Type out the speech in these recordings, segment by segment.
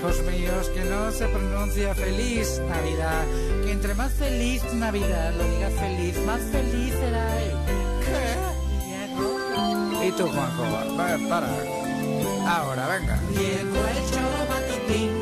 Hijos míos, que no se pronuncia feliz Navidad, que entre más feliz Navidad lo diga feliz, más feliz será él. ¿Qué? ¿Y tú, Juanjo? Va, para. Ahora, venga. Llegó el choro matutino,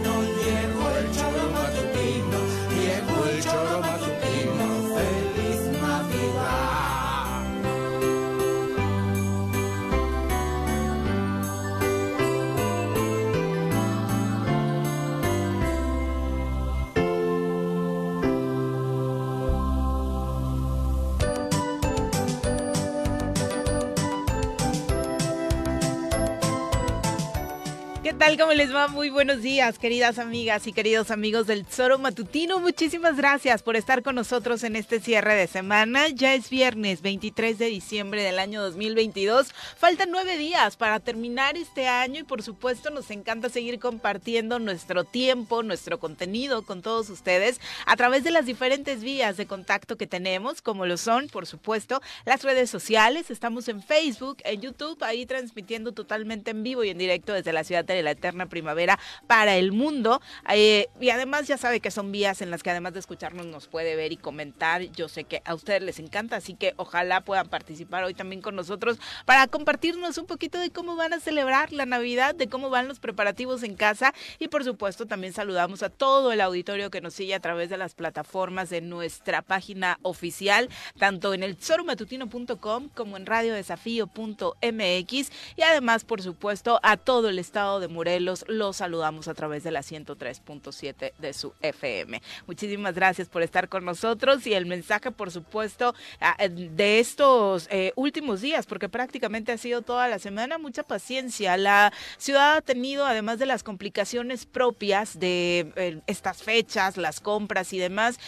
¿Qué tal? ¿Cómo les va? Muy buenos días, queridas amigas y queridos amigos del Zoro Matutino. Muchísimas gracias por estar con nosotros en este cierre de semana. Ya es viernes 23 de diciembre del año 2022. Faltan nueve días para terminar este año y por supuesto nos encanta seguir compartiendo nuestro tiempo, nuestro contenido con todos ustedes a través de las diferentes vías de contacto que tenemos, como lo son, por supuesto, las redes sociales. Estamos en Facebook, en YouTube, ahí transmitiendo totalmente en vivo y en directo desde la ciudad de la eterna primavera para el mundo. Eh, y además ya sabe que son vías en las que además de escucharnos nos puede ver y comentar. Yo sé que a ustedes les encanta, así que ojalá puedan participar hoy también con nosotros para compartirnos un poquito de cómo van a celebrar la Navidad, de cómo van los preparativos en casa y por supuesto también saludamos a todo el auditorio que nos sigue a través de las plataformas de nuestra página oficial, tanto en el soromatutino.com como en radiodesafío.mx y además por supuesto a todo el estado de Morelos los saludamos a través de la 103.7 de su FM. Muchísimas gracias por estar con nosotros y el mensaje, por supuesto, ah, eh, de estos eh, últimos días, porque prácticamente ha sido toda la semana, mucha paciencia. La ciudad ha tenido, además de las complicaciones propias de eh, estas fechas, las compras y demás,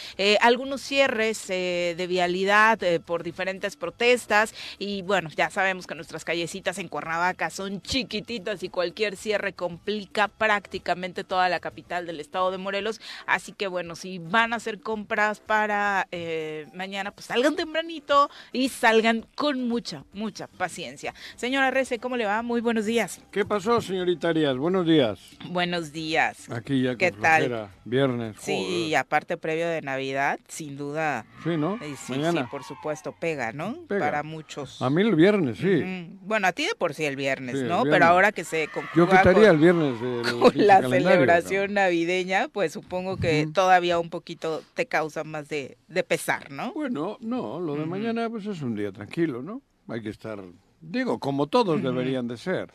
algunos cierres de vialidad por diferentes protestas y bueno, ya sabemos que nuestras callecitas en Cuernavaca son chiquititas y cualquier cierre complica prácticamente toda la capital del estado de Morelos. Así que bueno, si van a hacer compras para eh, mañana, pues salgan tempranito y salgan con mucha, mucha paciencia. Señora Rece, ¿cómo le va? Muy buenos días. ¿Qué pasó, señorita Arias? Buenos días. Buenos días. Aquí ya con ¿Qué tal? Viernes. Sí, y aparte previo de Navidad, sin duda. Sí, ¿no? eh, sí, Mañana. sí, por supuesto, pega, ¿no? Pega. Para muchos. A mí el viernes, sí. Bueno, a ti de por sí el viernes, Sí, el ¿no? viernes. Pero ahora que se Yo conjuga quitaría con, el viernes del con la celebración navideña, pues supongo que Ujú. todavía un poquito te causa más de, de pesar, ¿no? Bueno, no, lo de Ujú. mañana pues es un día tranquilo, ¿no? Hay que estar, digo, como todos Ujú. deberían de ser.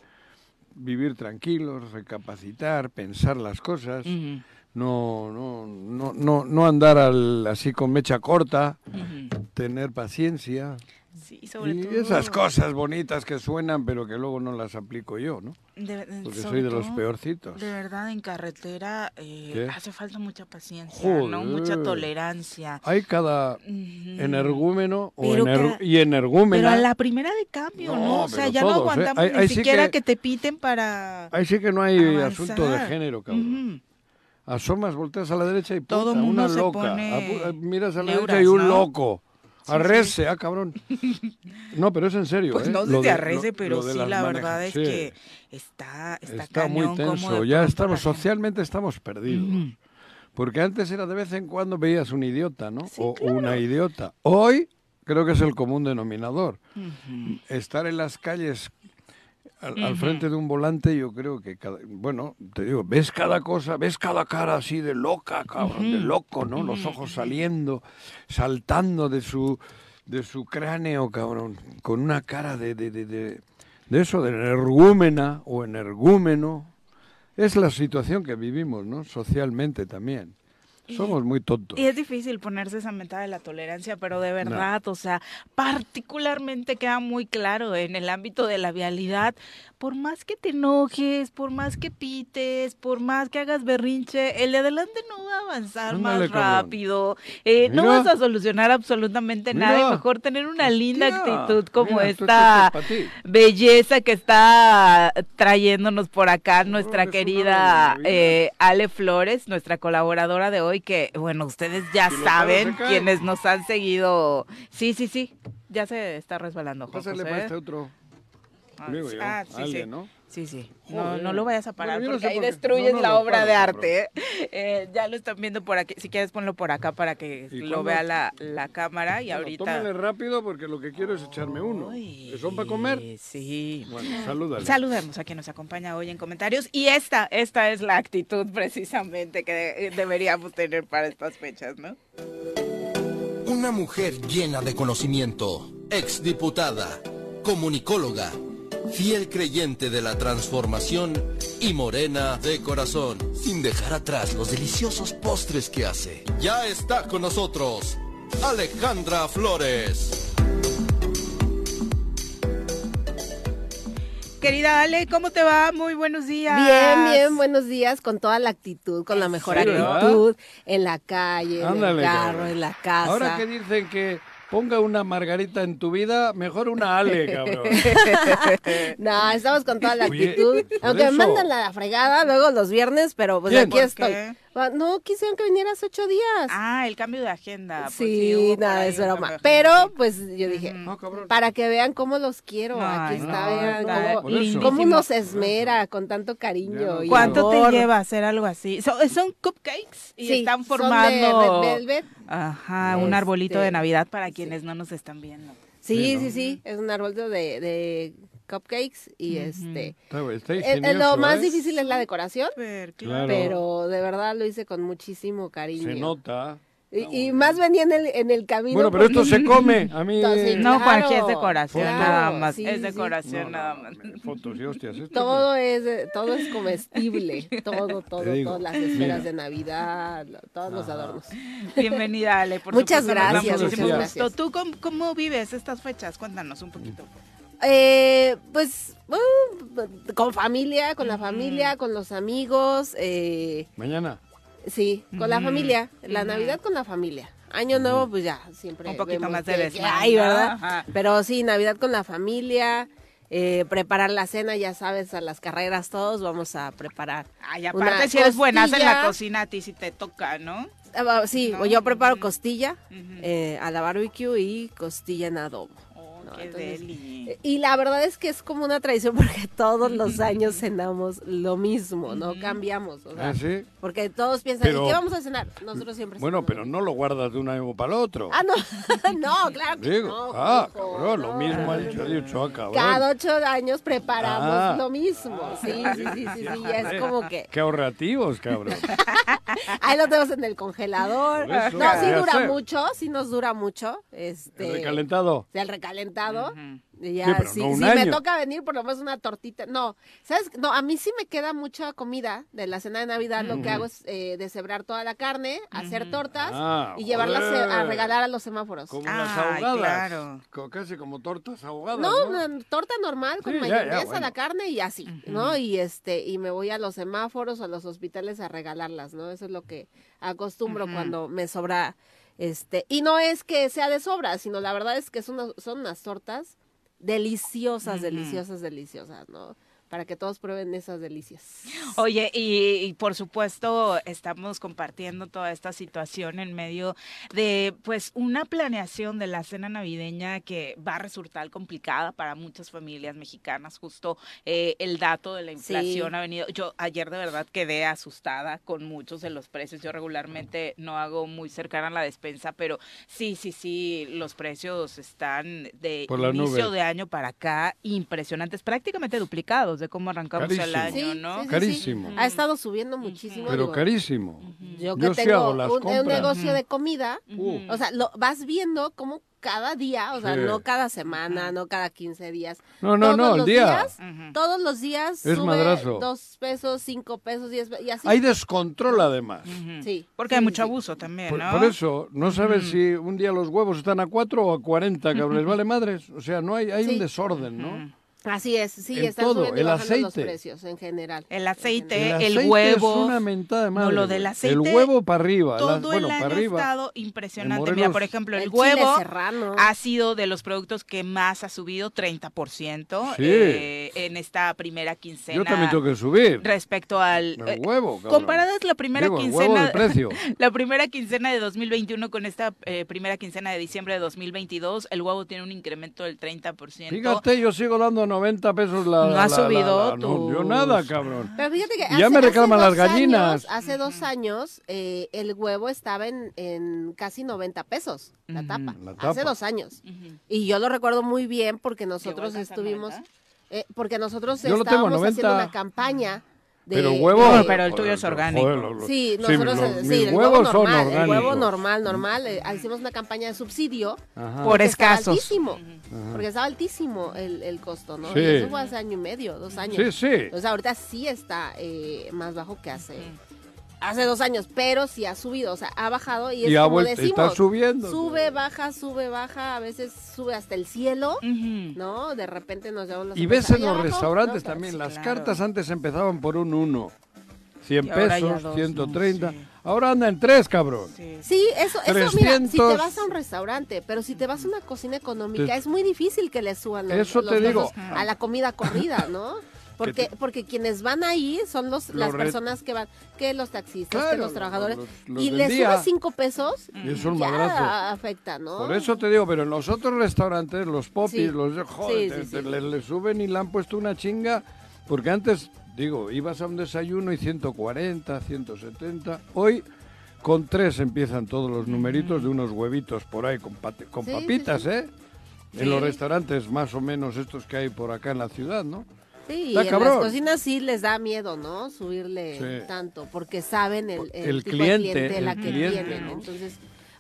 Vivir tranquilos, recapacitar, pensar las cosas, no, no, no, no, no andar al, así con mecha corta, tener paciencia Sí, sobre y todo. esas cosas bonitas que suenan pero que luego no las aplico yo, ¿no? de- de- Porque sobre soy de los peorcitos. De verdad, en carretera eh, hace falta mucha paciencia, ¿no? Mucha Joder. tolerancia. Hay cada energúmeno o ener- ca- y energúmena. Pero a la primera de cambio, ¿no? No, O sea, ya no todos, ¿eh? aguantamos Ahí- ni ahí sí siquiera que- que... te piten para Ahí sí que no hay avanzar. asunto de género, cabrón. Ujú. Asomas, volteas a la derecha y puta, Todo mundo una se loca. pone Apu- eh, Miras a la derecha y un ¿no? loco. Arrece, ah, cabrón. No, pero es en serio, Pues ¿eh? no se te de- arrece, lo- pero lo sí, la verdad es sí. que está, está, Está muy cañón tenso. Ya estamos, socialmente estamos perdidos. Porque antes era de vez en cuando veías un idiota, ¿no? Sí, o claro. una idiota. Hoy creo que es el común denominador. Estar en las calles al, frente de un volante, yo creo que, cada, bueno, te digo, ves cada cosa, ves cada cara así de loca, cabrón, de loco, ¿no? Los ojos saliendo, saltando de su, de su cráneo, cabrón, con una cara de, de, de, de, de eso, de energúmena o energúmeno. Es la situación que vivimos, ¿no? Socialmente también. Somos muy tontos. Y es difícil ponerse esa meta de la tolerancia, pero de verdad, o sea, particularmente queda muy claro en el ámbito de la vialidad, por más que te enojes, por más que pites, por más que hagas berrinche, el de adelante no va a avanzar Ándale, más rápido, eh, no vas a solucionar absolutamente nada y mejor tener una linda Hostia, actitud como mira, esta belleza que está trayéndonos por acá nuestra querida eh, Ale Flores, nuestra colaboradora de hoy, que bueno, ustedes ya Si saben, quienes nos han seguido. Sí, sí, sí, ya se está resbalando. Pásale José. para este otro. Ah, Digo yo, ah, sí, Ale, sí. ¿no? Sí, sí. No, no lo vayas a parar Bueno, yo no porque sé ahí por destruyes No, no la obra paro, de arte. ¿eh? Eh, ya lo están viendo por aquí. Si quieres ponlo por acá para que ¿Y lo vea la, la cámara y Bueno, ahorita. tómale rápido porque lo que quiero es echarme uno. ¿Que son para comer? Sí. Bueno, salúdale. Saludemos a quien nos acompaña hoy en comentarios. Y esta, esta es la actitud precisamente que de- deberíamos tener para estas fechas, ¿no? Una mujer llena de conocimiento, exdiputada, comunicóloga, fiel creyente de la transformación y morena de corazón, sin dejar atrás los deliciosos postres que hace. Ya está con nosotros, Alejandra Flores. Querida Ale, ¿cómo te va? Muy buenos días. Bien, bien, buenos días, con toda la actitud, con la mejor Sí, ¿verdad? actitud, en la calle, en el carro, cabrón. en la casa. Ahora que dicen que ponga una margarita en tu vida, mejor una Ale, cabrón. No, estamos con toda la Oye, actitud. Aunque me mandan la fregada luego los viernes, pero pues ¿Quién? aquí ¿Por estoy. qué? Ah, No, quisieron que vinieras ocho días. Ah, el cambio de agenda. pues sí, por nada, ahí es un broma. cambio de Pero sí. pues yo dije, No, para que vean cómo los quiero. Aquí no, está, vean cómo, eso. se esmera con tanto cariño. y ¿Cuánto amor. te lleva hacer algo así? So- ¿Son cupcakes? Y Sí, están son de formando... Red Velvet. Ajá, un arbolito Este, de Navidad para quienes no nos están viendo. Sí, Sí, sí, ¿no? sí, es un árbol de, de cupcakes y este... Está, está eh, eh, lo más ¿eh? difícil es la decoración, Claro. pero de verdad lo hice con muchísimo cariño. Se nota. Y, y más venía en el, en el camino. Bueno, pero esto se come. A mí. Entonces, No, Claro, Juanji, es decoración claro, nada más. sí, es decoración No, nada no, más. Fotos y hostias. esto Todo es, todo es comestible, todo, todo, digo, todas las esferas mira. de Navidad, todos los adornos. Bienvenida, Ale. Por Muchas supuesto, gracias, muchas. ¿Tú cómo, cómo vives estas fechas? Cuéntanos un poquito. Eh, pues, bueno, con familia, con la familia, con los amigos, eh, Mañana. sí, con la Ujú, familia, la. Navidad con la familia. Año nuevo, pues ya, siempre Un poquito más de ¿no? ¿verdad? Ajá. Pero sí, Navidad con la familia, eh, preparar la cena, ya sabes, a las carreras todos vamos a preparar. Ay, Una aparte si eres buenas en la cocina, a ti sí te toca, ¿no? Ah, Sí, No, yo preparo costilla eh, a la barbecue y costilla en adobo. Entonces, deli. Eh, Y la verdad es que es como una tradición porque todos los años cenamos lo mismo, no cambiamos. o sea, ¿Ah, sí? Porque todos piensan, Pero- ¿y qué vamos a cenar? Nosotros siempre Bueno, cenamos pero no lo guardas de un año para el otro. Ah, no, no, claro que Digo, no. ah, hijo, cabrón, lo mismo ha dicho, dicho, ah, cabrón. Cada ocho años preparamos Ah. lo mismo. Sí, sí, sí, sí, sí, ya es como que Qué ahorrativos, cabrón. ahí lo tenemos en el congelador. Eso, No, sí dura mucho, sí nos dura mucho. Este, El recalentado. Sí, el recalentado. Y Ya, Sí, pero si no un si me toca venir, por lo menos una tortita. No, ¿sabes? No, a mí sí me queda mucha comida de la cena de Navidad. Lo que hago es eh, deshebrar toda la carne, hacer tortas Ah, y llevarlas eh, a regalar a los semáforos. Como las Ay, ahogadas. claro. Co- Casi como tortas ahogadas. No, No, una torta normal con Sí, ya, ya, mayonesa, bueno. la carne y así, ¿no? Y este y me voy a los semáforos o a los hospitales a regalarlas, ¿no? Eso es lo que acostumbro cuando me sobra este y no es que sea de sobra, sino la verdad es que son unas, son unas tortas deliciosas, deliciosas, deliciosas, ¿no? Para que todos prueben esas delicias. Oye, y, y por supuesto estamos compartiendo toda esta situación en medio de pues una planeación de la cena navideña que va a resultar complicada para muchas familias mexicanas. Justo eh, el dato de la inflación Sí. ha venido. Yo ayer de verdad quedé asustada con muchos de los precios. Yo regularmente no hago muy cercana la despensa, pero sí, sí, sí, los precios están de Por inicio nube. de año para acá impresionantes, prácticamente duplicados de cómo arrancamos el año, Sí, ¿no? sí, sí, Carísimo. Ha estado subiendo muchísimo. Pero digo, carísimo. Yo que Yo tengo hago las un, negocio de comida, Uh, o sea, lo, vas viendo cómo cada día, o sea, Sí. no cada semana, no cada 15 días. No, no, Todos no, el los día. días, todos los días Es sube madrazo. dos pesos, cinco pesos, diez pe- y así. Hay descontrol además. Sí. Porque sí, hay mucho sí. abuso también, Por, ¿no? por eso, no sabes si un día los huevos están a 4 o a 40, cabrón, les vale madres. O sea, no hay, hay Sí. un desorden, ¿no? Así es, sí, En están todo, subiendo y el bajando los aceite. precios en general. El aceite, el aceite huevo. Es una mentada de madre. No, lo del aceite. El huevo para arriba. Todo las- bueno, el año para ha arriba. estado impresionante. Morelos- Mira, por ejemplo, el, El huevo ha sido de los productos que más ha subido, 30%, Sí. eh, en esta primera quincena. Yo también tengo que subir. Respecto al... El eh, huevo, cabrón. Comparadas la primera Digo, el huevo quincena... del precio. La primera quincena de 2021 con esta eh, primera quincena de diciembre de 2022, el huevo tiene un incremento del 30%. Fíjate, yo sigo dando 90 pesos la... No la- la- subido la- no, yo nada, cabrón. Pero fíjate que Ya hace- me hace reclaman las dos gallinas. años- hace dos años eh, el huevo estaba en, en casi 90 pesos, la Ujú, tapa. la Hace tapa. dos años. Ujú. Y yo lo recuerdo muy bien porque ¿Llegó a nosotros estuvimos, 90? eh, porque nosotros Yo lo tengo a estábamos haciendo 90. una campaña de... Pero huevo... No, pero el tuyo es orgánico. lo- lo- Sí, nosotros, los- eh, sí, el huevos huevo son normal, el orgánicos. huevo normal, normal, eh, hicimos una campaña de subsidio Ajá. Por altísimo, porque estaba altísimo el, el costo, ¿no? Sí. Y eso fue hace año y medio, dos años. Sí, sí. Entonces ahorita sí está eh, más bajo que hace hace dos años, pero sí ha subido, o sea, ha bajado y es Y ha como vuelto, está decimos, subiendo. sube, baja, sube, baja, a veces sube hasta el cielo. ¿no? De repente nos llevamos la Y ves en "Ahí los abajo", restaurantes ¿no? también, Sí, las claro. cartas antes empezaban por un 1, 100 Y ahora ya pesos, dos, 130. ¿no? Sí. Ahora anda en 3, cabrón. Sí. Sí, eso, eso, mira, si 300. te vas a un restaurante, pero si te vas a una cocina económica, Te- es muy difícil que le suban los, Eso los te digo. a la comida corrida, ¿no? Porque, te- porque quienes van ahí son los, Los las re- personas que van, que los taxistas, que Claro, los los- trabajadores, los- los y del le día. subes cinco pesos, Y es un ya madrazo. afecta, ¿no? Por eso te digo, pero en los otros restaurantes, los popis, Sí. los de joder, Sí, sí. Le, le suben y le han puesto una chinga, porque antes, digo, ibas a un desayuno y 140, 170. Hoy con tres empiezan todos los numeritos de unos huevitos por ahí con, pate- con papitas. ¿eh? En los restaurantes más o menos estos que hay por acá en la ciudad, ¿no? Sí, y en las cocinas sí les da miedo, ¿no? Subirle Sí. tanto, porque saben el, el, El tipo cliente, de clientela el que cliente, tienen. ¿no? Entonces,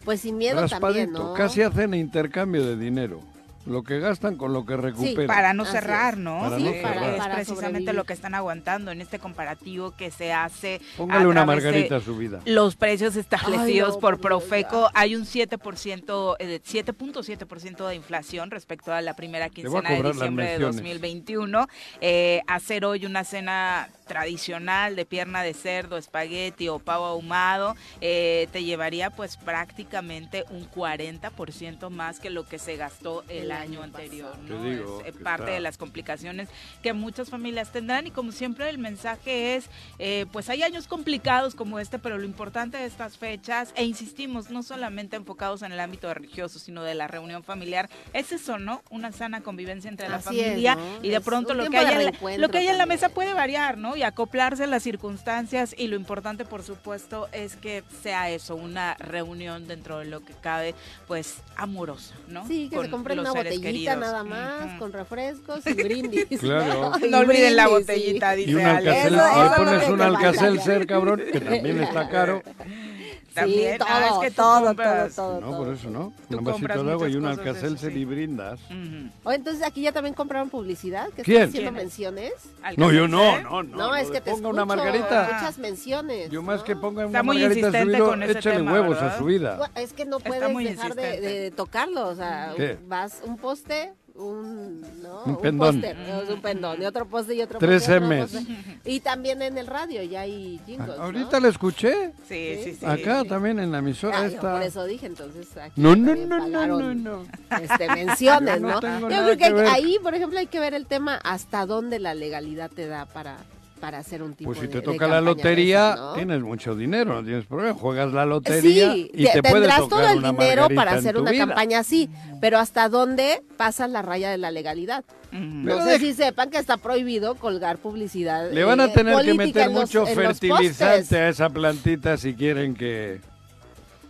pues sin miedo también, ¿no? casi hacen intercambio de dinero. Lo que gastan con lo que recuperan. Para no Así cerrar, es. ¿no? Para Sí, no Eh, cerrar. es para precisamente sobrevivir. lo que están aguantando en este comparativo que se hace. Póngale a una margarita a su vida. Los precios establecidos Ay, no, por Profeco, hay un 7%, eh, 7.7% de inflación respecto a la primera quincena de diciembre de menciones. 2021. Eh, hacer hoy una cena tradicional de pierna de cerdo, espagueti o pavo ahumado, eh, te llevaría pues prácticamente un 40% más que lo que se gastó el, El año, anterior. Te ¿no? digo es eh, parte está- de las complicaciones que muchas familias tendrán y como siempre el mensaje es, eh, pues hay años complicados como este, pero lo importante de estas fechas, e insistimos, no solamente enfocados en el ámbito religioso, sino de la reunión familiar, es eso, ¿no? Una sana convivencia entre la Así es, familia ¿no? y de pronto lo que, haya en lo que haya en la mesa puede variar, ¿no? Y acoplarse a las circunstancias y lo importante, por supuesto, es que sea eso, una reunión dentro de lo que cabe, pues amorosa, ¿no? Sí, que Con se compren los una seres botellita queridos. nada más, con refrescos y brindis. Claro. Y No olviden la botellita, sí. dice Y un alcacel, le pones un alcacelser, cabrón, que también está caro. También, Sí, todo, ah, es que tú todo, compras. todo, todo, No, todo. por eso no. Tú Un vasito de agua y un alcacelser sí. y brindas. Ujú. O entonces aquí ya también compraron publicidad, que ¿Quién? están haciendo ¿Quiénes? menciones. No, yo no, no, no. No, es que te ponga escucho, una margarita. muchas menciones. Yo más ¿no? que ponga Está una muy margarita a su insistente vida, con ese échale tema, huevos a su vida. Es que no puedes dejar de, tocarlo, o sea, ¿Qué? vas un poste, un, ¿no? Un pendón. póster, es un pendón, y otro poste y otro Tres poste, otro Ms. poste. Y también en el radio ya hay jingles, Ahorita ¿no? la escuché. Sí, sí, sí. Acá también en la emisora Ah, yo esta. por eso dije, entonces aquí No, no, no, no, no, no. Este, menciones, Yo no ¿no? tengo Yo nada creo que, que ver. ahí, por ejemplo, hay que ver el tema hasta dónde la legalidad te da para, para hacer un tipo Pues si de- te de toca la de lotería, tienes mucho dinero, no tienes problema. Juegas la lotería Sí, y te, te- tendrás tocar todo el una dinero para hacer una vida. campaña así, pero hasta dónde pasa la raya de la legalidad. Pero No sé de- si sepan que está prohibido colgar publicidad. Le van a eh, tener que meter los- mucho fertilizante a esa plantita si quieren que...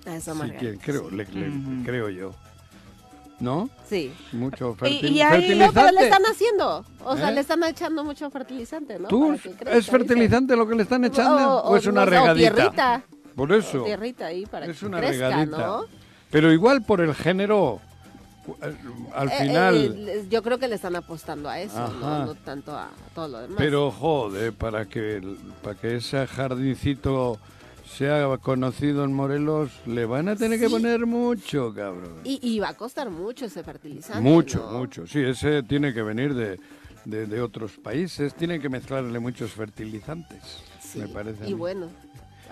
Eso, si Margarita, quieren, creo, sí. le- le- Ujú. creo yo. ¿No? Sí. Mucho Y- fertil- y ahí- No, pero fertilizante. le están haciendo. O sea, ¿Eh? le están echando mucho fertilizante, ¿no? ¿Tú? Crezca, ¿Es fertilizante lo que le están echando? ¿O, es una no sé, o regadita? tierrita. Por eso. O tierrita ahí para Es que una crezca, regadita. ¿no? Pero igual por el género al- Eh, final... eh, les- yo creo que le están apostando a eso, no, no tanto a todo lo demás. Pero joder, para que, para que ese jardincito sea conocido en Morelos, le van a tener que poner mucho, cabrón. y, y va a costar mucho ese fertilizante. Mucho, ¿no? mucho. Sí, ese tiene que venir de, de, de otros países, tiene que mezclarle muchos fertilizantes, Sí, me parece. Y bueno,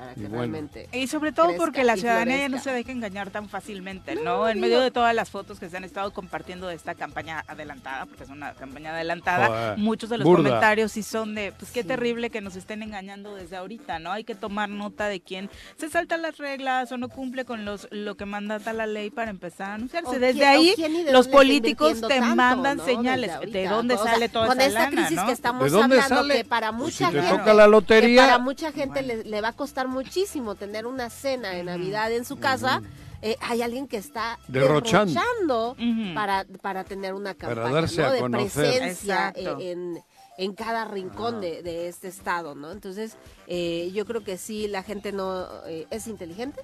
para que Y bueno. realmente... Y sobre todo porque la ciudadanía ya no se deja engañar tan fácilmente, ¿no? No, en medio de todas las fotos que se han estado compartiendo de esta campaña adelantada, porque es una campaña adelantada, Joder, muchos de los burda. comentarios sí son de, pues qué Sí. terrible que nos estén engañando desde ahorita, ¿no? Hay que tomar nota de quién se salta las reglas o no cumple con los lo que manda la ley para empezar a anunciarse. O Desde quién- ahí de los políticos te tanto, mandan ¿no? señales de dónde O sea, sale toda Con esa esta lana, crisis ¿no? que estamos ¿De dónde hablando, sale? que para Pues mucha si gente... toca la lotería... Que para mucha gente le, le va a costar muchísimo tener una cena de Navidad en su casa. eh, hay alguien que está Derrochando. para, para tener una Para campaña darse ¿no? a de conocer. presencia Exacto. eh, en, en cada rincón de, de este estado, ¿no? Entonces, eh, yo creo que sí, la gente no eh, es inteligente,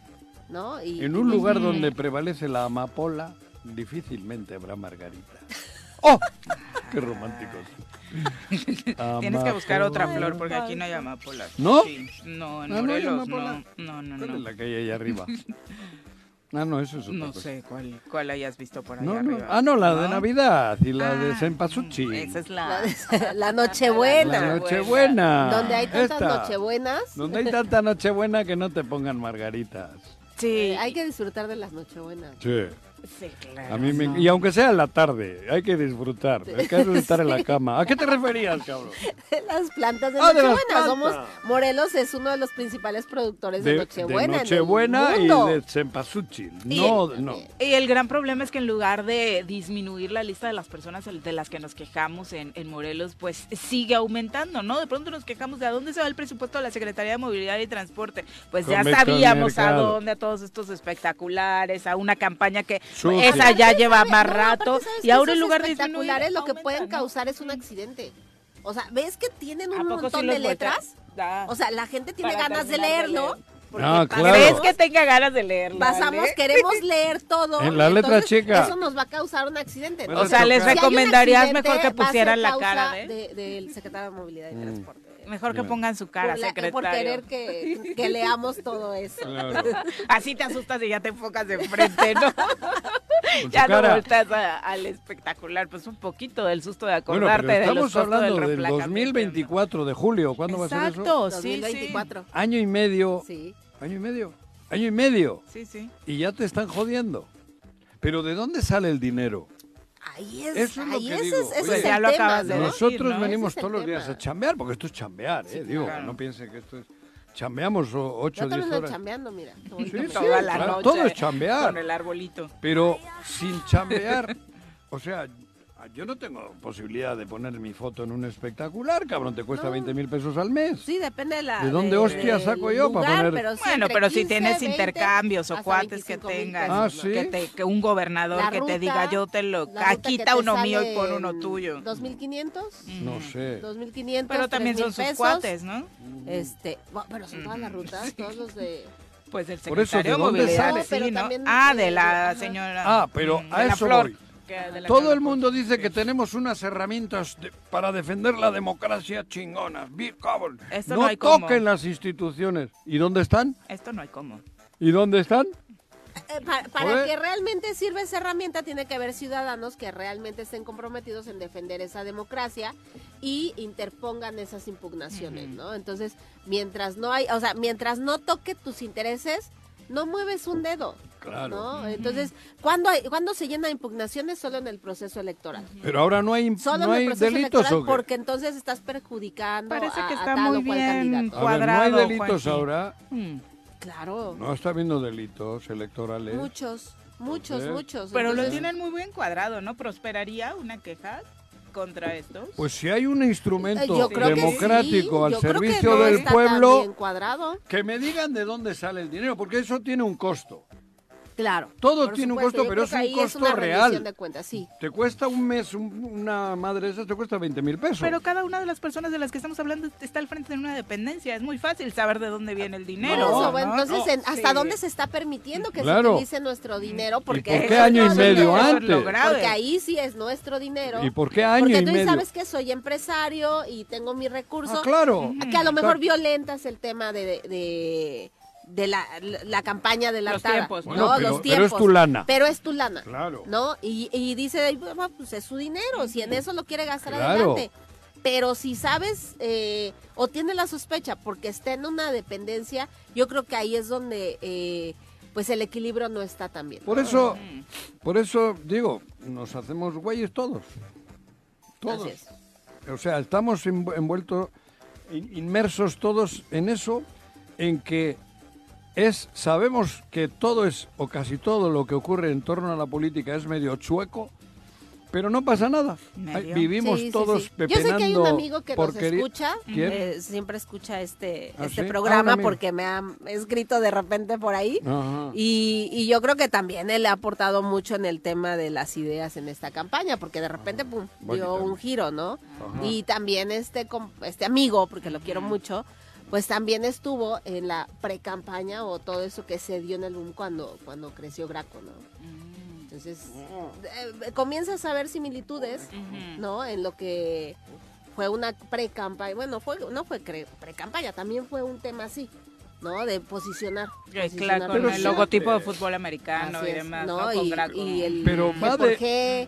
¿no? Y, En y- un lugar donde prevalece la amapola, difícilmente habrá margarita. ¡Oh! ¡Qué románticos! Tienes que buscar otra Amapola. flor porque aquí no hay amapolas. ¿No? Sí, no, en Ah, ¿no Morelos amapola? no. No, no, ¿Cuál es no. la que hay ahí arriba? Ah, no, eso es otra No cosa. sé cuál, cuál hayas visto por ahí No, no. arriba. Ah, no, la de Navidad y la de Ah, Cempasúchil. Esa es la, la... de- la Nochebuena. La Nochebuena. Donde hay tantas Esta. Nochebuenas, Donde hay tanta Nochebuena que no te pongan margaritas. Sí, eh, hay que disfrutar de las Nochebuenas. Sí. Sí, claro. A mí me... no. Y aunque sea en la tarde, hay que disfrutar. Hay que disfrutar en la cama. ¿A qué te referías, cabrón? las plantas de Ah, de Nochebuena. Somos Morelos es uno de los principales productores de, De, Nochebuena. de en el Nochebuena y de Cempasúchil. No, no. Y el gran problema es que en lugar de disminuir la lista de las personas de las que nos quejamos en, en Morelos, pues sigue aumentando, ¿no? De pronto nos quejamos de a dónde se va el presupuesto de la Secretaría de Movilidad y Transporte. Pues ya sabíamos a dónde, a todos estos espectaculares, a una campaña que Sucia. esa ya lleva ¿Sabe? más rato. aparte, ¿sabes y ahora en lugar de disminuir, espectaculares lo que pueden causar es un accidente. O sea, ¿ves que tienen ¿A un montón de letras? O sea, la gente tiene Para ganas de leerlo. Ah, claro. ¿Crees que tenga ganas de leerlo? Pasamos, queremos leer todo. En la y letra chica. Eso nos va a causar un accidente. Bueno, O sea, les Si recomendarías mejor que pusieran la cara de... de- del secretario de Movilidad y Mm. Transporte. Mejor que Bueno. pongan su cara, por, la- secretario. por querer que, que leamos todo eso. Claro. Así te asustas y ya te enfocas de frente, ¿no? Ya no volteas a- al espectacular, pues un poquito del susto de Bueno, acordarte pero de los estamos hablando del del reemplazamiento. 2024 de julio. ¿Cuándo va a ser eso? Exacto, sí, sí. 2024. Año y medio. Sí. Año y medio. Año y medio. Sí, sí. Y ya te están jodiendo. Pero ¿de dónde sale el dinero? Ahí es, Eso es lo ahí que ese digo. es, ese Oye, es ya el lo tema, acabas de ¿no? decir. Nosotros ¿no? venimos Ese es todos el los días a chambear, porque esto es chambear, ¿eh? Digo, claro. no piensen que esto es... Chambeamos o- ocho o Yo también diez estoy horas. chambeando, mira. qué Sí, sí, Toda la claro, noche. todo es chambear. Con el arbolito. Pero sin chambear, o sea, yo no tengo posibilidad de poner mi foto en un espectacular, cabrón, te cuesta No. 20 mil pesos al mes. Sí, depende de la. ¿De dónde hostia saco yo para poner- Pero sí, Bueno, pero si 15, tienes 20, intercambios o cuates que 25 mil tengas, Ah, ¿no? sí. que, te- que un gobernador que te diga yo te lo te uno mío y pon uno tuyo. 2500, No sé. 2500. Pero también son 3000 sus pesos. cuates, ¿no? Este, bueno, pero son todas las rutas, todos los de. Pues el Por eso, secretario ¿de de dónde sale? sí, Pero ¿no? Ah, de la señora. Ah, pero mm, a eso flor, voy. Que- de la Todo que- el mundo dice que tenemos unas herramientas de- para defender la democracia chingonas. Esto no no hay cómo. toquen las instituciones. ¿Y dónde están? Esto no hay cómo. ¿Y dónde están? Eh, pa- para que realmente sirva esa herramienta tiene que haber ciudadanos que realmente estén comprometidos en defender esa democracia y interpongan esas impugnaciones, ¿no? Entonces, mientras no hay, o sea, mientras no toque tus intereses, no mueves un dedo. Claro. ¿no? Entonces, ¿cuándo, hay, ¿cuándo se llena de impugnaciones? Solo en el proceso electoral. Pero ahora no hay, Solo no en hay el proceso delitos electoral o qué? porque entonces estás perjudicando Parece a, que a está tal muy o cual bien candidato. A ver, no hay cuadrado, delitos ahora. Mm. Claro, No está habiendo delitos electorales. muchos, muchos, Entonces- muchos. Pero lo Entonces, tienen muy bien cuadrado, ¿no? ¿Prosperaría una queja contra estos? Pues si hay un instrumento democrático sí, al servicio no del pueblo, cuadrado. que me digan de dónde sale el dinero, porque eso tiene un costo. Claro. Todo tiene un costo, Yo pero es un costo una real. de cuentas, sí. Te cuesta un mes un- una madre de esas, te cuesta 20 mil pesos. Pero cada una de las personas de las que estamos hablando está al frente de una dependencia. Es muy fácil saber de dónde viene el dinero. ¿no? bueno, entonces, No. en- ¿hasta Sí. dónde se está permitiendo que Claro. se utilice nuestro dinero? Porque por qué año no y es medio antes? Porque ahí sí es nuestro dinero. ¿Y por qué año Porque y tú medio? sabes que soy empresario y tengo mi recurso. Ah, claro. Que a lo mejor Exacto. violentas el tema de, de, de- de la, la campaña de la Los tiempos, ¿no? Bueno, pero- Los pero es tiempos. tu lana. Pero es tu lana. Claro. ¿No? Y, y dice, "Ay, bueno, pues es su dinero, si en eso lo quiere gastar Claro. adelante. Pero si sabes eh, o tiene la sospecha porque está en una dependencia, yo creo que ahí es donde eh, pues el equilibrio no está tan bien. Por eso, por eso digo, nos hacemos güeyes todos. Todos. Así es. O sea, estamos envu- envueltos, in- inmersos todos en eso, en que es, sabemos que todo es, o casi todo lo que ocurre en torno a la política es medio chueco, pero no pasa nada. Medio. Vivimos Sí, sí, todos sí. Yo sé que hay un amigo que nos escucha, eh, siempre escucha este, ¿Ah, este sí? Ah, programa porque me ha escrito de repente por ahí. Y, y yo creo que también él ha aportado mucho en el tema de las ideas en esta campaña, porque de repente pum, dio un giro, ¿no? Ajá. Y también este, com- este amigo, porque lo quiero mucho, pues también estuvo en la pre-campaña o todo eso que se dio en el boom cuando, cuando creció Graco, ¿no? Entonces, eh, comienzas a ver similitudes, ¿no? En lo que fue una pre-campaña, bueno, fue, no fue cre- pre-campaña, también fue un tema así, ¿no? De posicionar. Eh, posicionar Claro, Pero con el logotipo de fútbol americano Así y es, demás, ¿no? Y, el Pero va de- qué.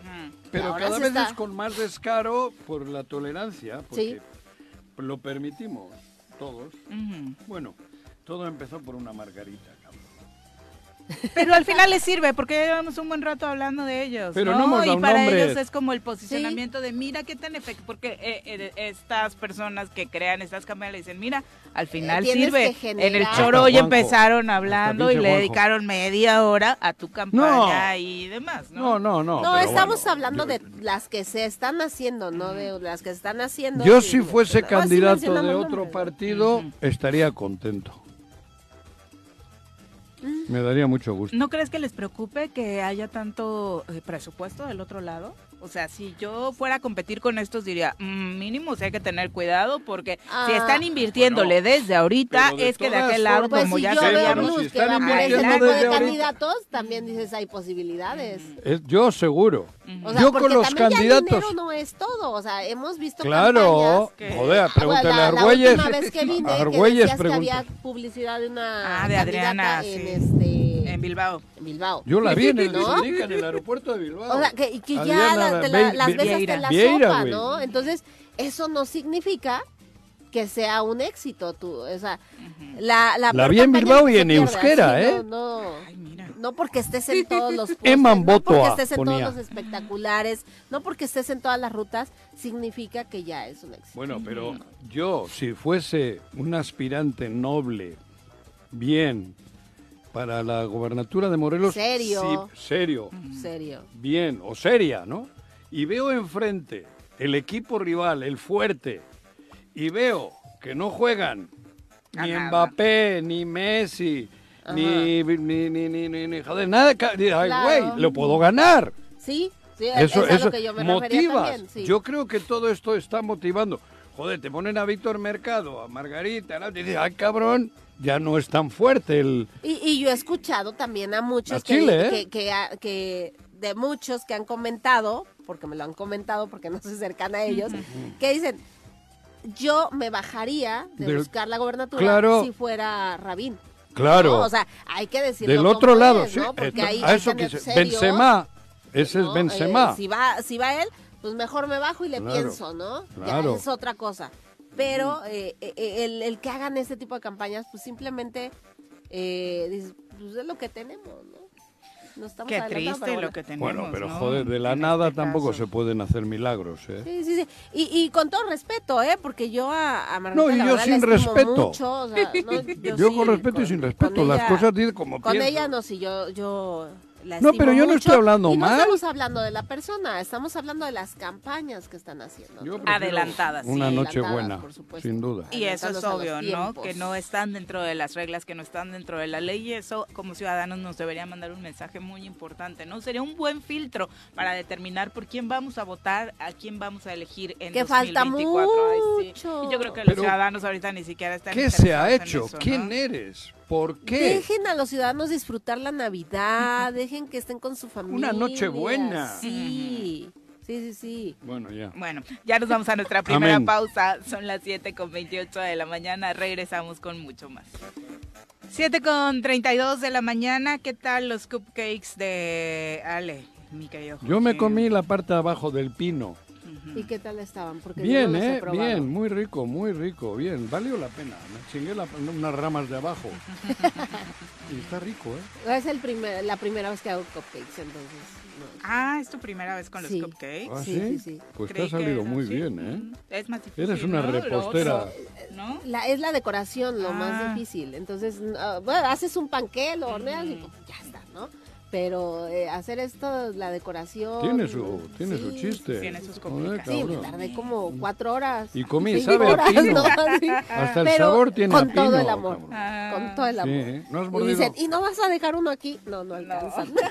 Pero cada vez está- es con más descaro por la tolerancia, porque Sí. lo permitimos todos. Bueno, todo empezó por una margarita. Pero al final les sirve porque ya llevamos un buen rato hablando de ellos. Pero ¿no? no hemos dado y para nombres. ellos es como el posicionamiento de mira qué tan efectivo. Porque eh, eh, estas personas que crean estas campañas le dicen, mira, al final sirve. En el choro hoy empezaron hablando y le Juanjo. dedicaron media hora a tu campaña y demás, No, ¿no? no, no. Estamos bueno, hablando yo- de las que se están haciendo, no de las que se están haciendo. Yo si fuese Ah, sí candidato de otro partido, estaría contento. Me daría mucho gusto. ¿No crees que les preocupe que haya tanto eh, presupuesto del otro lado? O sea, si yo fuera a competir con estos, diría, "Mm, mínimo, si hay que tener cuidado porque si Ah, están invirtiéndole bueno, desde ahorita, de es que de aquel lado, Pues como si ya yo veo sabíamos, si que va por ese tipo de candidatos, también dices hay posibilidades. Es- yo seguro. O sea, yo porque con los ya el candidatos. dinero no es todo, o sea, hemos visto Claro, campañas. joder, Ah, pregúntale la, a la Argüelles. última vez que vine, que decías que había publicidad de una Ah, de Adriana, sí. en este en Bilbao. en Bilbao. Yo la vi en el ¿No? Basilica, en el aeropuerto de Bilbao. O sea, que, ya Adriana la- te la- las hasta en la Vieira, sopa. ¿no? Entonces, eso no significa que sea un éxito, tú, o sea, la, la, La vi en Bilbao y en pierde, euskera, así, ¿eh? No, no, Ay, mira. no porque estés en todos los postes, Eman no porque estés en ponía. todos los espectaculares, no porque estés en todas las rutas, significa que ya es un éxito. Bueno, pero yo, si fuese un aspirante noble, bien, para la gobernatura de Morelos... Serio. sí, serio, Serio. bien, o seria, ¿no? Y veo enfrente el equipo rival, el fuerte, y veo que no juegan A ni. Mbappé, ni Messi, ni, ni, ni, ni, ni, ni- joder, nada, ay, Claro. güey, lo puedo ganar. Sí, sí, Eso, es a eso lo que yo me motivas. también, sí. Yo creo que todo esto está motivando. Joder, te ponen a Víctor Mercado, a Margarita, ¿no? Te dices, ay cabrón, ya no es tan fuerte el... Y, y yo he escuchado también a muchos A que, Chile, ¿eh? que, que, a- que de muchos que han comentado, porque me lo han comentado porque no soy cercana a ellos, que dicen, yo me bajaría de Del- buscar la gobernatura Claro. si fuera Rabín. Claro, ¿no? O sea, hay que decirlo del otro lado, es, sí. ¿no? Porque esto- ahí a eso que se- Benzema, ese es. Benzema. Eh, si, va, si va él, pues mejor me bajo y le Claro, pienso, ¿no? claro. Ya es otra cosa. Pero eh, eh, el, el que hagan este tipo de campañas, pues simplemente eh, pues es lo que tenemos, ¿no? No estamos Qué triste pero lo bueno. que tenemos. Bueno, pero ¿no? joder, de la En nada este tampoco caso. se pueden hacer milagros, ¿eh? Sí, sí, sí. Y, y con todo respeto, ¿eh? Porque yo a, a Margarita, No, y la yo sin respeto. mucho, o sea, no, yo Yo sí, con respeto y sin respeto, las ella- cosas dicen como Con pienso. ella no, sí, yo, yo No, pero yo no estoy hablando y no mal. estamos hablando de la persona, estamos hablando de las campañas que están haciendo. Adelantadas, Una sí, noche adelantadas, buena, por supuesto. sin duda. Y eso es obvio, ¿no? Que no están dentro de las reglas, que no están dentro de la ley. Y eso, como ciudadanos, nos debería mandar un mensaje muy importante, ¿no? Sería un buen filtro para determinar por quién vamos a votar, a quién vamos a elegir en Que falta 2024. Ay, sí. mucho. Y yo creo que los Pero, ciudadanos ahorita ni siquiera están ¿Qué se ha hecho? eso, ¿no? ¿Quién eres? ¿Por qué? Dejen a los ciudadanos disfrutar la Navidad, dejen que estén con su familia. Una noche buena. Sí, sí, sí, sí. Bueno, ya. Bueno, ya nos vamos a nuestra primera Amén. pausa. Son las 7 con 28 de la mañana. Regresamos con mucho más. 7 con 32 de la mañana. ¿Qué tal los cupcakes de Ale? Mi querido Yo me comí la parte de abajo del pino. ¿Y qué tal estaban? Porque Bien, no los he ¿eh? probado. Bien, muy rico, muy rico, bien. Valió la pena. Me chingué la- unas ramas de abajo. y está rico, ¿eh? Es el primer, la primera vez que hago cupcakes, entonces. no. Ah, ¿es tu primera vez con los Sí. cupcakes? ¿Ah, Sí, sí? sí. Pues te ha salido muy bien, ¿eh? Mm, Es más difícil. Eres una repostera. ¿No? La, es la decoración lo Ah. más difícil. Entonces, ah, bueno, haces un panqué, lo horneas y pues, ya está, ¿no? Pero eh, hacer esto, la decoración. Tiene su, tiene su chiste. Tiene sus Joder, complicaciones. Sí, me tardé como cuatro horas. Y comí, sabe a horas, pino. ¿no? Sí. Hasta el Pero sabor tiene con a pino, todo el amor. Ah. Con todo el amor. Sí, ¿no has Y dicen, ¿y no vas a dejar uno aquí? No, no alcanzan.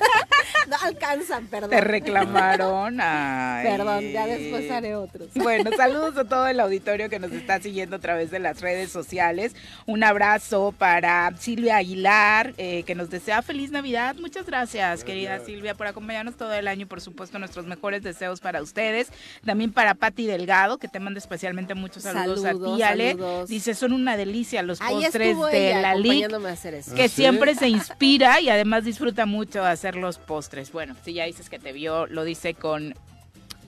No, alcanzan, perdón. Te reclamaron. Ay. Perdón, ya después haré otros. Bueno, saludos a todo el auditorio que nos está siguiendo a través de las redes sociales. Un abrazo para Silvia Aguilar, eh, que nos desea feliz Navidad. Muchas gracias, querida Silvia, por acompañarnos todo el año. y, Por supuesto, nuestros mejores deseos para ustedes. También para Patti Delgado, que te manda especialmente muchos saludos, a Saludos, ti, Ale. saludos. Dice, son una delicia los Ahí postres de ella la LIC acompañándome a hacer eso. que ¿Ah, sí? siempre se inspira y además disfruta mucho hacer los postres. Bueno, si ya dices que te vio, lo dice con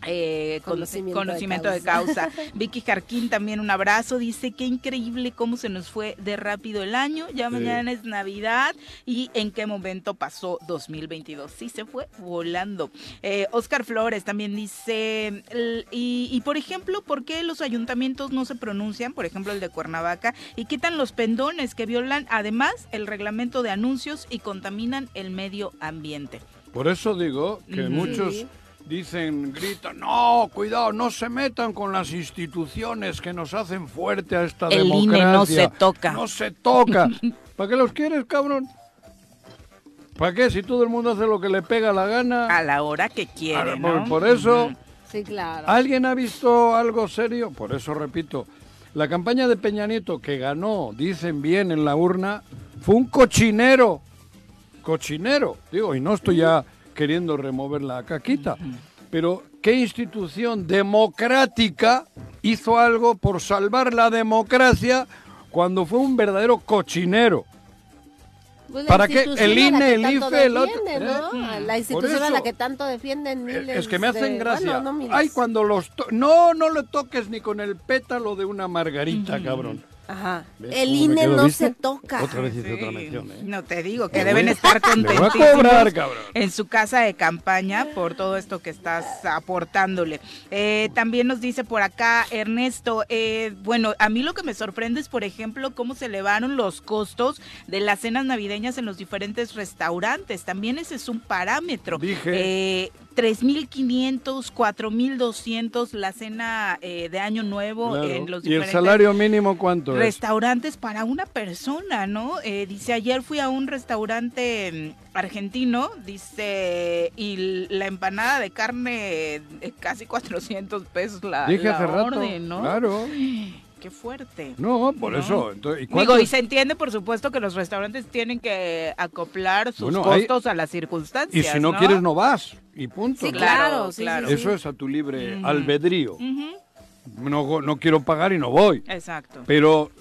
eh, con- Conocimiento conocimiento, de de, causa. Vicky Jarquín también un abrazo, dice qué increíble cómo se nos fue de rápido el año, ya Sí. mañana es Navidad y en qué momento pasó 2022. Sí, se fue volando. Eh, Oscar Flores también dice, y, y por ejemplo, ¿por qué los ayuntamientos no se pronuncian, por ejemplo el de Cuernavaca, y quitan los pendones que violan además el reglamento de anuncios y contaminan el medio ambiente? Por eso digo que muchos. Dicen, gritan, no, cuidado, no se metan con las instituciones que nos hacen fuerte a esta El INE democracia. no se toca. No se toca. ¿Para qué los quieres, cabrón? ¿Para qué? Si todo el mundo hace lo que le pega la gana. A la hora que quiere, Ahora, ¿no? por, por eso. Sí, claro. ¿alguien ha visto algo serio? Por eso repito, la campaña de Peña Nieto que ganó, dicen bien en la urna, fue un cochinero. Cochinero. Digo, y no estoy ya queriendo remover la caquita. Pero, ¿qué institución democrática hizo algo por salvar la democracia cuando fue un verdadero cochinero? Pues ¿Para qué? El INE, que el IFE, el otro, ¿eh? ¿no? La institución a la que tanto defienden miles Es que me hacen de- gracia. bueno, no. Ay, cuando los... to- no, no le toques ni con el pétalo de una margarita, cabrón. Ajá. ¿Ves El INE no se toca. Otra vez hice Sí. otra mención, ¿eh? No te digo que deben estar contentísimos cobrar, en su casa de campaña por todo esto que estás aportándole. Eh, también nos dice por acá Ernesto, eh, bueno, a mí lo que me sorprende es, por ejemplo, cómo se elevaron los costos de las cenas navideñas en los diferentes restaurantes. También ese es un parámetro. Dije. Eh, 3.500, 4.200 la cena eh, de Año Nuevo Claro. en los ¿Y el salario mínimo cuánto es? restaurantes para una persona, ¿no? Eh, dice, ayer fui a un restaurante mm, argentino, dice, y la empanada de carne, eh, casi 400 pesos la, Dije la hace rato. orden, ¿no? Claro. Qué fuerte. No, por No. eso. Entonces, ¿y Digo, y se entiende, por supuesto, que los restaurantes tienen que acoplar sus Bueno, hay- costos a las y circunstancias. si no, quieres, no vas. Y punto. Sí, ¿no? claro, sí, claro. sí, Eso sí. es a tu libre albedrío. Ujú, No, no quiero pagar y no voy. Exacto. Pero.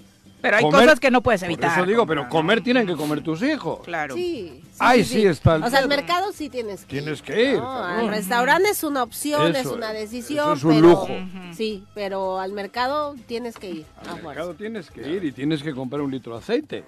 Pero hay comer- cosas que no puedes Por evitar. eso digo, pero comer tienen que comer tus hijos. Claro. Sí. sí, Ahí sí está el O sea, al mercado sí tienes que Tienes ir. que ir, ¿no? Al restaurante es una opción, es una decisión. eso es un pero, lujo. Sí, pero al mercado tienes que ir. Al fuerza. mercado tienes que ir y tienes que comprar un litro de aceite.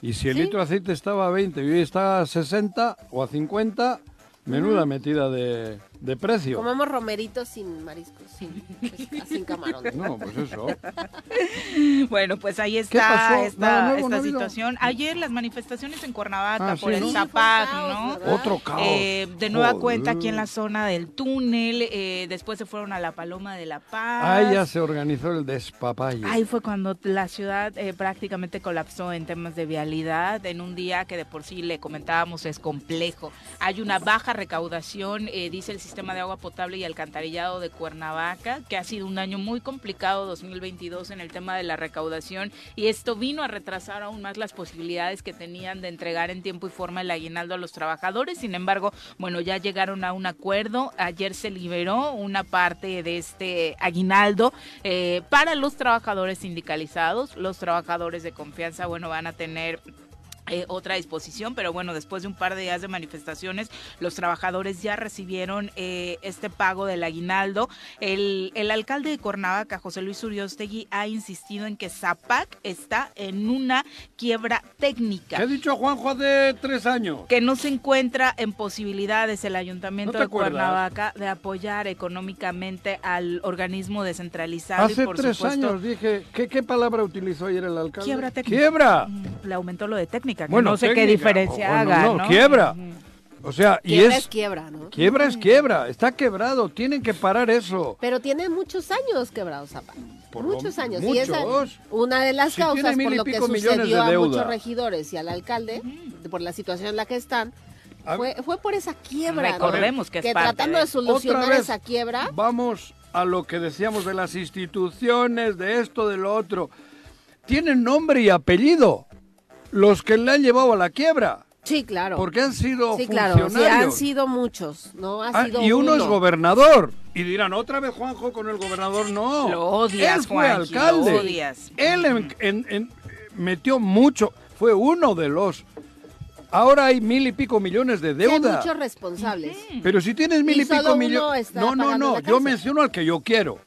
Y si el Sí. litro de aceite estaba a 20 y hoy está a 60 o a 50, menuda metida de, de precio. Comemos romeritos sin mariscos, sin, pesca- sin camarón. No, pues eso. Bueno, pues ahí ¿Qué está esta, Nada nuevo, esta no ha habido. situación. Ayer las manifestaciones en Cuernavaca Ah, por sí, el Zapac, caos, ¿no? ¿verdad? Otro caos. Eh, de nueva Joder. cuenta aquí en la zona del túnel, eh, después se fueron a la Paloma de la Paz. Ahí ya se organizó el despapalle. Ahí fue cuando la ciudad eh, prácticamente colapsó en temas de vialidad, en un día que de por sí le comentábamos es complejo. Hay una baja recaudación, eh, dice el sistema de agua potable y alcantarillado de Cuernavaca, que ha sido un año muy complicado 2022 en el tema de la recaudación y esto vino a retrasar aún más las posibilidades que tenían de entregar en tiempo y forma el aguinaldo a los trabajadores. Sin embargo, bueno, ya llegaron a un acuerdo. Ayer se liberó una parte de este aguinaldo eh, para los trabajadores sindicalizados. Los trabajadores de confianza, bueno, van a tener eh, otra disposición, pero bueno, después de un par de días de manifestaciones, los trabajadores ya recibieron eh, este pago del aguinaldo. El, el alcalde de Cuernavaca, José Luis Uriostegui, ha insistido en que Zapac está en una quiebra técnica. ¿Qué ha dicho Juanjo hace tres años? que no se encuentra en posibilidades el ayuntamiento ¿No te de acuerdas? Cuernavaca de apoyar económicamente al organismo descentralizado y Hace por tres supuesto años dije, ¿qué, ¿qué palabra utilizó ayer el alcalde? quiebra técnica. ¡Quiebra! Mm, Le aumentó lo de técnica, que Bueno, no sé qué diferencia o- bueno, haga, no, ¿no? quiebra. O sea, y Quiebra es... es quiebra, ¿no? Quiebra es quiebra, está quebrado, tienen que parar eso. Pero tiene muchos años quebrado Zapata. Por lo- muchos años. Y esa, muchos. una de las causas por y lo que sucedió de a muchos regidores y al alcalde, por la situación en la que están, fue, fue por esa quiebra. ¿no? Recordemos que es parte tratando de- de solucionar Otra vez esa quiebra, Vamos a lo que decíamos de las instituciones, de esto, de lo otro. Tienen nombre y apellido los que le han llevado a la quiebra, sí, claro. porque han sido Sí, claro, sí, han funcionarios. sido muchos, ¿no? Ha Ah, sido y uno es uno. gobernador. Y dirán, otra vez Juanjo con el gobernador. No. Lo odias, Él fue Juanji, lo alcalde. odias. Él en- en- en- metió mucho. Fue uno de los. Ahora hay mil y pico millones de Sí, hay deuda. muchos responsables. Pero si tienes mil Y y, pico millones. No, no, no. Yo menciono al que yo quiero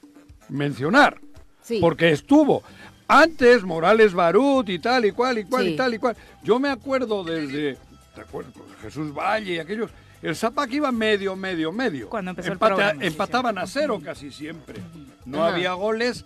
mencionar. Sí. Porque estuvo. Antes Morales Barut y tal y cual y cual Sí. y tal y cual. Yo me acuerdo desde. ¿Te acuerdas? Jesús Valle y aquellos. El Zapac iba medio, medio, medio. Cuando empezó el Empata- sí, empataban a cero casi siempre. No Ajá. había goles.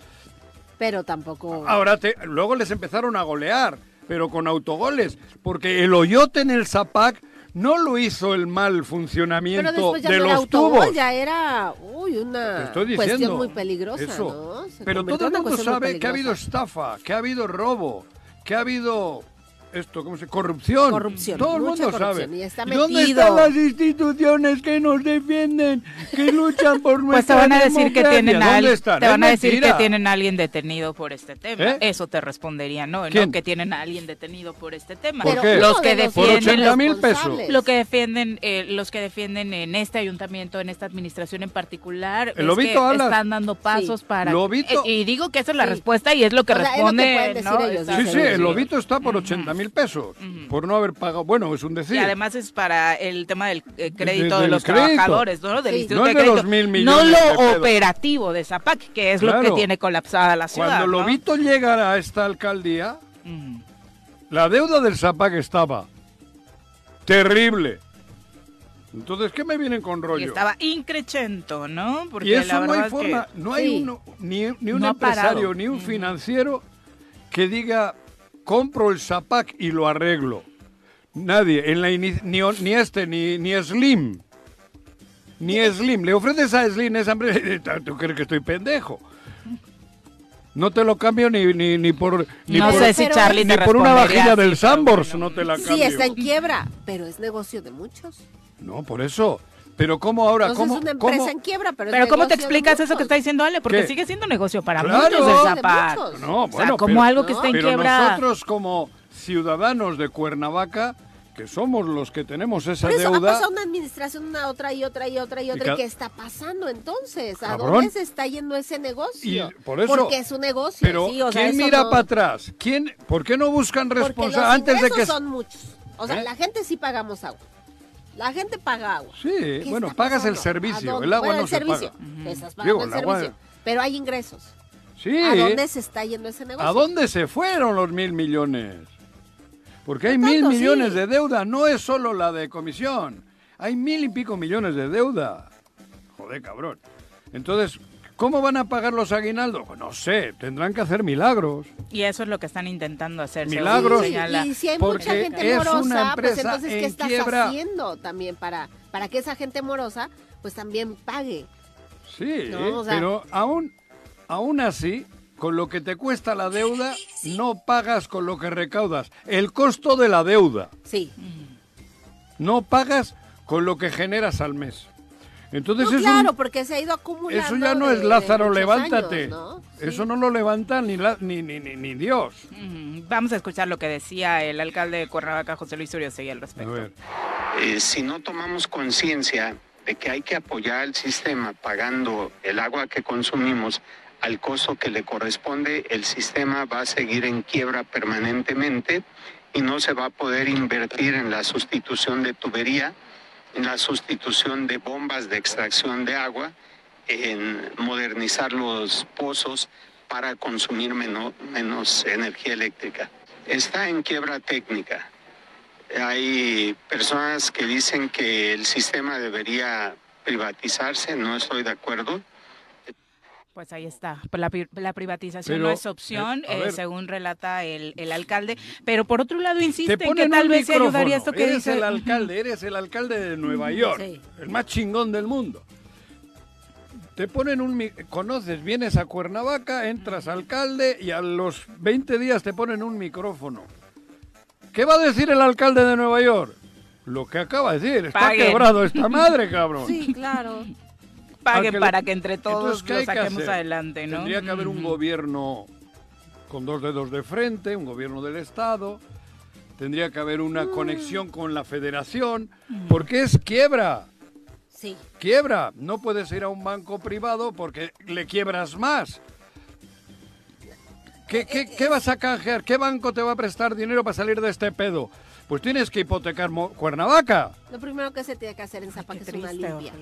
Pero tampoco. Ahora te- luego les empezaron a golear, pero con autogoles. Porque el hoyote en el Zapac no lo hizo el mal funcionamiento Pero después ya de no los tubos. ya era uy, una estoy diciendo. cuestión muy peligrosa, eso. ¿no? Pero todo el mundo sabe que ha habido estafa, que ha habido robo, que ha habido esto, ¿cómo se Corrupción. Corrupción, Todo el mundo corrupción, sabe. y está ¿Dónde están las instituciones que nos defienden, que luchan por nuestra Pues te van a decir que tienen a ¿Dónde alguien, están? te van a decir que tienen a alguien detenido por este tema. ¿Eh? Eso te respondería, ¿no? ¿Quién? No que tienen a alguien detenido por este tema. ¿Por qué? Los que Por defienden 80 mil pesos. responsables. Lo que defienden, eh, los que defienden en este ayuntamiento, en esta administración en particular, El es Lobito que Alas. están dando pasos Sí. para. Lobito- eh, y digo que esa es la Sí. respuesta y es lo que O sea, es lo que responde. Sí, sí, el lobito está por 80 mil pesos por no haber pagado. Bueno, es un decir. Y además es para el tema del eh, crédito De- los crédito. trabajadores, ¿no? Del Sí. Instituto No de es de Crédito. los mil no millones de lo operativo de Zapac, que es lo que tiene colapsada la ciudad. Cuando ¿no? Lobito llegara a esta alcaldía, la deuda del Zapac estaba terrible. Entonces, ¿qué me vienen con Y rollo? estaba increchento, ¿no? Porque y eso la no hay es que- forma, no hay Sí. uno, ni, ni un No empresario, parado. ni un financiero que diga, compro el Zapac y lo arreglo. Nadie, en la ni, ni este, ni, ni Slim. Ni Slim. Le ofreces a Slim esa empresa, ¿tú crees que estoy pendejo? No te lo cambio ni, ni, ni por... Ni no por, sé si Charlie ni te por una vajilla así, del Sambors no te la cambio. Sí, está en quiebra, pero es negocio de muchos. No, por eso. Pero ¿cómo ahora? Entonces ¿Cómo, es una empresa cómo- en quiebra, pero es Pero ¿cómo te explicas eso que está diciendo Ale? Porque ¿Qué? sigue siendo negocio para Claro. muchos Zapac. muchos. No, O sea, bueno, como pero- algo que no, está en Pero quiebra. nosotros como ciudadanos de Cuernavaca, que somos los que tenemos esa Por eso ha deuda, pasado una administración, una otra y otra y otra y otra. ¿Y qué está pasando entonces? ¿A Cabrón. dónde se está yendo ese negocio? Y por eso- Porque es un negocio. pero sí, o sea, ¿quién mira no- para atrás? ¿Quién, ¿Por qué no buscan responsables antes de que son muchos. O sea, ¿Eh? la gente sí pagamos agua. La gente paga agua. Sí, ¿Qué bueno, pagas el servicio, el agua Bueno, no el se servicio. paga. Estás pagando Digo, el el agua- servicio. Pero hay ingresos. Sí. ¿A dónde se está yendo ese negocio? ¿A dónde se fueron los mil millones? Porque hay mil millones sí. de deuda, no es solo la de comisión. Hay mil y pico millones de deuda. Joder, cabrón. Entonces, ¿cómo van a pagar los aguinaldos? Pues no sé, tendrán que hacer milagros. Y eso es lo que están intentando hacer. según Milagros. señala. Y si hay Porque mucha gente es una morosa, pues empresa entonces, ¿qué en estás quiebra. haciendo también para, para que esa gente morosa pues también pague? Sí, No, o sea- pero aún, aún así, con lo que te cuesta la deuda, no pagas con lo que recaudas. El costo de la deuda. Sí. No pagas con lo que generas al mes. Entonces No, es un- claro, porque se ha ido acumulando. eso ya no de- es Lázaro, levántate. años, ¿no? Eso no lo levanta ni, la- ni, ni, ni, ni Dios. Vamos a escuchar lo que decía el alcalde de Cuernavaca, José Luis Uriostegui, al A respecto. ver. Eh, si no tomamos conciencia de que hay que apoyar al sistema pagando el agua que consumimos al costo que le corresponde, el sistema va a seguir en quiebra permanentemente y no se va a poder invertir en la sustitución de tubería, la sustitución de bombas de extracción de agua, en modernizar los pozos para consumir meno- menos energía eléctrica. Está en quiebra técnica. Hay personas que dicen que el sistema debería privatizarse, no estoy de acuerdo. Pues ahí está. Pues La, la privatización Pero, no es opción, eh, eh, según relata el, el alcalde. Pero por otro lado, insiste que tal vez se ayudaría esto que eres dice. el alcalde, eres el alcalde de Nueva York, Sí. el más chingón del mundo. Te ponen un... Conoces, vienes a Cuernavaca, entras alcalde y a los 20 días te ponen un micrófono. ¿Qué va a decir el alcalde de Nueva York? Lo que acaba de decir, está Paguen. quebrado esta madre, cabrón. Sí, claro. Paguen para que entre todos Entonces, ¿qué lo saquemos hacer? adelante, ¿no? Tendría que haber un gobierno con dos dedos de frente, un gobierno del Estado. Tendría que haber una conexión con la federación, porque es quiebra. Sí. Quiebra. No puedes ir a un banco privado porque le quiebras más. ¿Qué, qué, qué vas a canjear? ¿Qué banco te va a prestar dinero para salir de este pedo? Pues tienes que hipotecar Mo- Cuernavaca. Lo primero que se tiene que hacer en Zapac es una limpia.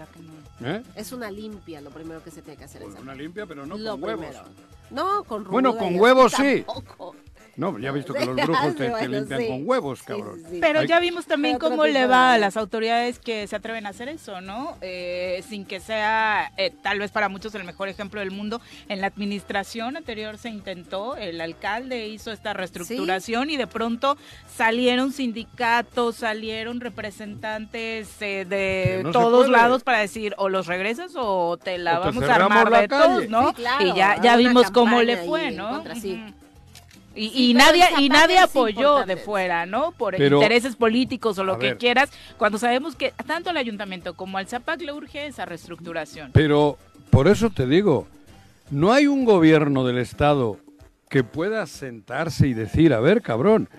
no. ¿Eh? Es una limpia lo primero que se tiene que hacer en Zapac. una limpia, pero no Lo con huevos. primero. No, con ruda Bueno, con huevos sí. tampoco. No, ya he visto que los brujos te, limpian sí. con huevos, cabrón. sí, sí. Pero Hay- ya vimos también cómo le va a las autoridades que se atreven a hacer eso, ¿no? Eh, sin que sea, eh, tal vez para muchos, el mejor ejemplo del mundo. En la administración anterior se intentó, el alcalde hizo esta reestructuración y de pronto salieron sindicatos, salieron representantes eh, de no todos lados para decir o los regresas o te la O te vamos a armar la de calle. todos, ¿no? Sí, claro, y ya, ya vimos cómo le fue, ¿no? Y, Sí, y pero nadie y nadie apoyó de fuera, ¿no? Por Pero- intereses políticos o lo que ver. quieras, cuando sabemos que tanto al ayuntamiento como al ZAPAC le urge esa reestructuración. Pero por eso te digo, no hay un gobierno del Estado que pueda sentarse y decir, a ver, cabrón,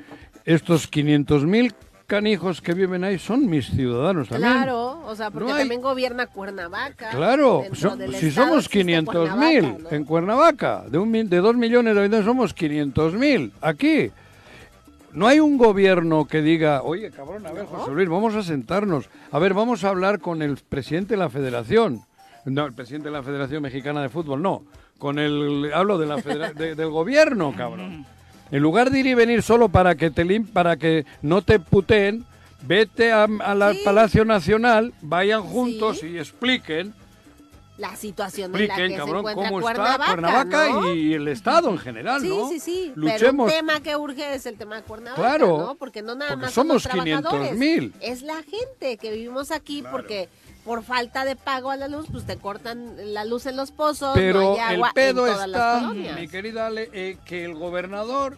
estos 500.000 canijos que viven ahí son mis ciudadanos también. Claro, o sea, porque No hay- también gobierna Cuernavaca. Claro, so- si estado somos existe 500.000 Cuernavaca, ¿no? en Cuernavaca, de, un, mil- de 2 millones de habitantes somos 500.000 aquí. No hay un gobierno que diga, oye, cabrón, a ver, José Luis, vamos a sentarnos. A ver, vamos a hablar con el presidente de la federación. No, el presidente de la Federación Mexicana de Fútbol, no. Con el, hablo de la federa- de- del gobierno, cabrón. En lugar de ir y venir solo para que te lim- para que no te puteen, vete a, al Sí. Palacio Nacional, vayan juntos Sí. y expliquen La situación en la expliquen, que cabrón, se encuentra cómo Cuernavaca, está Cuernavaca ¿no? y el Estado en general, Sí, ¿no? sí, sí. Luchemos. Pero un tema que urge es el tema de Cuernavaca, Claro, ¿no? Porque no nada porque más somos trabajadores. 500,000. Es la gente que vivimos aquí porque por falta de pago a la luz, pues te cortan la luz en los pozos, Pero no hay agua el pedo en todas las está, colonias. mi querida Ale, eh, que el gobernador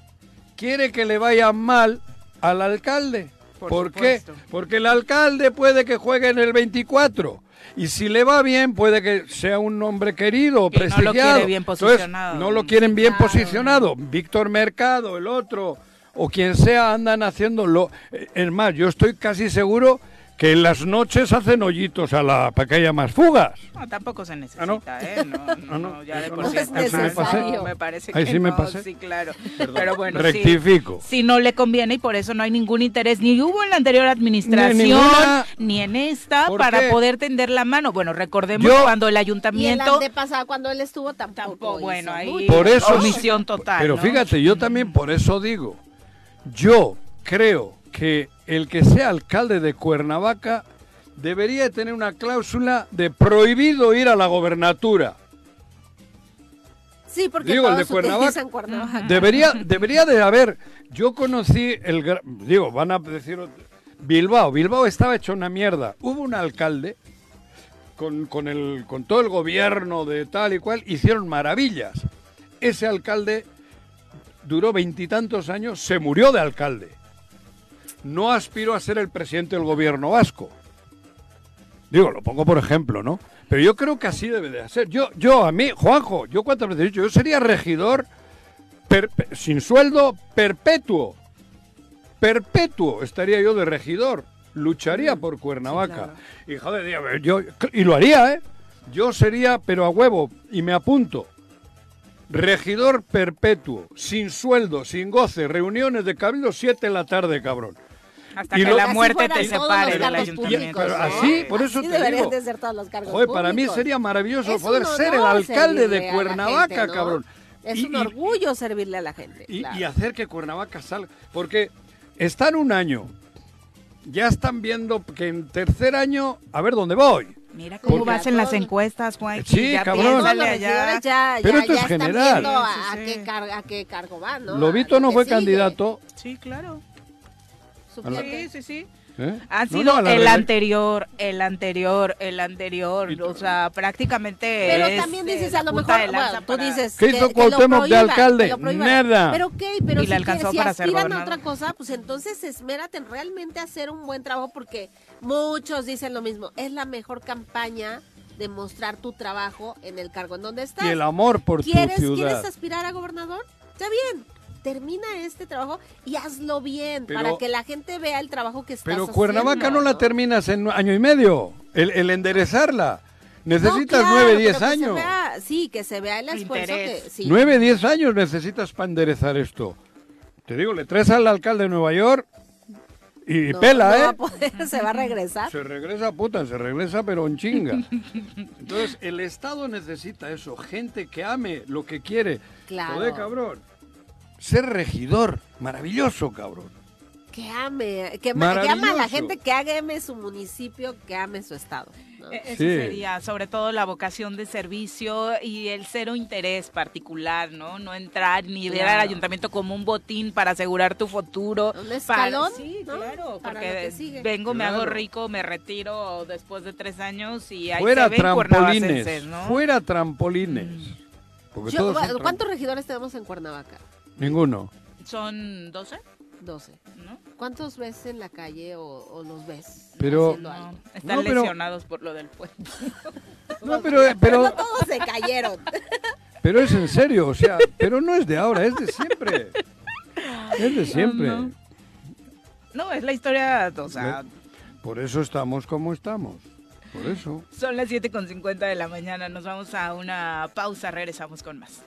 quiere que le vaya mal al alcalde. Por ¿Por, qué? Porque el alcalde puede que juegue en el 24. Y si le va bien, puede que sea un hombre querido, Y no lo prestigiado. quiere bien Entonces, posicionado. no lo quieren bien Claro. posicionado. Víctor Mercado, el otro, o quien sea, andan haciéndolo. Eh, Es más, yo estoy casi seguro que en las noches hacen hoyitos a la, para que haya más fugas. No, tampoco se necesita, Ah, ¿no? ¿eh? No, no, Ah, no. no, ya de Eso por no. sí es necesario. Me parece Ahí que sí me no, pasé. Sí, claro. Pero bueno. Rectifico. Si no le conviene y por eso no hay ningún interés, ni hubo en la anterior administración, Ni ni, en ninguna- en esta, ¿Por para qué? poder tender la mano. Bueno, recordemos Yo- cuando el Y el ayuntamiento... antepasado, cuando él estuvo, tampoco, Tampoco, bueno, ahí. Por eso- omisión total. Pero ¿no? fíjate, yo también por eso digo, yo creo que el que sea alcalde de Cuernavaca debería de tener una cláusula de prohibido ir a la gobernatura. Sí, porque Digo, el de Cuernavaca. Cuernavaca. Debería, debería de haber. Yo conocí el. Digo, van a decir. Bilbao. Bilbao estaba hecho una mierda. Hubo un alcalde con, con, el, con todo el gobierno de tal y cual. Hicieron maravillas. Ese alcalde duró veintitantos años, se murió de alcalde. No aspiró a ser el presidente del gobierno vasco. Digo, lo pongo por ejemplo, ¿no? Pero yo creo que así debe de ser. Yo, yo a mí, Juanjo, yo cuántas veces he dicho, yo sería regidor per- sin sueldo perpetuo. Perpetuo estaría yo de regidor. Lucharía por Cuernavaca. Y joder, yo, y lo haría, ¿eh? Yo sería, pero a huevo, y me apunto. Regidor perpetuo, sin sueldo, sin goce, reuniones de cabildo, 7 de la tarde, cabrón. Hasta Y que lo- la muerte te separe del ayuntamiento. públicos, Pero ¿no? así, por eso Así te deberían digo. de ser todos los cargos Joder, para mí sería maravilloso Es poder ser el alcalde de a Cuernavaca, gente, ¿no? cabrón. Es Y- un y- orgullo servirle a la gente. y, claro. y hacer que Cuernavaca salga. Porque están un año, ya están viendo que en tercer año, a ver dónde voy. Mira cómo Porque- vas en las encuestas, Juan. Sí, ya cabrón. Regidores ya, Pero ya- esto es ya están general. viendo a, Sí, a sí, qué sí. car- a qué cargo van, ¿no? Lobito A lo no fue sigue. candidato. Sí, claro. Sí, sí, sí. ¿eh? Ha No, sido no, el anterior, el anterior, el anterior. O sea, prácticamente. Pero es, también dices, a lo mejor, bueno, tú dices ¿Qué que, hizo que Cuauhtémoc de alcalde? Nada. Pero ok, pero Y le si, alcanzó que- si para aspiran a otra cosa, pues entonces esmérate en realmente hacer un buen trabajo porque muchos dicen lo mismo. Es la mejor campaña de mostrar tu trabajo en el cargo en donde estás. Y el amor por tu ¿Quieres, ciudad. ¿Quieres aspirar a gobernador? Está bien. Termina este trabajo y hazlo bien Pero- para que la gente vea el trabajo que estás Pero haciendo. Cuernavaca no la terminas en año y medio. El, el enderezarla. Necesitas No, nueve, claro, diez pero que se años. vea- sí, que se vea el esfuerzo que... Sí. Nueve, diez años necesitas para enderezar esto. Te digo, le traes al alcalde de Nueva York y No, pela, no ¿eh? va a poder, se va a regresar. Se regresa, puta, se regresa, pero en chinga. Entonces, el Estado necesita eso, gente que ame lo que quiere. Claro. Joder, cabrón. Ser regidor, maravilloso, cabrón. Que ame, que, que ama a la gente, que ame su municipio, que ame su estado. ¿no? Eh, Eso Sí. sería, sobre todo la vocación de servicio y el cero interés particular, ¿no? No entrar ni ver al ayuntamiento como un botín para asegurar tu futuro. Un Para- escalón, sí, ¿no? claro, Para porque lo que sigue. vengo, me hago rico, me retiro después de tres años y ahí Fuera se ven trampolines, ¿no? fuera trampolines. Porque Yo- ¿Cuántos regidores tenemos en Cuernavaca? Ninguno. Son 12, 12. ¿no? ¿Cuántos ves en la calle o, o los ves Pero- haciendo algo? No, están No, pero- lesionados por lo del puente. No, pero, Pero pero, no todos se cayeron. pero es en serio, o sea, pero no es de ahora, es de siempre. Es de siempre. no. No, es la historia, o sea, Por eso estamos como estamos. Por eso. Son las 7.50 de la mañana, nos vamos a una pausa, regresamos con más.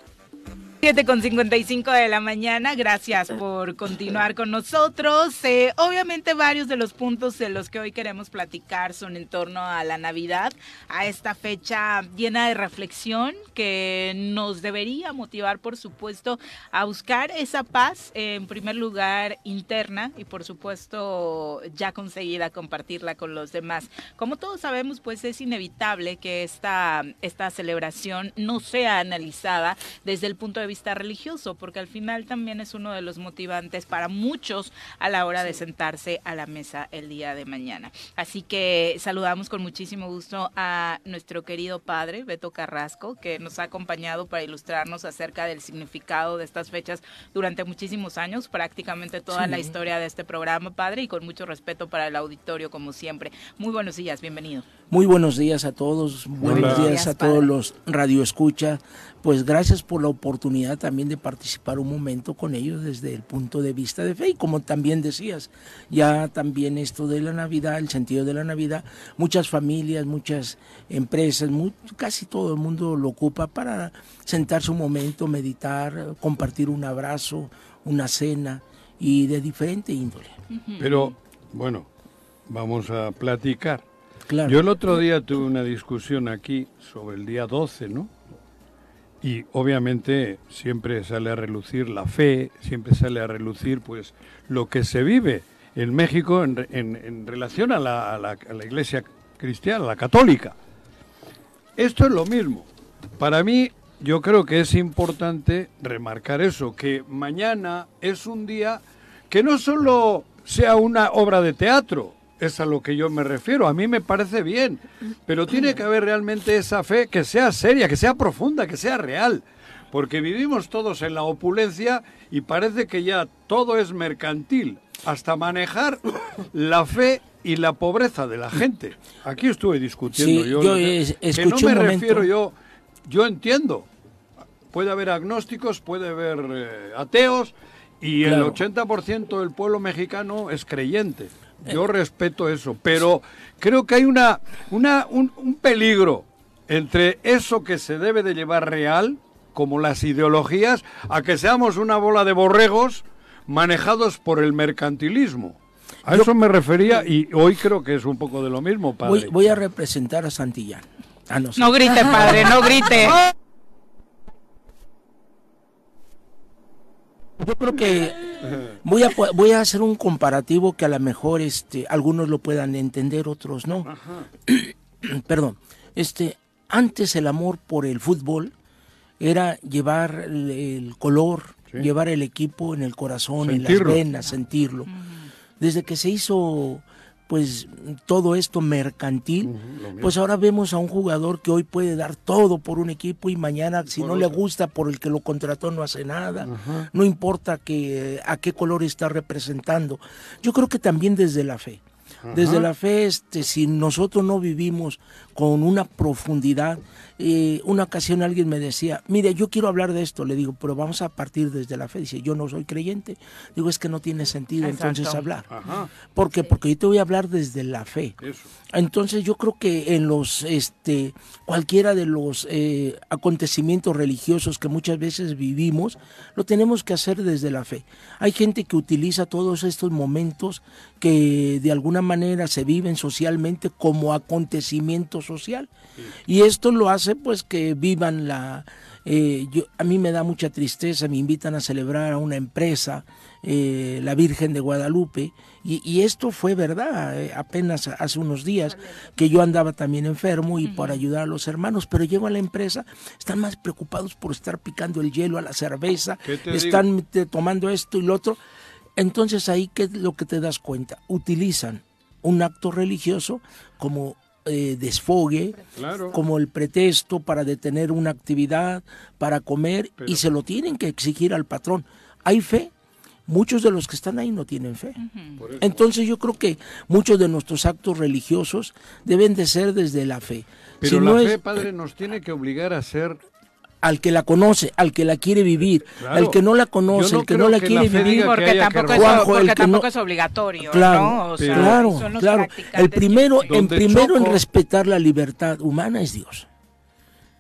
7.55 de la mañana, gracias por continuar con nosotros. Eh, obviamente varios de los puntos de los que hoy queremos platicar son en torno a la Navidad, a esta fecha llena de reflexión que nos debería motivar, por supuesto, a buscar esa paz, eh, en primer lugar, interna y, por supuesto, ya conseguida, compartirla con los demás. Como todos sabemos, pues es inevitable que esta, esta celebración no sea analizada desde el punto de vista religioso, porque al final también es uno de los motivantes para muchos a la hora de sentarse a la mesa el día de mañana. Así que saludamos con muchísimo gusto a nuestro querido padre, Beto Carrasco, que nos ha acompañado para ilustrarnos acerca del significado de estas fechas durante muchísimos años, prácticamente toda la historia de este programa, padre, y con mucho respeto para el auditorio, como siempre. Muy buenos días, bienvenido. Muy buenos días a todos, buenos Hola. días a todos los radioescuchas. Pues gracias por la oportunidad también de participar un momento con ellos desde el punto de vista de fe. Y como también decías, ya también esto de la Navidad, el sentido de la Navidad, muchas familias, muchas empresas, mu- casi todo el mundo lo ocupa para sentarse un momento, meditar, compartir un abrazo, una cena y de diferente índole. Pero, bueno, vamos a platicar. Yo el otro día tuve una discusión aquí sobre el día 12, ¿no? Y obviamente siempre sale a relucir la fe, siempre sale a relucir pues lo que se vive en México en, en- en relación a la, a la- a la Iglesia cristiana, la católica. Esto es lo mismo. Para mí, yo creo que es importante remarcar eso, que mañana es un día que no solo sea una obra de teatro, es a lo que yo me refiero, a mí me parece bien, pero tiene que haber realmente esa fe que sea seria, que sea profunda, que sea real, porque vivimos todos en la opulencia y parece que ya todo es mercantil, hasta manejar la fe y la pobreza de la gente. Aquí estuve discutiendo Sí, yo, yo que- es- que no me refiero yo, yo entiendo, puede haber agnósticos, puede haber eh, ateos y el Claro. 80% del pueblo mexicano es creyente. Yo respeto eso, pero creo que hay una, una un, un peligro entre eso que se debe de llevar real, como las ideologías, a que seamos una bola de borregos manejados por el mercantilismo. A eso me refería y hoy creo que es un poco de lo mismo, padre. Voy, voy a representar a Santillán. Ah, no. No grite, padre, no grite. Yo creo que voy a, voy a hacer un comparativo que a lo mejor este, algunos lo puedan entender, otros no. Perdón. Este, antes el amor por el fútbol era llevar el, color, llevar el equipo en el corazón, en las venas, sentirlo. Desde que se hizo pues todo esto mercantil, pues ahora vemos a un jugador que hoy puede dar todo por un equipo y mañana si no le gusta por el que lo contrató no hace nada, no importa que a qué color está representando. Yo creo que también desde la fe. Desde la fe, este, si nosotros no vivimos con una profundidad, eh, una ocasión alguien me decía, mire, yo quiero hablar de esto, le digo, pero vamos a partir desde la fe. Dice, yo no soy creyente. Digo, es que no tiene sentido entonces hablar. Ajá, ¿Por qué? Porque yo te voy a hablar desde la fe. eso. Entonces yo creo que en los, este, cualquiera de los eh, acontecimientos religiosos que muchas veces vivimos, lo tenemos que hacer desde la fe. Hay gente que utiliza todos estos momentos que de alguna manera se viven socialmente como social. Y esto lo hace pues que vivan la... eh, yo, a mí me da mucha tristeza, me invitan a celebrar a una empresa, eh, la Virgen de Guadalupe, y, y esto fue verdad, eh, apenas hace unos días que yo andaba también enfermo y por ayudar a los hermanos, pero llego a la empresa, están más preocupados por estar picando el hielo a la cerveza, ¿Qué te están te- tomando esto y lo otro. Entonces ahí qué es lo que te das cuenta, utilizan un acto religioso como eh, desfogue, Claro. como el pretexto para detener una actividad, para comer, y se lo tienen que exigir al patrón. ¿Hay fe? Muchos de los que están ahí no tienen fe. Entonces yo creo que muchos de nuestros actos religiosos deben de ser desde la fe. Pero Si la no fe, es padre, nos tiene que obligar a ser al que la conoce, al que la quiere vivir, Claro. al que no la conoce, no el que no la que quiere la vivir. Porque tampoco, es, Juanjo, porque tampoco no- es obligatorio, Claro, ¿no? O sea, claro, son los claro. El primero, en primero en respetar la libertad humana es Dios.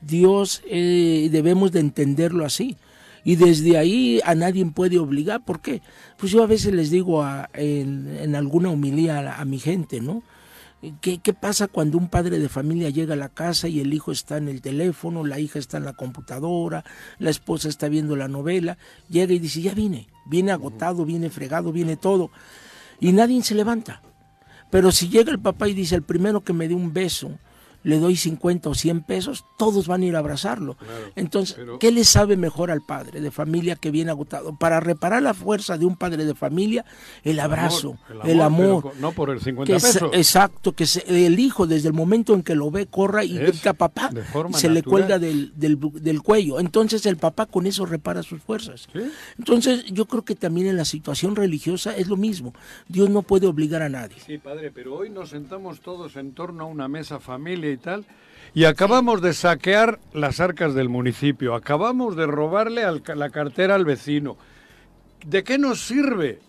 Dios eh, debemos de entenderlo así. Y desde ahí a nadie puede obligar. ¿Por qué? Pues yo a veces les digo a- en, en alguna humilía a mi gente, ¿no? ¿Qué, ¿Qué pasa cuando un padre de familia llega a la casa y el hijo está en el teléfono, la hija está en la computadora, la esposa está viendo la novela? Llega y dice, ya vine, viene agotado, viene fregado, viene todo. Y nadie se levanta. Pero si llega el papá y dice, el primero que me dé un beso, le doy 50 o 100 pesos, todos van a ir a abrazarlo. Entonces, pero- ¿qué le sabe mejor al padre de familia que viene agotado? Para reparar la fuerza de un padre de familia, el abrazo, el amor. no por el 50 que se- pesos. exacto, que se- el hijo desde el momento en que lo ve corra y grita papá, de forma se le cuelga del, del, del cuello. Entonces el papá con eso repara sus fuerzas. ¿Sí? Entonces yo creo que también en la situación religiosa es lo mismo. Dios no puede obligar a nadie. Sí, padre, pero hoy nos sentamos todos en torno a una mesa familia y tal, y acabamos de saquear las arcas del municipio, acabamos de robarle al la cartera al vecino. ¿De qué nos sirve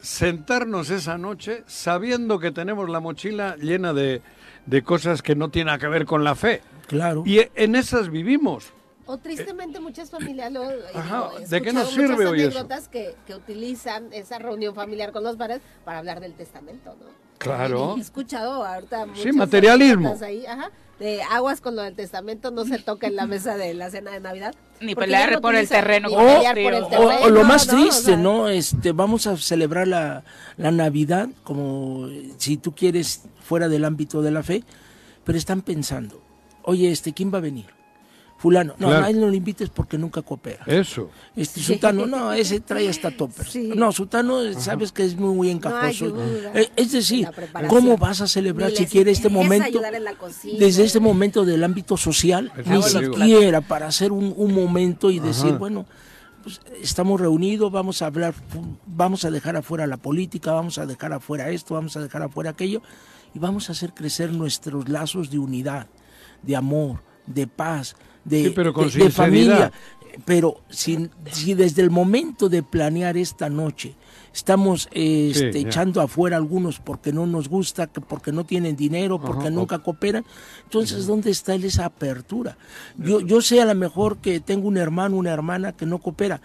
sentarnos esa noche sabiendo que tenemos la mochila llena de, de cosas que no tienen que ver con la fe? Claro. Y en esas vivimos. O tristemente muchas familias lo, Ajá, digo, he ¿de qué nos sirve muchas hoy eso? anécdotas que, que utilizan esa reunión familiar con los padres para hablar del testamento, ¿no? Claro. He escuchado ahorita muchas materialismo. anécdotas Ahí, ajá, de aguas con lo del testamento no se toca en la mesa de la cena de Navidad. Ni pelear no por el terreno ni pelear por el. O, terreno, o lo más ¿no? O triste, sea, ¿no? Este, vamos a celebrar la, la Navidad como eh, si tú quieres fuera del ámbito de la fe pero están pensando, oye, este, ¿quién va a venir? Fulano, no, Claro. a él no lo invites porque nunca coopera. Eso. Este Sutano, no, ese trae hasta toppers. No, Sutano, sabes que es muy, muy encajoso. Eh, es decir. ¿cómo vas a celebrar si quieres este momento? ayudar en la cocina. Desde este momento del ámbito social, Eso ni siquiera para hacer un, un momento y decir, Ajá. bueno, pues, estamos reunidos, vamos a hablar, vamos a dejar afuera la política, vamos a dejar afuera esto, vamos a dejar afuera aquello, y vamos a hacer crecer nuestros lazos de unidad, de amor, de paz, de, Sí, pero con de- de sinceridad. familia. Pero si, si desde el momento de planear esta noche estamos eh, Sí, este, echando afuera algunos porque no nos gusta, que porque no tienen dinero, porque Ajá, nunca cooperan, entonces ¿dónde está esa apertura? Yo, yo sé a lo mejor que tengo un hermano, una hermana que no coopera,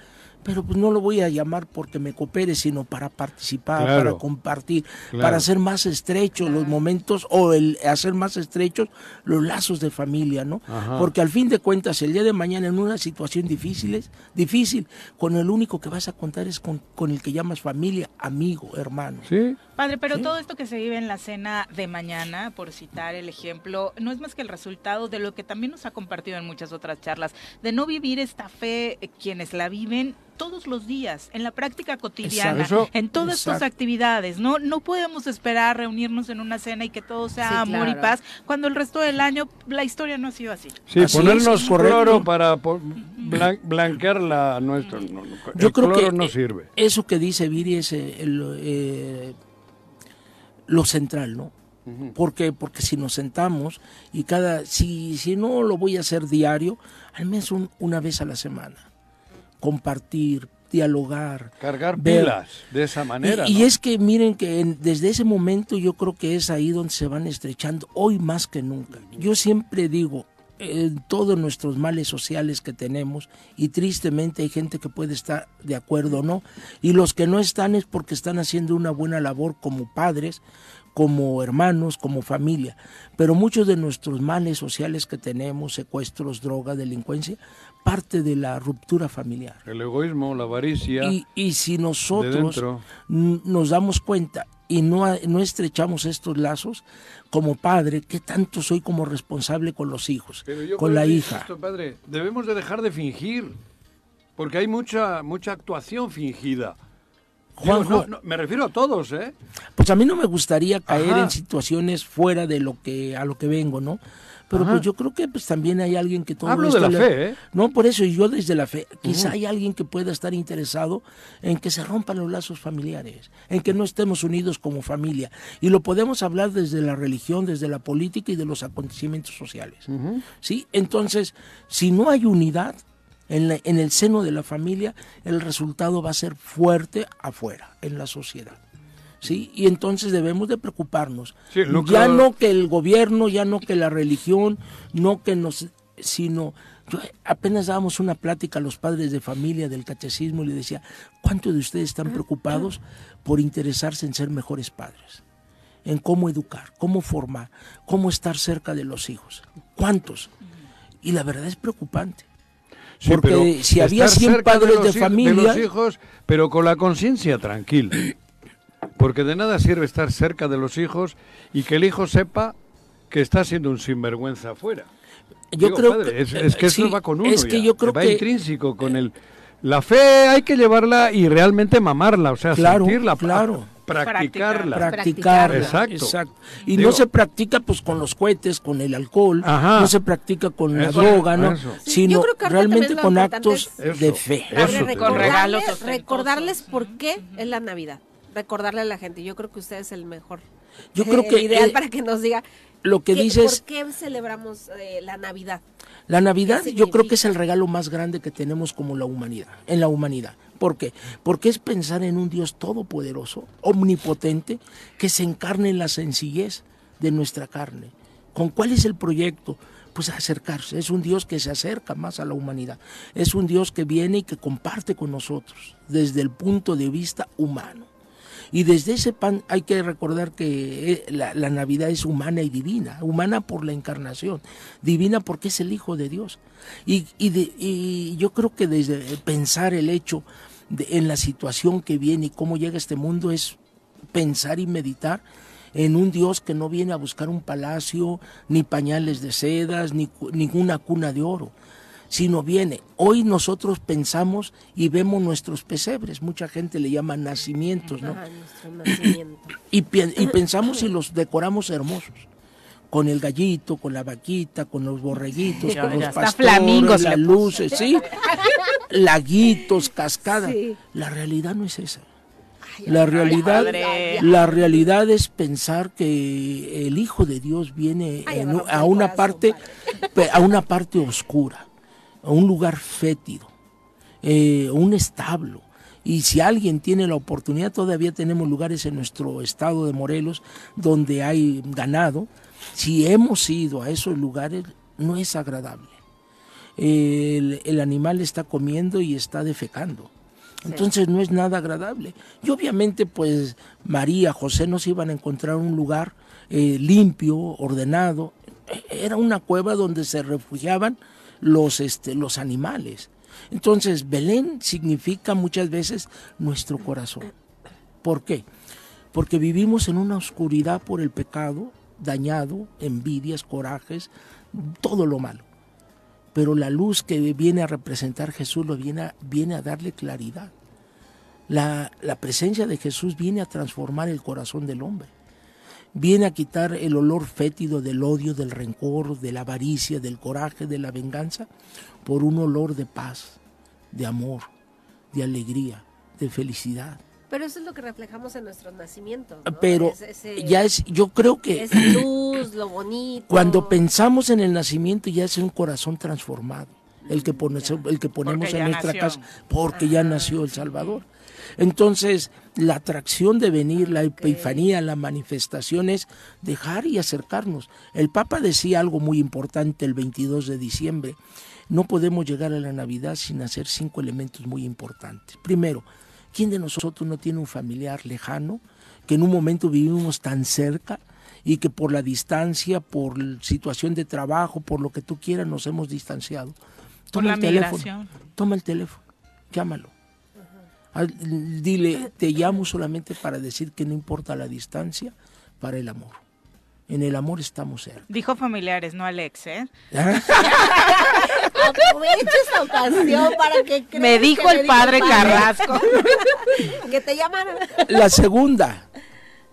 pero pues no lo voy a llamar porque me coopere, sino para participar, Claro. para compartir, Claro. para hacer más estrechos los momentos o el hacer más estrechos los lazos de familia, ¿no? Ajá. Porque al fin de cuentas, el día de mañana en una situación difícil, es- difícil, con el único que vas a contar es con, con el que llamas familia, amigo, hermano. Sí. Padre, pero todo esto que se vive en la cena de mañana, por citar el ejemplo, no es más que el resultado de lo que también nos ha compartido en muchas otras charlas, de no vivir esta fe eh, quienes la viven todos los días, en la práctica cotidiana, Exacto. En todas estas Exacto. actividades. No, no podemos esperar reunirnos en una cena y que todo sea Sí, amor y paz, cuando el resto del año la historia no ha sido así. Sí, Así ponernos es, cloro para po- blan- blanquear la nuestra. no, no, Yo el creo cloro que no eh, sirve. eso que dice Viri es eh, el, eh, lo central, ¿no? Porque porque si nos sentamos y cada si si no lo voy a hacer diario, al menos un- una vez a la semana, compartir, dialogar, Cargar ver. pilas de esa manera. Y, y es que miren que en- desde ese momento yo creo que es ahí donde se van estrechando, hoy más que nunca. Yo siempre digo, todos nuestros males sociales que tenemos, y tristemente hay gente que puede estar de acuerdo o no, y los que no están es porque están haciendo una buena labor como padres, como hermanos, como familia. Pero muchos de nuestros males sociales que tenemos, secuestros, droga, delincuencia, parte de la ruptura familiar. El egoísmo, la avaricia. Y, y si nosotros nos damos cuenta y no, no estrechamos estos lazos, como padre, ¿qué tanto soy como responsable con los hijos, Pero yo con creo la que, hija? padre, debemos de dejar de fingir. Porque hay mucha mucha actuación fingida. Juanjo. no, no, me refiero a todos, ¿eh? Pues a mí no me gustaría caer Ajá. en situaciones fuera de lo que a lo que vengo, ¿no? Pero Ajá. pues yo creo que pues también hay alguien que todo Hablo esto de la le- fe, ¿eh? No, por eso y yo desde la fe, quizá hay alguien que pueda estar interesado en que se rompan los lazos familiares, en que no estemos unidos como familia. Y lo podemos hablar desde la religión, desde la política y de los acontecimientos sociales. ¿Sí? Entonces, si no hay unidad en, la- en el seno de la familia, el resultado va a ser fuerte afuera, en la sociedad. ¿Sí? Y entonces debemos de preocuparnos. Sí, núcleo- Ya no que el gobierno, ya no que la religión, no que nos, sino yo apenas dábamos una plática a los padres de familia del catecismo y le decía, ¿cuántos de ustedes están preocupados por interesarse en ser mejores padres? En cómo educar, cómo formar, cómo estar cerca de los hijos. ¿Cuántos? Y la verdad es preocupante. Sí, Porque si había estar 100 cerca padres los de familia- los hijos, pero con la conciencia tranquila. Porque de nada sirve estar cerca de los hijos y que el hijo sepa que está siendo un sinvergüenza afuera. Yo Digo, creo padre, que- es, es que sí, eso va con uno. es que ya, yo creo va que- intrínseco con el. La fe hay que llevarla y realmente mamarla, o sea, Claro, sentirla, claro. practicarla. practicarla. Exacto. Y Digo- no se practica pues con los cohetes, con el alcohol, Ajá. no se practica con la droga, ¿no? eso. Sino yo creo que ahorita realmente con actos es- de fe. eso recordarles, recordarles por qué es la Navidad. Recordarle a la gente. Yo creo que usted es el mejor. Yo creo el que, ideal eh, para que nos diga Lo que qué- dices, ¿Por qué celebramos eh, la Navidad? la Navidad ¿Qué yo creo que es el regalo más grande que tenemos como la humanidad, en la humanidad. ¿Por qué? Porque es pensar en un Dios todopoderoso, omnipotente, que se encarne en la sencillez de nuestra carne. ¿Con cuál es el proyecto? Pues acercarse. Es un Dios que se acerca más a la humanidad. Es un Dios que viene y que comparte con nosotros desde el punto de vista humano. Y desde ese pan hay que recordar que eh, la, Navidad es humana y divina, humana por la encarnación, divina porque es el Hijo de Dios. Y, y, y yo creo que desde pensar el hecho de- en la situación que viene y cómo llega este mundo es pensar y meditar en un Dios que no viene a buscar un palacio, ni pañales de sedas, ni ninguna cuna de oro, sino viene. Hoy nosotros pensamos y vemos nuestros pesebres, mucha gente le llama nacimientos, ¿no? Ajá, nuestro nacimiento. y, pensamos y los decoramos hermosos. Con el gallito, con la vaquita, con los borreguitos, con ya los pastores, flamingos las luces, sí, laguitos, cascadas. Sí. La realidad no es esa. Ay, La realidad, la realidad es pensar que el Hijo de Dios viene Ay, en a una parte, a una parte oscura, a un lugar fétido, eh, un establo. Y si alguien tiene la oportunidad, todavía tenemos lugares en nuestro estado de Morelos donde hay ganado. Si hemos ido a esos lugares, no es agradable. El, el animal está comiendo y está defecando. Entonces no es nada agradable. Y obviamente pues María, José no se iban a encontrar un lugar eh, limpio, ordenado. E- Era una cueva donde se refugiaban los, este, los animales. Entonces Belén significa muchas veces nuestro corazón. ¿Por qué? Porque vivimos en una oscuridad por el pecado, dañado, envidias, corajes, todo lo malo pero la luz que viene a representar Jesús lo viene a, viene a darle claridad. La, la presencia de Jesús viene a transformar el corazón del hombre. Viene a quitar el olor fétido del odio, del rencor, de la avaricia, del coraje, de la venganza, por un olor de paz, de amor, de alegría, de felicidad. Pero eso es lo que reflejamos en nuestro nacimiento. ¿no? Pero Es- ese- ya es, yo creo que Esa luz, lo bonito. Cuando pensamos en el nacimiento ya es un corazón transformado, el que, pone- el que ponemos Porque en nuestra nació. casa, porque ya nació el Salvador. Entonces, la atracción de venir, la epifanía, la manifestación es dejar y acercarnos. El Papa decía algo muy importante el 22 de diciembre. No podemos llegar a la Navidad sin hacer cinco elementos muy importantes. Primero, ¿quién de nosotros no tiene un familiar lejano que en un momento vivimos tan cerca y que por la distancia, por situación de trabajo, por lo que tú quieras, nos hemos distanciado? Por Toma la el teléfono, toma el teléfono, llámalo. Dile, te llamo solamente para decir que no importa la distancia, para el amor. En el amor estamos cerca. Dijo familiares, no Alex, ¿eh? ¿Ah? Aprovecha esta ocasión para que creas Me dijo que el padre Carrasco. que te llamaran. La segunda,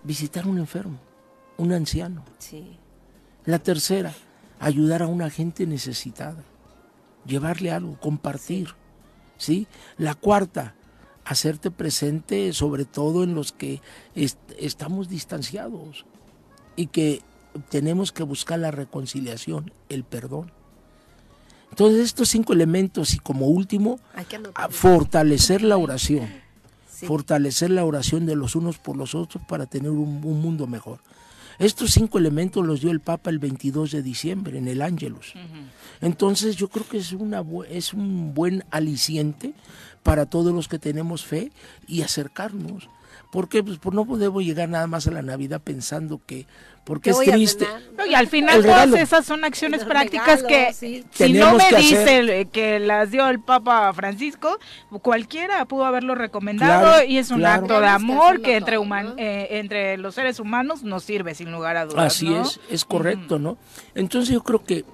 visitar a un enfermo, un anciano. Sí. La tercera, ayudar a una gente necesitada, llevarle algo, compartir. ¿sí? La cuarta, hacerte presente sobre todo en los que est- estamos distanciados y que tenemos que buscar la reconciliación, el perdón. Entonces estos cinco elementos y como último, fortalecer la oración, Sí. fortalecer la oración de los unos por los otros para tener un, un mundo mejor. Estos cinco elementos los dio el Papa el 22 de diciembre en el Ángelus. Entonces yo creo que es, una, es un buen aliciente para todos los que tenemos fe y acercarnos. Porque pues, pues, no podemos llegar nada más a la Navidad pensando que, porque ¿Qué es triste. No, y al final El regalo. todas esas son acciones Los prácticas que sí. si no me que dice hacer. que las dio el Papa Francisco, cualquiera pudo haberlo recomendado Claro, y es un claro. acto de que amor que entre, todo, human- ¿no? eh, entre los seres humanos nos sirve sin lugar a dudas. Así ¿no? es, es correcto, ¿no? Entonces yo creo que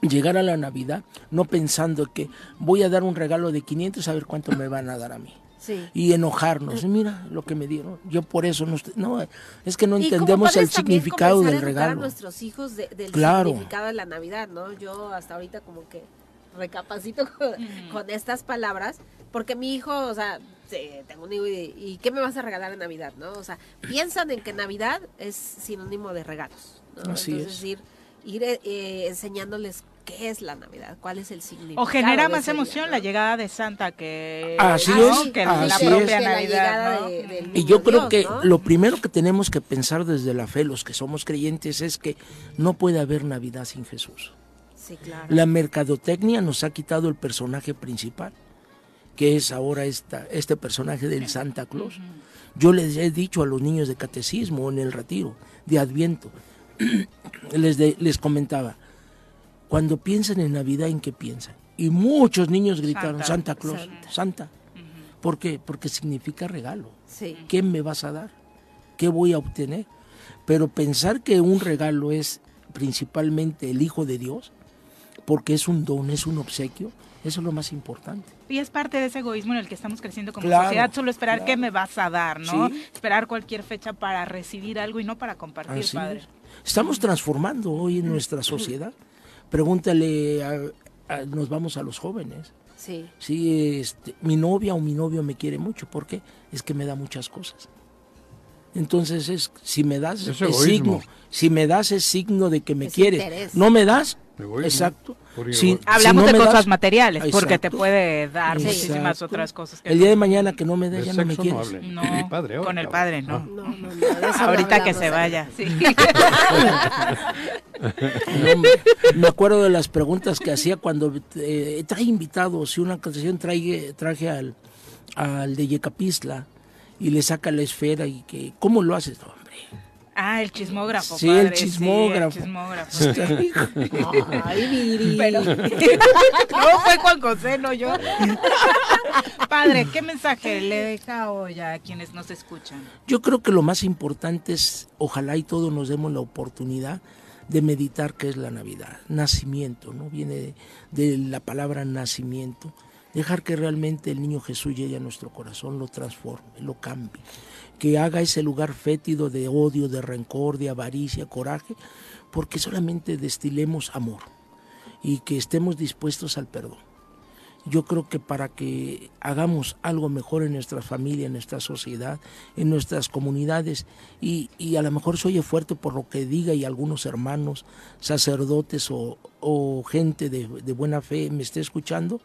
llegar a la Navidad no pensando que voy a dar un regalo de 500 a ver cuánto me van a dar a mí. Sí. Y enojarnos, mira lo que me dieron. Yo por eso no, estoy- no es que no entendemos el significado del a educar a regalo. nuestros hijos de- del Claro. significado de la Navidad, ¿no? Yo hasta ahorita como que recapacito con, con estas palabras, porque mi hijo, o sea, sí, tengo un hijo y, y ¿qué me vas a regalar en Navidad, no? O sea, piensan en que Navidad es sinónimo de regalos, ¿no? Así Entonces es. ir, ir eh, enseñándoles qué es la Navidad, cuál es el significado. O genera más día, emoción ¿no? la llegada de Santa que, Así ¿no? es, que así la propia Navidad. ¿no? de- del Y yo creo Dios, que ¿no? lo primero que tenemos que pensar desde la fe, los que somos creyentes, es que no puede haber Navidad sin Jesús. Sí, claro. La mercadotecnia nos ha quitado el personaje principal, que es ahora esta, este personaje del Santa Claus. Yo les he dicho a los niños de catecismo en el retiro, de Adviento, les, de- les comentaba, cuando piensan en Navidad, ¿en qué piensan? Y muchos niños gritaron, Santa. Santa, Claus, Santa. Santa. ¿Por qué? Porque significa regalo. Sí. ¿Qué me vas a dar? ¿Qué voy a obtener? Pero pensar que un regalo es principalmente el Hijo de Dios, porque es un don, es un obsequio, eso es lo más importante. Y es parte de ese egoísmo en el que estamos creciendo como Claro, sociedad, solo esperar claro. qué me vas a dar, ¿no? Sí. Esperar cualquier fecha para recibir algo y no para compartir, Así padre. es. Estamos transformando hoy en nuestra sociedad. Pregúntale, a- a- nos vamos a los jóvenes. Sí. Sí, este, mi novia o mi novio me quiere mucho. ¿Por qué? Es que me da muchas cosas. Entonces es, si me das Es signo, si me das es signo de que me Es quieres. interés. No me das, Egoísmo. exacto. Si- si Hablamos no de cosas das- materiales, porque te Exacto. puede dar Sí. muchísimas Exacto. otras cosas. Que El día de mañana que no me De ya no me no quieres. hable. No, Mi padre ahora, con el padre, no. Ah. No, no, no. de eso no Ahorita que se vaya. Sí. No, me, me acuerdo de las preguntas que hacía cuando eh, trae invitados y una ocasión traje, traje al, al de Yecapistla y le saca la esfera y que, ¿cómo lo haces? Hombre. Ah, el chismógrafo. Sí, padre, el chismógrafo. Sí, el chismógrafo. Ay. Pero- no fue Juan José, no yo. Padre, ¿qué mensaje le deja hoy a quienes nos escuchan? Yo creo que lo más importante es, ojalá y todos nos demos la oportunidad de meditar qué es la Navidad. Nacimiento, ¿no? Viene de, de la palabra nacimiento. Dejar que realmente el niño Jesús llegue a nuestro corazón, lo transforme, lo cambie. Que haga ese lugar fétido de odio, de rencor, de avaricia, coraje, porque solamente destilemos amor y que estemos dispuestos al perdón. Yo creo que para que hagamos algo mejor en nuestra familia, en nuestra sociedad, en nuestras comunidades, y, y a lo mejor se oye fuerte por lo que diga y algunos hermanos, sacerdotes o, o gente de, de buena fe me esté escuchando,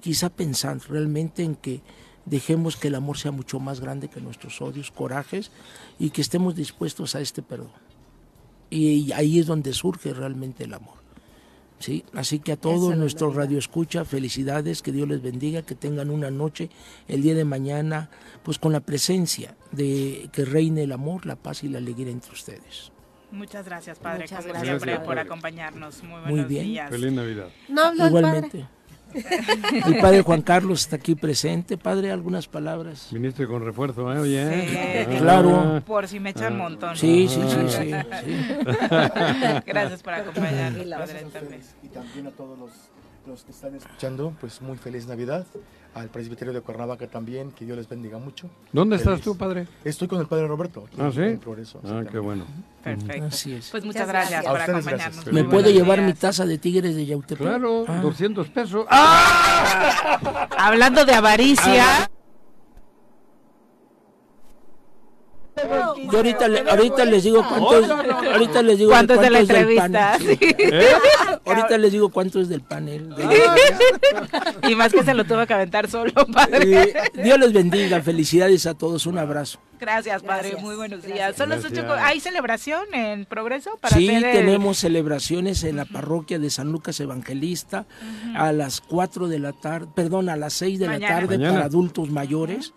quizá pensar realmente en que dejemos que el amor sea mucho más grande que nuestros odios, corajes, y que estemos dispuestos a este perdón. Y ahí es donde surge realmente el amor. ¿sí? Así que a todos es nuestros radio escucha, felicidades, que Dios les bendiga, que tengan una noche el día de mañana, pues con la presencia de que reine el amor, la paz y la alegría entre ustedes. Muchas gracias, padre, Muchas como gracias, siempre, padre. por acompañarnos. Muy buenos Muy bien. días. Feliz Navidad. No padre. El padre Juan Carlos está aquí presente. Padre, algunas palabras. Viniste con refuerzo, ¿eh? Oye, Sí. ¿eh? Claro. Por si me echan montón. Sí, sí, sí, sí. sí. Gracias por acompañarnos, padre, también. y también a todos los, los que están escuchando, pues muy feliz Navidad. Al presbiterio de Cuernavaca también, que Dios les bendiga mucho. ¿Dónde estás tú, padre? Estoy con el padre Roberto. aquí Ah, ¿sí? en Progreso, Ah, qué bueno. Perfecto. Así es. Pues muchas gracias, gracias. por acompañarnos. gracias. ¿Me buenos llevar mi taza de tigres de Yautepec? Claro, Ah. 200 pesos. Hablando de avaricia. Yo ahorita, le- ahorita les digo cuánto es, ahorita les digo ¿Cuánto es de la del entrevista? panel. Sí. ¿Eh? Ahorita les digo cuánto es del panel. Y más que se lo tuve que aventar solo, padre. Eh, Dios les bendiga, felicidades a todos, un abrazo. Gracias, padre. Gracias. Muy buenos días. Gracias. Son las ocho ¿Hay celebración en progreso? Para Sí, hacer el- tenemos celebraciones en la parroquia de San Lucas Evangelista a las 4 de la tarde, perdón, a las 6 de Mañana. la tarde Mañana. para adultos mayores,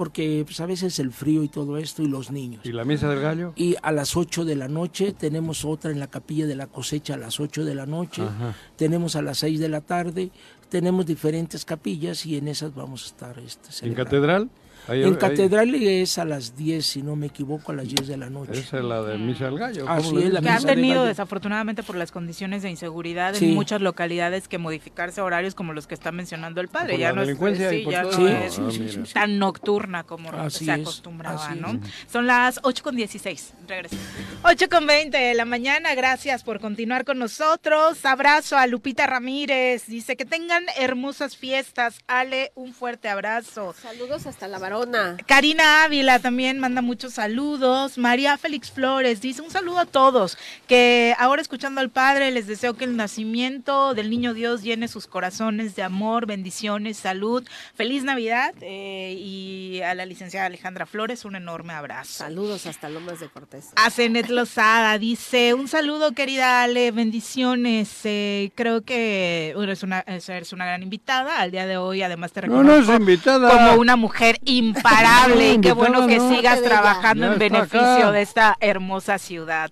porque pues, a veces el frío y todo esto y los niños. ¿Y la misa del gallo? Y a las 8 de la noche tenemos otra en la capilla de la cosecha a las 8 de la noche. Ajá. Tenemos a las 6 de la tarde. Tenemos diferentes capillas y en esas vamos a estar. Este, ¿En catedral? Ahí- En ahí- catedral es a las 10, si no me equivoco, a las 10 de la noche. Esa es la de misa del gallo. Así ¿cómo le es, la que han tenido gallo. desafortunadamente por las condiciones de inseguridad Sí. en muchas localidades que modificarse horarios como los que está mencionando el padre. Por ya la no es, delincuencia y sí, por ya todo. no es tan nocturna como Así se es, acostumbraba, así ¿no? es. Son las 8 con 16. Regresamos. 8 con 20 de la mañana. Gracias por continuar con nosotros. Abrazo a Lupita Ramírez. Dice que tengan hermosas fiestas. Ale, un fuerte abrazo. Saludos hasta la varona. Karina Ávila también manda muchos saludos. María Félix Flores dice un saludo a todos. Que ahora escuchando al Padre les deseo que el nacimiento del Niño Dios llene sus corazones de amor, bendiciones, salud. Feliz Navidad. eh, y a la licenciada Alejandra Flores un enorme abrazo. Saludos hasta Lomas de Cortés. A Zenet Lozada dice, un saludo querida Ale, bendiciones. Eh, creo que bueno, es una, es, eres una gran invitada. Al día de hoy además te No, no es reconozco invitada. como una mujer imparable y qué bueno que sigas trabajando en beneficio de esta hermosa ciudad.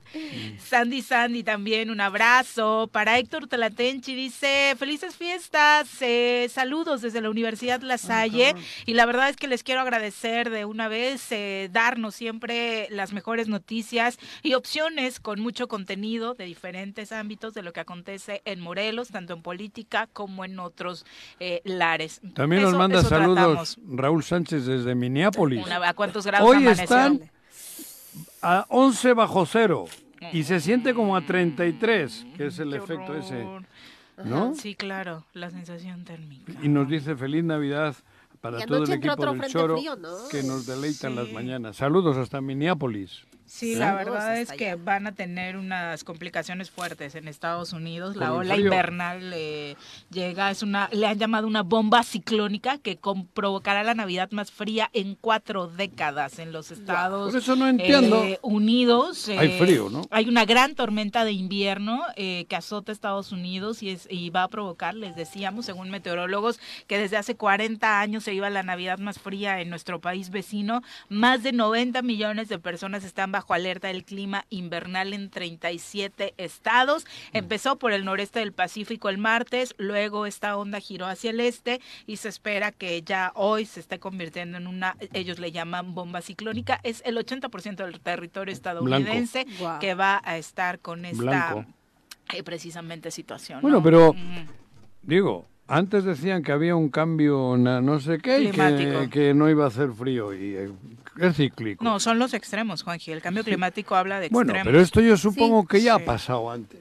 Sandy Sandy también un abrazo para Héctor Talatenchi dice felices fiestas, eh, saludos desde la Universidad La Salle y la verdad es que les quiero agradecer de una vez eh, darnos siempre las mejores noticias y opciones con mucho contenido de diferentes ámbitos de lo que acontece en Morelos, tanto en política como en otros eh, lares. También nos Eso- manda eso saludos tratamos. Raúl Sánchez desde Minneapolis. Una- ¿A cuántos grados Hoy amaneció? están a 11 bajo cero y se siente como a 33, que es el Qué efecto ese. ¿no? Sí, claro, la sensación térmica. Y nos dice feliz Navidad para todo el equipo del Choro frío, ¿no? que nos deleitan las mañanas. Saludos hasta Minneapolis. Sí, ¿Eh? la verdad es que allá. van a tener unas complicaciones fuertes en Estados Unidos. La ola frío. invernal eh, llega, es una, le han llamado una bomba ciclónica que com- provocará la Navidad más fría en cuatro décadas en los Estados Por eso no entiendo. eh, Unidos. Hay eh, frío, ¿no? Hay una gran tormenta de invierno eh, que azota Estados Unidos y, es, y va a provocar, les decíamos, según meteorólogos, que desde hace 40 años se iba la Navidad más fría en nuestro país vecino. Más de 90 millones de personas están bajo alerta del clima invernal en 37 estados. Empezó por el noreste del Pacífico el martes, luego esta onda giró hacia el este y se espera que ya hoy se esté convirtiendo en una, ellos le llaman bomba ciclónica. Es el 80% del territorio estadounidense que va a estar con esta eh, precisamente situación. Bueno, ¿no? pero- Ujú. Digo, antes decían que había un cambio no sé qué y que, que no iba a hacer frío y eh, es cíclico. No, son los extremos, Juanji. El cambio climático habla de bueno, extremos. pero esto yo supongo que ya Sí. ha pasado antes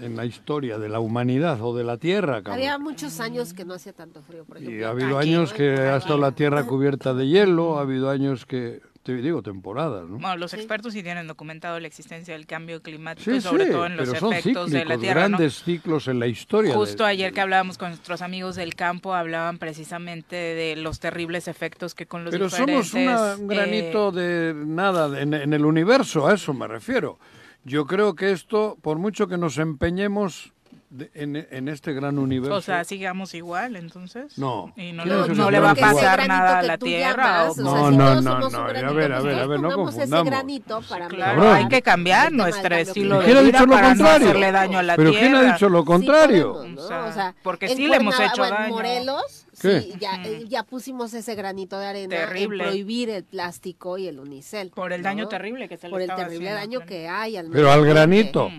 en la historia de la humanidad o de la Tierra. cabrón. Había muchos años que no hacía tanto frío, por Y ejemplo. ha habido aquí, años que ha estado la Tierra cubierta de hielo, ha habido años que, te digo, temporadas, ¿no? Bueno, los Sí. expertos sí tienen documentado la existencia del cambio climático, Sí, sobre sí, todo en los pero son efectos de la cíclicos, Tierra. ¿no? grandes ciclos en la historia. de- Justo ayer que hablábamos con nuestros amigos del campo, hablaban precisamente de los terribles efectos que con los Pero diferentes... somos una- un eh, granito de nada en, en el universo, a eso me refiero. Yo creo que esto, por mucho que nos empeñemos de- en, en este gran universo... o sea, sigamos igual, entonces. No. Y no, ¿Quién le, no le va a pasar nada a la Tierra. llamas, o- o sea, No, si no, no, no, a ver, a ver, a ver, no pongamos ese confundamos. granito para Claro, hay que cambiar nuestro estilo de ¿Quién ha vida dicho lo para no hacerle daño a la ¿Pero Tierra. quién ha dicho lo contrario? O ¿no? sea, O sea, porque sí le hemos hecho daño. Morelos, ¿Qué? sí, ya, eh, ya pusimos ese granito de arena Terrible. en prohibir el plástico y el unicel. Por el ¿no? daño terrible que se le Por el terrible haciendo, daño claro. que hay al Pero al granito.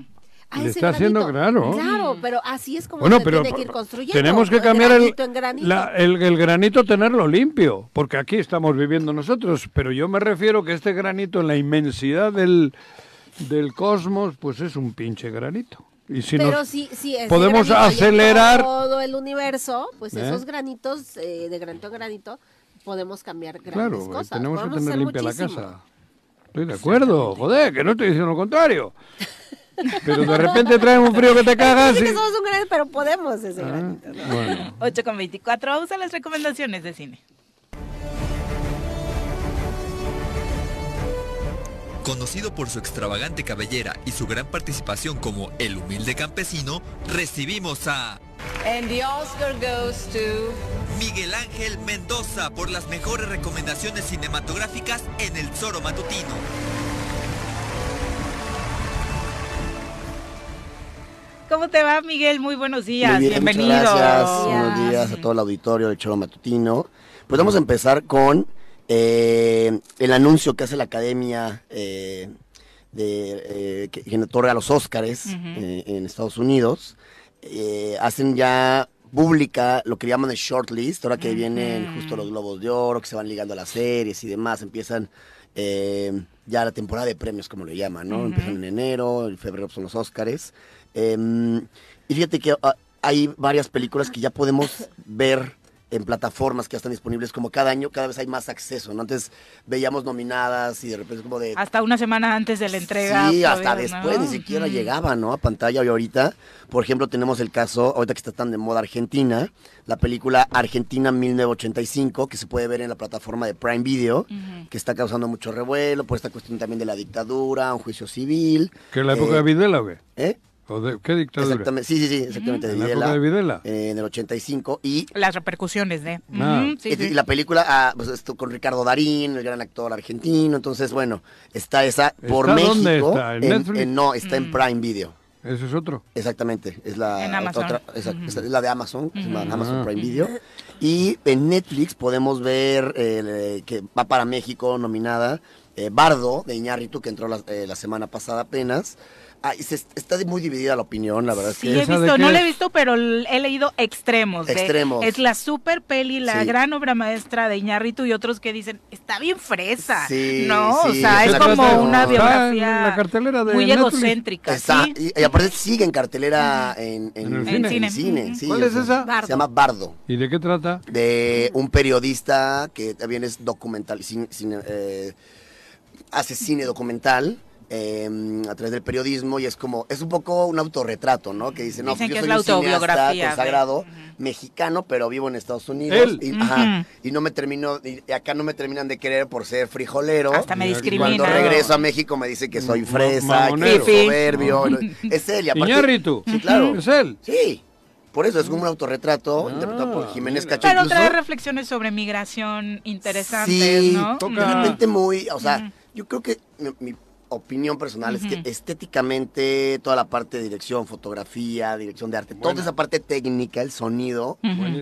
A Le ese está haciendo claro. Claro, pero así es como Bueno, se pero tiene que ir construyendo. tenemos que cambiar el, granito en granito. la- el, el granito, tenerlo limpio, porque aquí estamos viviendo nosotros, pero yo me refiero que este granito en la inmensidad del, del cosmos, pues es un pinche granito. Y si Pero nos- si, si podemos en acelerar- todo el universo, pues ¿Eh? esos granitos eh, de granito a granito podemos cambiar grandes Claro, eh, cosas. tenemos que Podemos tener hacer limpia muchísimo. la casa. Estoy de acuerdo, joder, que no estoy diciendo lo contrario. Pero de repente traen un frío que te cagas Sí y... que somos un granito, pero podemos ese Ah, granito. ¿no? bueno. 8 con 24. Vamos a las recomendaciones de cine. Conocido por su extravagante cabellera y su gran participación como el humilde campesino, recibimos a And the Oscar goes to Miguel Ángel Mendoza por las mejores recomendaciones cinematográficas en el Zoro Matutino. ¿Cómo te va, Miguel? Muy buenos días. Muy bien, Bienvenido. gracias. Buenos días a todo el auditorio del Choro Matutino. Pues vamos a empezar con eh, el anuncio que hace la Academia eh, de, eh, que, que otorga los Óscares eh, en Estados Unidos. Eh, hacen ya pública lo que llaman el shortlist, ahora que vienen justo los Globos de Oro, que se van ligando a las series y demás, empiezan eh, ya la temporada de premios, como le llaman, ¿no? Empiezan en enero, en febrero son los Óscares. Eh, y fíjate que ah, hay varias películas que ya podemos ver en plataformas que ya están disponibles, como cada año, cada vez hay más acceso, ¿no? Antes veíamos nominadas y de repente es como de... Hasta una semana antes de la entrega. Sí, hasta después, ¿no? ni siquiera Mm. llegaba, ¿no? A pantalla y ahorita, por ejemplo, tenemos el caso, ahorita que está tan de moda Argentina, la película Argentina 1985, que se puede ver en la plataforma de Prime Video, que está causando mucho revuelo por esta cuestión también de la dictadura, un juicio civil. ¿Que es la época Eh, de Videla o qué? ¿Eh? ¿O de, ¿Qué dictadura? Exactamente, sí, sí, sí, exactamente, de ¿En la Videla. época de Videla? eh, en el 85. Y, Las repercusiones de. Ah. Sí, y- sí. y la película, ah, pues esto con Ricardo Darín, el gran actor argentino. Entonces, bueno, está esa por ¿Está México. dónde está? ¿En Netflix? no, está en Prime Video. Ese es otro. Exactamente, es la En otra- Amazon. otra- exacto, Ujú. esa es la de Amazon, que se llama Ujú. Amazon Ah. Prime Video. Y en Netflix podemos ver eh, que va para México nominada eh, Bardo de Iñárritu, que entró la, eh, la semana pasada apenas. Ah, se- está muy dividida la opinión, la verdad es Sí, que... he ¿Esa de visto, no la he es? visto, pero he leído extremos. de- Extremos. es la super peli, la Sí. gran obra maestra de Iñárritu y otros que dicen, está bien fresa. Sí, no, o sea, es como una biografía en la cartelera de muy Netflix. egocéntrica. Está, ¿sí? y, y aparte sigue en cartelera en, en, En el en cine. ¿Cuál es esa? Bardo. Se llama Bardo. ¿Y de qué trata? de un periodista que también es documental, cine, eh, hace cine documental eh, a través del periodismo y es como, es un poco un autorretrato, ¿no? Que dice, no, Dicen pues yo que es soy la un cineasta autobiografía consagrado, mexicano, pero vivo en Estados Unidos. Él. Y, ajá, y no me termino, y acá no me terminan de querer por ser frijolero. Hasta me Y discrimina. Cuando regreso a México me dice que soy Ma- fresa, que soy soberbio. Es él, y aparte... Iñárritu. Sí, claro. ¿Es él? Sí. Por eso es como un autorretrato Ah, interpretado por Jiménez. Cacho. Pero trae reflexiones sobre migración interesantes, Sí, ¿no? toca- de repente muy, o sea, yo creo que mi, mi opinión personal es que estéticamente toda la parte de dirección, fotografía, dirección de arte, toda esa parte técnica, el sonido,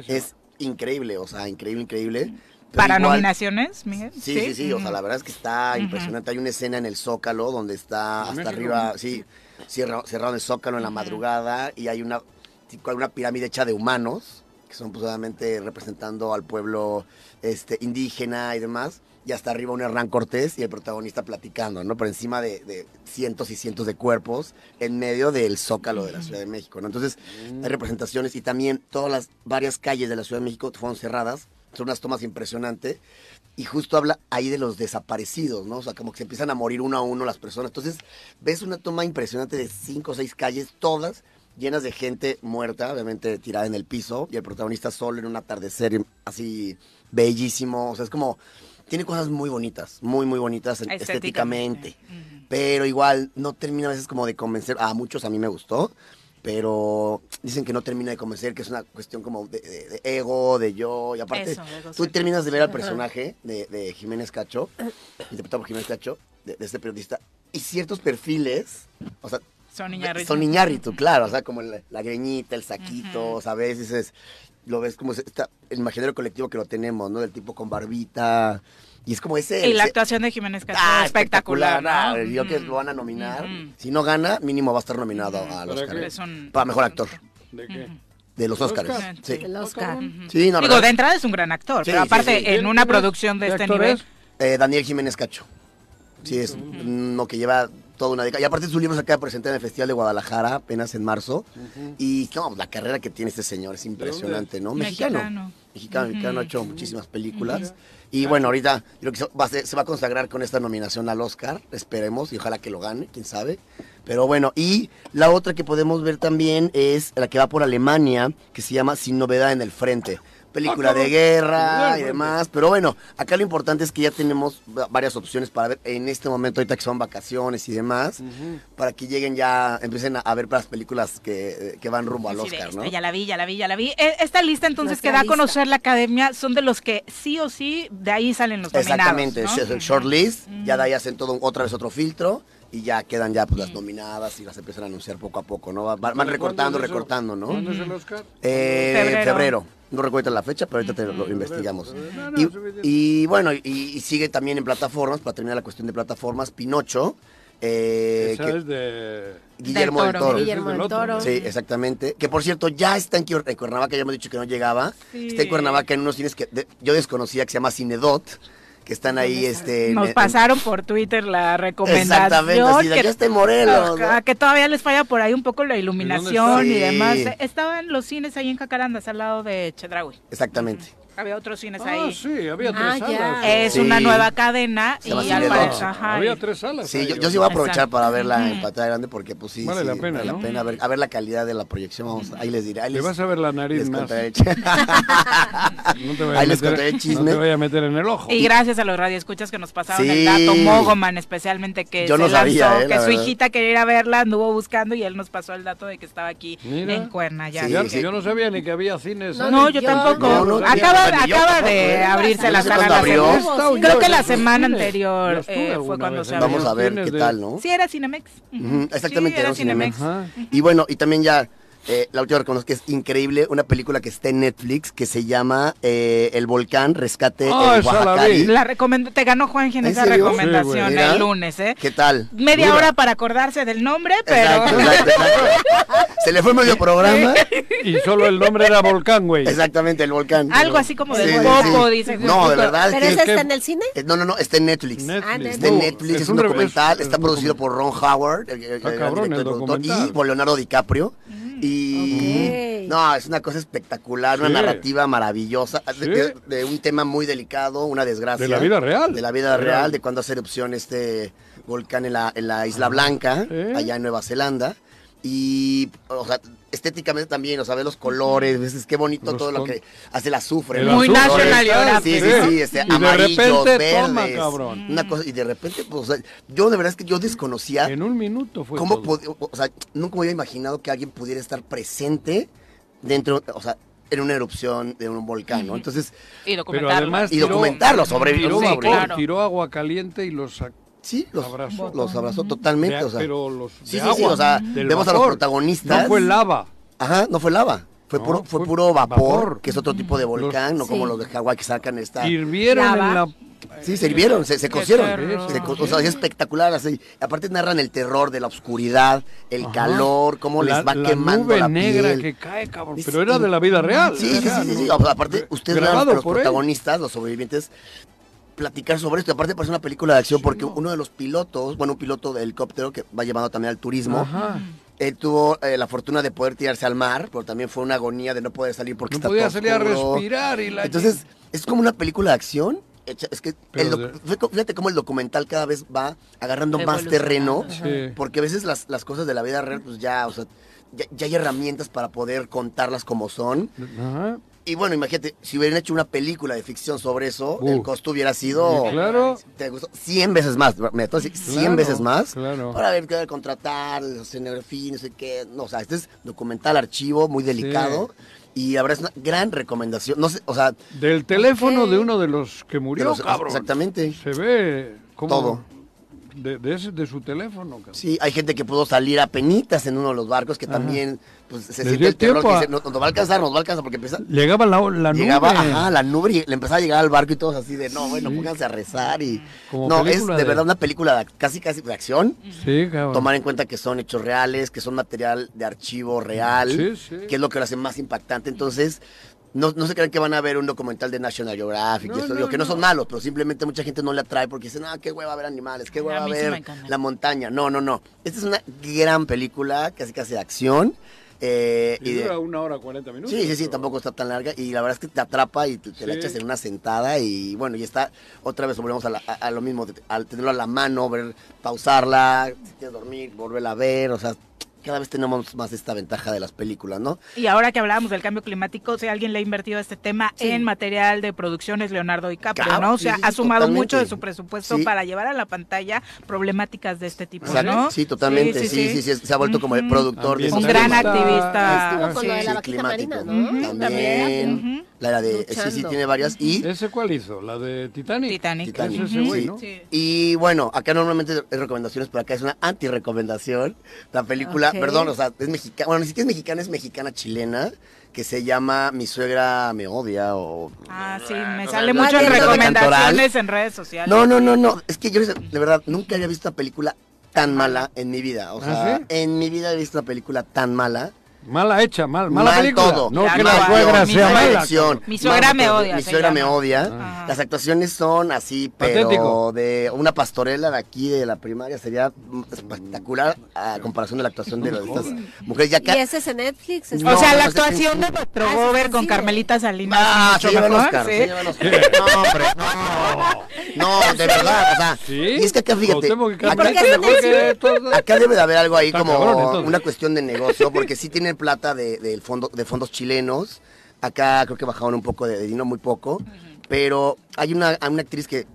es increíble, o sea, increíble, increíble. Pero Para igual- nominaciones, Miguel. Sí, sí, sí, o sea, la verdad es que está impresionante. Hay una escena en el Zócalo donde está ¿En hasta México? arriba, sí, cerrado en el Zócalo en la madrugada y hay una, tipo, hay una pirámide hecha de humanos, que son pues obviamente representando al pueblo este, indígena y demás. Y hasta arriba un Hernán Cortés y el protagonista platicando, ¿no? Por encima de, de cientos y cientos de cuerpos en medio del Zócalo de la Ciudad de México, ¿no? Entonces, hay representaciones y también todas las varias calles de la Ciudad de México fueron cerradas. Son unas tomas impresionantes y justo habla ahí de los desaparecidos, ¿no? O sea, como que se empiezan a morir uno a uno las personas. Entonces, ves una toma impresionante de cinco o seis calles, todas llenas de gente muerta, obviamente tirada en el piso, y el protagonista solo en un atardecer así bellísimo. O sea, es como, tiene cosas muy bonitas, muy, muy bonitas en- Estéticamente. Pero igual no termina a veces como de convencer, a muchos a mí me gustó, pero dicen que no termina de convencer, que es una cuestión como de, de- de ego, de yo, y aparte Eso, tú terminas de ver al personaje de, de Jiménez Cacho, interpretado por Jiménez Cacho, de, este periodista, y ciertos perfiles, o sea, Son Iñárritu. son Iñárritu, claro, o sea, como la, la greñita, el saquito, Ujú. o sea, a veces es, lo ves como está, el imaginario colectivo que lo tenemos, ¿no? Del tipo con barbita, y es como ese... Y la ese- actuación de Jiménez Cacho Ah, espectacular, ¿no? Yo que lo van a nominar. Si no gana, mínimo va a estar nominado al ¿Para Oscar. qué? Es un- Para mejor actor. ¿De qué? De los Oscars. Oscar? Sí. El Oscar. Sí, no, Digo, de entrada es un gran actor, Sí, pero aparte sí. en ¿Quién- una producción de ¿Qué este nivel. Eh, Daniel Jiménez Cacho. Sí, es uno que lleva toda una década. Y aparte su libro se acaba de presentar en el Festival de Guadalajara apenas en marzo. Y no, la carrera que tiene este señor es impresionante, ¿no? Mexicano. Mexicano. Mexicano, ha hecho muchísimas películas. Y bueno, ahorita creo que se va, se va a consagrar con esta nominación al Oscar, esperemos, y ojalá que lo gane, quién sabe. Pero bueno, y la otra que podemos ver también es la que va por Alemania, que se llama Sin Novedad en el Frente. Película de guerra y demás, pero bueno, acá lo importante es que ya tenemos va- varias opciones para ver en este momento, ahorita que son vacaciones y demás, para que lleguen ya, empiecen a, a ver las películas que, que van rumbo al Oscar, esta ¿no? Ya la vi, ya la vi, ya la vi. E- Esta lista entonces Nuestra que da a conocer la academia son de los que sí o sí de ahí salen los nominados. Exactamente, ¿no? es el shortlist, ya de ahí hacen todo otra vez otro filtro y ya quedan ya pues, las nominadas y las empiezan a anunciar poco a poco, ¿no? Va- Van, recortando, recortando, ¿no? ¿Cuándo es el Oscar? Eh, Febrero. febrero. No recuerdo la fecha, pero ahorita te lo investigamos. Y, bueno, y, y sigue también en plataformas, para terminar la cuestión de plataformas, Pinocho, eh, Esa que- es de... Guillermo Del del Toro. Guillermo del Toro. Sí, exactamente. Que por cierto, ya está en, Cuer- en Cuernavaca, ya hemos dicho que no llegaba. Sí. Está en Cuernavaca en unos cines que de- yo desconocía que se llama Cinedot, que están ahí este Nos en- pasaron por Twitter la recomendación. Exactamente, así que, "Ya está en Morelos", ¿no? que todavía les falla por ahí un poco la iluminación y demás. Estaban los cines ahí en Jacarandas, al lado de Chedraui. Exactamente. Había otros cines Ah, ahí. sí, había tres Ah, salas. ya. Es Sí. una nueva cadena Se y al Había tres salas. Sí, ahí, yo, sí voy a aprovechar Exacto. para verla en pantalla grande porque pues sí, Vale sí, la pena, vale ¿no? la pena. A ver, a ver la calidad de la proyección, vamos, ahí les diré. Ahí Le les, vas a ver la nariz les más. No te a Ahí les contaré el No chisme. te vaya a meter en el ojo. Y gracias a los radioescuchas que nos pasaron Sí. el dato, Mogoman especialmente que Yo se no lanzó, sabía, eh, que la su verdad. hijita quería ir a verla, anduvo buscando y él nos pasó el dato de que estaba aquí Mira. en Cuerna ya. Yo no sabía ni que había cines. No. No, yo tampoco. no, no, acaba de ¿eh? abrirse la cuándo la abrió. semana- Creo que la semana anterior eh, fue cuando vez se abrió. Vamos a ver qué tal, ¿no? Sí, era Cinemex. Exactamente, Sí, era era Cinemex. Y bueno, y también ya, eh, la última reconozco que es increíble, una película que está en Netflix que se llama eh, El Volcán Rescate Ah, en la. La recomendó, te ganó Juanji en ¿En esa serio? recomendación Sí, el lunes, ¿eh? ¿Qué tal? Media hora para acordarse del nombre, pero Exacto, exacto, exacto. Se le fue medio programa. Y solo el nombre era Volcán, güey. Exactamente, el volcán. algo así como del Sí, sí, popo, sí. dice. No, de verdad. ¿Pero que- ese que- está en el cine? eh, No, no, no, está en Netflix. Netflix. Está en Netflix, es, un documental, es- está es producido documental. por Ron Howard, el, el- cabrón, y productor, y por Leonardo DiCaprio. Y no, es una cosa espectacular, una narrativa maravillosa, de, Sí. de- de un tema muy delicado, una desgracia. De la vida real. De la vida real, Real. de cuando hace erupción este volcán en la, en la Isla Blanca, allá en Nueva Zelanda. Y, o sea, estéticamente también, o sea, ve los colores, ves, es qué bonito Los todo lo que hace el azufre. El ¿no? Muy ¿sabes? Geographic, Sí, sí, sí, este, Y amarillos, verdes. toma, cabrón. Una cosa, y de repente, pues, o sea, yo de verdad es que yo desconocía En un minuto fue cómo todo. pod- o sea, nunca me había imaginado que alguien pudiera estar presente dentro, o sea, en una erupción de un volcán, ¿no? Entonces, Y Pero documentarlo. además Y tiró- documentarlo sobre- tiró, sí, claro. tiró agua caliente y los sac- sí, los abrazó. los abrazó totalmente, De- o sea. pero los sí, de sí, sí, agua, o sea, vemos a los vapor. protagonistas. No fue lava. Ajá, no fue lava. Fue, No, puro, fue, fue puro vapor, vapor. que es otro tipo de volcán, no como Sí. los de Hawái que sacan esta... Hirvieron Lava. en la... Sí, se hirvieron, se, se cocieron. Se o sea, es espectacular. Así. Aparte narran el terror de la oscuridad, el Ajá. calor, cómo la, les va la quemando nube la negra piel. que cae, cabrón. Es Pero era de la vida real. Sí, sí, sí, sí, ¿no? sí. O sea, aparte, ustedes a los por él. protagonistas, los sobrevivientes, platicar sobre esto. Aparte parece una película de acción porque uno de los pilotos, bueno, un piloto de helicóptero que va llevando también al turismo, Ajá. él tuvo eh, la fortuna de poder tirarse al mar, pero también fue una agonía de no poder salir porque No está podía todo salir a respirar y la... Entonces, es como una película de acción. es que el fíjate cómo el documental cada vez va agarrando más terreno, Sí. porque a veces las, las cosas de la vida real, pues ya, o sea, ya, ya hay herramientas para poder contarlas como son. Ajá. Y bueno, imagínate, si hubieran hecho una película de ficción sobre eso, Uh. el costo hubiera sido claro. te gustó, 100 veces más. Decir, 100 Claro, veces más. claro. Para ver qué contratar, escenografía, no sé qué. No, o sea, este es documental, archivo, muy delicado. Y es una gran recomendación. No sé, o sea, Del teléfono de uno de los que murió, los- cabrón. exactamente. Se ve como... Todo. De, de, ese, de su teléfono, cabrón. Sí, hay gente que pudo salir a penitas en uno de los barcos que también pues, se siente el terror que dice, "No, nos va a alcanzar, nos va a alcanzar, porque empieza, Llegaba la, la llegaba, nube. ajá, la nube y le empezaba a llegar al barco y todos así de, no, bueno, Sí. pónganse a rezar y... Como no, es de de- verdad una película de- casi, casi de acción. Sí, cabrón. Tomar en cuenta que son hechos reales, que son material de archivo real, Sí, sí. que es lo que lo hace más impactante. Entonces, no, no se crean que van a ver un documental de National Geographic, y No, esto, no, digo, que no. son malos, pero simplemente mucha gente no le atrae porque dicen, ah, qué hueva ver animales, qué A hueva ver la montaña. No, no, no. Esta es una gran película, casi casi de acción. eh, Y y de- dura una hora cuarenta minutos. Sí, sí, sí, tampoco está tan larga y la verdad es que te atrapa y te, te la echas en una sentada y bueno, y está, otra vez volvemos a, la- a- a lo mismo, al tenerlo a la mano, ver, pausarla, si quieres dormir, volverla a ver, o sea, cada vez tenemos más esta ventaja de las películas, ¿no? Y ahora que hablábamos del cambio climático, si alguien le ha invertido este tema Sí. en material de producción es Leonardo DiCaprio, Claro, ¿no? O sea, sí, ha sumado totalmente. mucho de su presupuesto Sí. para llevar a la pantalla problemáticas de este tipo, Exacto. ¿no? Sí, totalmente, sí, sí, sí, se ha vuelto como el productor de Un gran temas. activista. Estuvo con sí. lo de la Sí, vaquita climático. marina, ¿no? También, Ujú. la era de, sí, sí, tiene varias y... ¿Ese cuál hizo? ¿La de Titanic? Titanic. Titanic. Es ese Ujú. güey, Sí. ¿no? Sí. Y bueno, acá normalmente es recomendaciones, pero acá es una anti-recomendación. La película. Perdón, o sea, es mexicana, bueno, ni siquiera es mexicana, es mexicana chilena, que se llama Mi suegra me odia o... Ah, sí, me O sale sea, mucho en no, recomendaciones en redes sociales. No, no, no, no, es que yo de verdad nunca había visto una película tan mala en mi vida. O ¿Ah, sea, sí? en mi vida he visto una película tan mala. Mala hecha, mal, mala mal película. todo. No Mal que la suegra mi sea mala Mi suegra mal me odia, Mi suegra me odia. Las actuaciones son así, pero Patético. de una pastorela de aquí de la primaria sería espectacular a comparación de la actuación de las- estas mujeres. Ya Y acá, ese es en Netflix. es- No, o sea, la no sé qué- actuación de nuestro Gober con Carmelita Salinas Ah, se lleva Oscar, ¿sí? No, hombre, no. No, de verdad, o sea. Y es que acá, fíjate, y acá, acá debe de haber algo ahí como una cuestión de negocio, porque sí tienen plata de, del fondo, de fondos chilenos. Acá creo que bajaron un poco de, de dinero, muy poco. Pero hay una, hay una actriz que.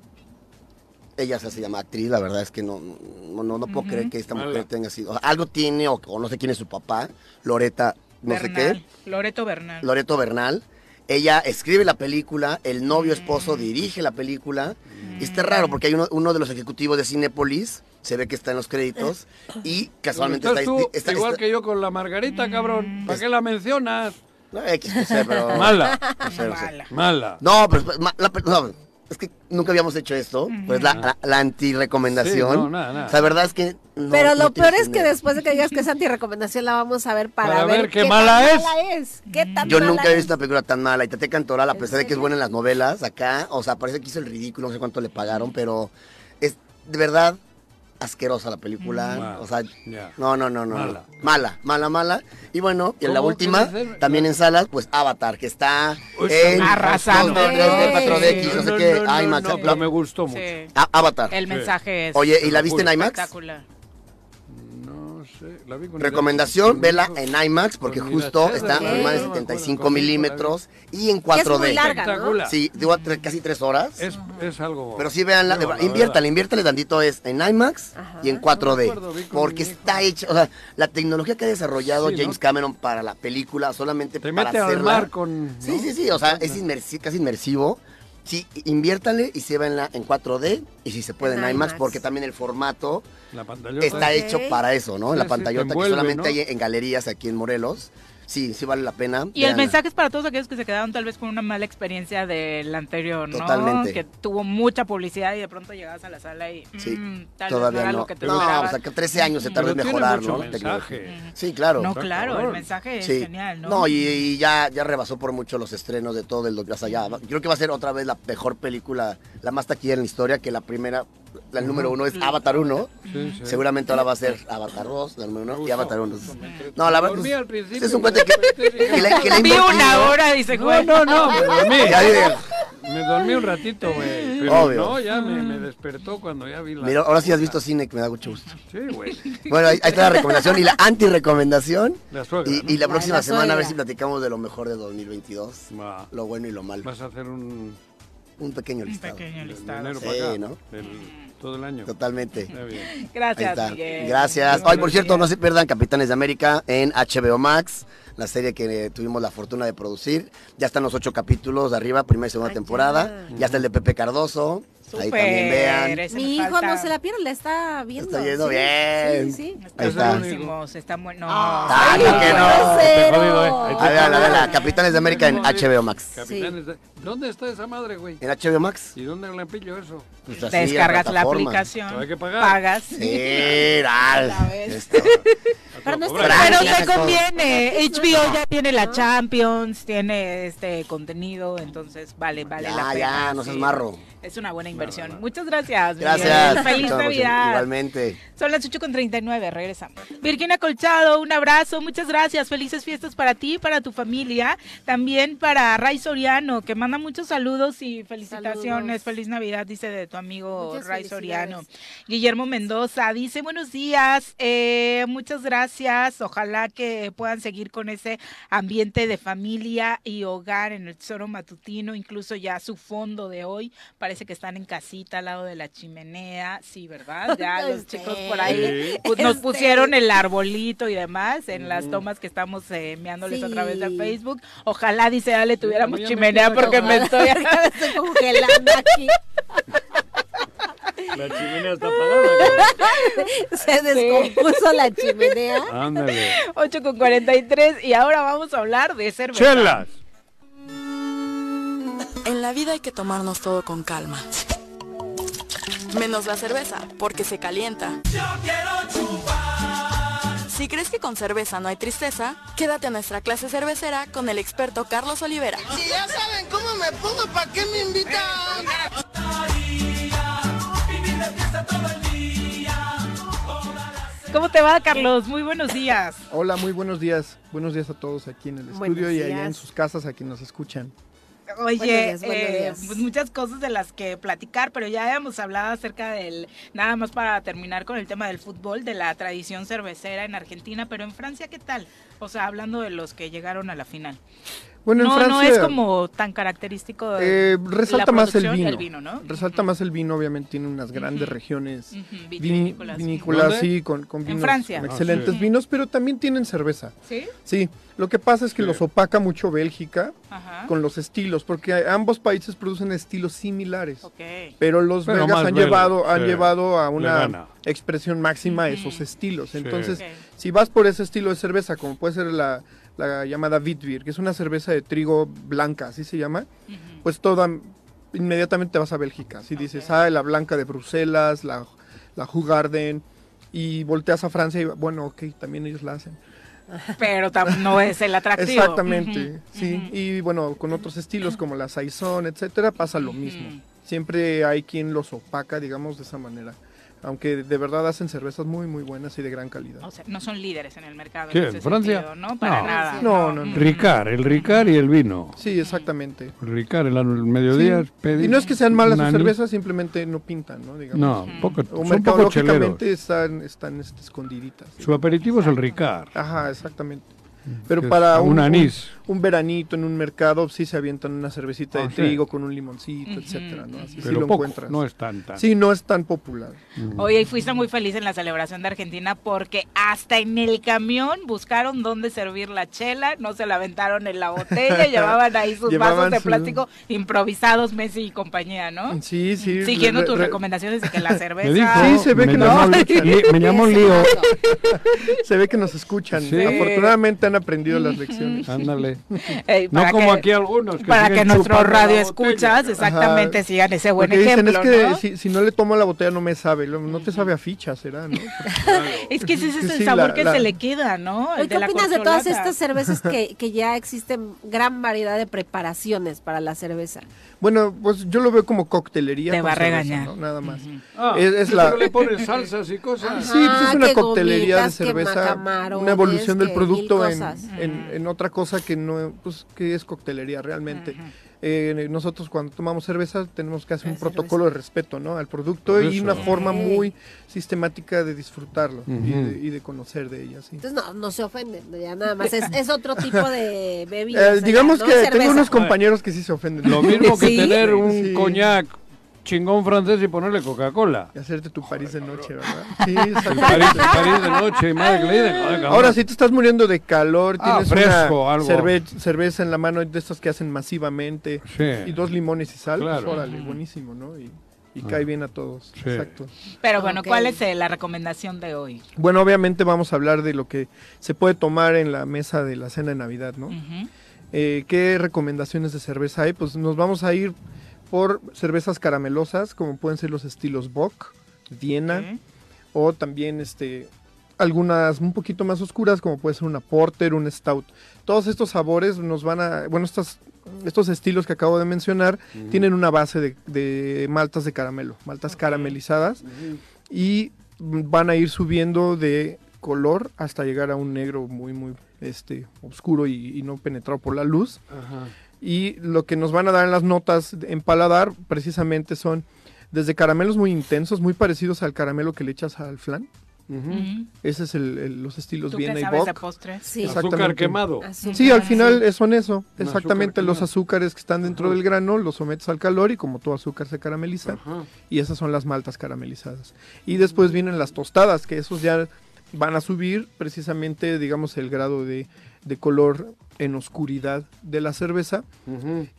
Ella se hace llama actriz, la verdad es que no, no, no, no puedo creer que esta mujer tenga sido. o sea, algo tiene, o, o no sé quién es su papá, Loreta, no sé qué. Loreto Bernal. Loreto Bernal. Ella escribe la película, el novio esposo dirige la película. Y está raro porque hay uno, uno de los ejecutivos de Cinépolis, se ve que está en los créditos, y casualmente está, tú está- igual está- que yo con la Margarita, Mm. cabrón. ¿Para qué la mencionas? No, X, no sé, pero- Mala. No sé, no sé. Mala. Mala. No, pero ma- la no, es que nunca habíamos hecho esto, pues la, la, la anti-recomendación. Sí, no, nada, nada. O sea, la verdad es que... no- Pero lo peor es que después de que digas que es anti-recomendación la vamos a ver para, Para ver qué tan mala es. mala es. ¿Qué tan Yo mala nunca he visto una película tan mala. Y Tate Cantoral, a pesar de que es buena en las novelas, acá, o sea, parece que hizo el ridículo, no sé cuánto le pagaron, pero es de verdad asquerosa la película. Mm. O sea, Ya. no, no, no, no. Mala. no. Mala, mala, mala. Y bueno, y en la ¿Cómo última, también en salas, pues Avatar, que está Uy, en Arrasando. 4DX, no sé No, qué, no, no, IMAX. no, pero me gustó mucho. Sí. Avatar. El mensaje es Oye, ¿y la viste en IMAX? espectacular. No sé, la vi con Recomendación, vela en IMAX porque justo está en más de No me acuerdo, 75 con mi hijo la vi. milímetros y en Que es 4D. muy larga, ¿no? Sí, digo, casi tres horas. Es, es algo. Pero sí, veanla, inviértale, inviértale tantito, es en IMAX y en 4D. No me acuerdo, vi con porque está hecha, o sea, la tecnología que ha desarrollado Sí, ¿no? James Cameron para la película, solamente Te para mete al hacerla. mar con. Sí, ¿no? sí, sí, o sea, es inmersi- casi inmersivo. Sí, inviértale y se va en, la, en 4D y si se puede en, IMAX, IMAX. porque también el formato La está hecho para eso, ¿no? Sí, la sí, pantallota que solamente ¿no? hay en galerías aquí en Morelos. Sí, sí vale la pena. Y el mensaje es para todos aquellos que se quedaron tal vez con una mala experiencia del anterior, ¿no? Totalmente. Que tuvo mucha publicidad y de pronto llegabas a la sala y Sí, mm, tal vez todavía no era no. lo que te no, o sea, que 13 años se tardó en mejorar, ¿no? Mensaje. Sí, claro. No, claro, el mensaje es Sí. genial, ¿no? No, y, y ya, ya rebasó por mucho los estrenos de todo el o sea, ya, creo que va a ser otra vez la mejor película, la más taquilla en la historia, que la primera, la número uno es Avatar 1. Sí, sí. Seguramente ahora va a ser Avatar 2, la número Me 1, y Avatar 1. me gustó, me entretuvo. No, la verdad, Dormí al principio, es un cuento que, que le, que le ha Vi invertido- una hora, dice No, Juan. no, no, me dormí. Me dormí un ratito, güey. Pero Obvio. no, ya me, me despertó cuando ya vi la. Mira, ahora sí has visto cine, que me da mucho gusto. Sí, güey. Bueno, ahí, ahí está la recomendación y la anti-recomendación. La suegra. Y, ¿no? y la próxima la semana a ver si platicamos de lo mejor de 2022. Va. Lo bueno y lo malo. Vas a hacer un. Un pequeño Un listado. pequeño de listado. enero Sí, para acá. ¿no? del- todo el año. Totalmente. Bien. Ahí Gracias, está. Miguel. Gracias. Hoy, por cierto, no se pierdan Capitanes de América en HBO Max, la serie que tuvimos la fortuna de producir. Ya están los ocho capítulos de arriba, primera y segunda Ay, temporada. ya. Ya está el de Pepe Cardoso. Ahí también vean. Mi hijo falta. no se la pierde, la está viendo. Está yendo sí, bien. Sí, sí. Está Ahí está. buenísimo, se está bueno. Ah, Ay, ¿por qué no? Te jodido, eh. A ver, a ver, a ver, Capitanes de América en HBO Max. Capitanes de- ¿Dónde está esa madre, güey? ¿En HBO Max? ¿Y dónde la pillo eso? Pues así, Descargas la plataforma. aplicación. Hay que pagar. Pagas. Sí, dale. La. Pero no Pero te conviene. HBO ya tiene la Champions, tiene este contenido, entonces vale, vale Ya, la pena. ya, no seas marro. Es una buena inversión. Muchas gracias. Miguel. Gracias. Feliz Navidad. Igualmente. Son las 8.39, regresamos. Virginia Colchado, un abrazo, muchas gracias. Felices fiestas para ti, para tu familia. También para Ray Soriano, que manda muchos saludos y felicitaciones. Saludos. Feliz Navidad, dice de tu amigo Muchas Ray. Soriano. Guillermo Mendoza dice buenos días, eh, muchas gracias. Ojalá que puedan seguir con ese ambiente de familia y hogar en el tesoro matutino, incluso ya su fondo de hoy. Parece que están en casita al lado de la chimenea. Sí, ¿verdad? Ya los Este, chicos por ahí Sí. pues, nos este. pusieron el arbolito y demás en las tomas que estamos eh, enviándoles a través de Sí. Facebook. Ojalá, dice Ale, tuviéramos chimenea porque me estoy acá. Estoy congelando aquí. La chimenea está apagada. Se descompuso la chimenea. Ándale. 8 con 43 y ahora vamos a hablar de cerveza. Chelas. En la vida hay que tomarnos todo con calma. Menos la cerveza, porque se calienta. Si crees que con cerveza no hay tristeza, quédate a nuestra clase cervecera con el experto Carlos Olivera. Si ya saben cómo me pongo, ¿para qué me invitan? ¿Cómo te va, Carlos? Muy buenos días. Hola, muy buenos días. Buenos días a todos aquí en el Buenos estudio y allá en sus casas a quienes nos escuchan. Oye, Buenos días, buenos eh, días. pues muchas cosas de las que platicar, pero ya habíamos hablado acerca del, nada más para terminar con el tema del fútbol, de la tradición cervecera en Argentina, pero en Francia, ¿qué tal? O sea, hablando de los que llegaron a la final. Bueno, en no, no Francia, es como tan característico de Eh, resalta la más el vino. ¿no? Resalta más el vino, obviamente tiene unas grandes regiones vitivinícolas. vinícolas, sí, con, con En vinos, Francia. con Ah, excelentes sí. vinos, pero también tienen cerveza. ¿Sí? Sí, lo que pasa es que los opaca mucho Bélgica Ajá. con los estilos, porque ambos países producen estilos similares. Ok. Pero los Pero belgas han belga, llevado, han sí. llevado a una expresión máxima esos estilos. Sí. Entonces, Ok. si vas por ese estilo de cerveza, como puede ser la, la llamada Witbier, que es una cerveza de trigo blanca, así se llama, pues toda inmediatamente te vas a Bélgica. Si dices, ah, la blanca de Bruselas, la, la Hugarden, y volteas a Francia y bueno, ok, también ellos la hacen. Pero no es el atractivo. Exactamente, sí. Y bueno, con otros estilos como la Saison, etcétera, pasa lo mismo. Siempre hay quien los opaca, digamos, de esa manera. Aunque de verdad hacen cervezas muy, muy buenas y de gran calidad. O sea, no son líderes en el mercado. ¿Qué, en ese Francia? sentido, ¿no? Para No. nada. No, no, no. Ricard, el Ricard y el vino. Sí, exactamente. Ricard, el, el mediodía. Sí. pedí Y no es que sean malas sus cervezas, simplemente no pintan, ¿no? Digamos. No, poco- O son poco mercadológicamente están, están este, escondiditas. Su aperitivo es el Ricard. Ajá, exactamente. Pero que es para un un, anís. Un, un veranito en un mercado, sí se avientan una cervecita Ah, de sí. trigo con un limoncito, etcétera, ¿no? Así sí lo poco, encuentras. no es tan, tan. Sí, no es tan popular. Oye, y fuiste muy feliz en la celebración de Argentina porque hasta en el camión buscaron dónde servir la chela, no se la aventaron en la botella, llevaban ahí sus Llevaban vasos de su- plástico improvisados, Messi y compañía, ¿no? Sí, sí. Siguiendo re- tus re- recomendaciones de que la cerveza... Dijo, Sí, se ve me que me llamó lío. Se ve que nos escuchan. Sí. Afortunadamente han aprendido las lecciones. Ándale. Ey, No para como que- aquí algunos. Que para que nuestros chupando la radio botella, escuchas ¿no? exactamente Ajá. sigan ese buen Porque dicen, ejemplo, es que ¿no? si, si no le tomo la botella no me sabe, no te sabe a ficha, será, ¿no? Es que ese es el Sí, sabor la- que la- se le queda, ¿no? El ¿Qué de la opinas de todas estas cervezas que, que ya existen gran variedad de preparaciones para la cerveza? Bueno, pues yo lo veo como coctelería. Te va a cerveza, regañar. ¿no? Nada más. Ah, es, es pero la... le ponen salsas y cosas. Sí, pues es una coctelería de gomitas, cerveza, una evolución del producto en, en- en otra cosa que no, pues que es coctelería realmente. Eh, nosotros cuando tomamos cerveza tenemos que hacer un protocolo de respeto, ¿no? Al producto y una forma muy sistemática de disfrutarlo y, de, y de conocer de ella, sí. Entonces no, no se ofenden, ya nada más, es, es otro tipo de bebida. Eh, digamos que tengo unos compañeros compañeros que sí se ofenden. Lo mismo que ¿Sí? tener un Sí. coñac chingón francés y ponerle Coca-Cola. Y hacerte tu París de noche, ¿verdad? Sí. París, París de noche, madre que le digan, "Ay, cabrón". Ahora, si te estás muriendo de calor, Ah, tienes fresco, una algo. cerve- cerveza en la mano de estas que hacen masivamente Sí. y dos limones y sal, Claro. pues órale, buenísimo, ¿no? Y, y Ah. cae bien a todos. Sí. Exacto. Pero bueno. ¿cuál es eh, la recomendación de hoy? Bueno, obviamente vamos a hablar de lo que se puede tomar en la mesa de la cena de Navidad, ¿no? Ujú. Eh, ¿Qué recomendaciones de cerveza hay? Pues nos vamos a ir por cervezas caramelosas, como pueden ser los estilos Bock, Viena, Ok. o también este algunas un poquito más oscuras, como puede ser una Porter, un Stout. Todos estos sabores nos van a, bueno, estas, estos estilos que acabo de mencionar tienen una base de, de maltas de caramelo, maltas caramelizadas, y van a ir subiendo de color hasta llegar a un negro muy, muy este, oscuro y, y no penetrado por la luz. Y lo que nos van a dar en las notas en paladar precisamente son desde caramelos muy intensos, muy parecidos al caramelo que le echas al flan. Ese es el, el- los estilos ¿Tú Viena qué y Bock. Sí. Azúcar quemado. Azúcar, Sí, al final sí. son eso, exactamente azúcar los azúcares que están dentro del grano, los sometes al calor y como todo azúcar se carameliza Ajá. y esas son las maltas caramelizadas. Y después vienen las tostadas, que esos ya van a subir precisamente, digamos, el grado de, de color en oscuridad de la cerveza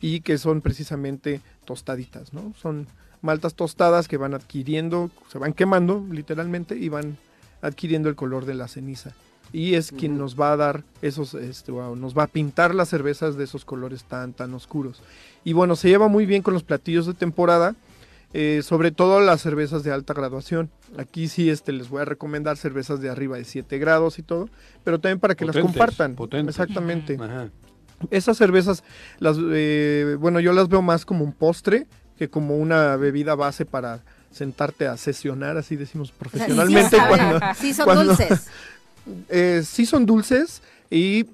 y que son precisamente tostaditas, ¿no? Son maltas tostadas que van adquiriendo, se van quemando literalmente y van adquiriendo el color de la ceniza. Y es quien nos va a dar esos, este, wow, nos va a pintar las cervezas de esos colores tan, tan oscuros. Y bueno, se lleva muy bien con los platillos de temporada. Eh, sobre todo las cervezas de alta graduación. Aquí sí este, les voy a recomendar cervezas de arriba de 7 grados y todo, pero también para que las compartan. potentes. Exactamente. Ajá. Esas cervezas, las, eh, bueno, yo las veo más como un postre que como una bebida base para sentarte a sesionar, así decimos profesionalmente. Sí, cuando, sí son cuando- dulces. eh, sí son dulces y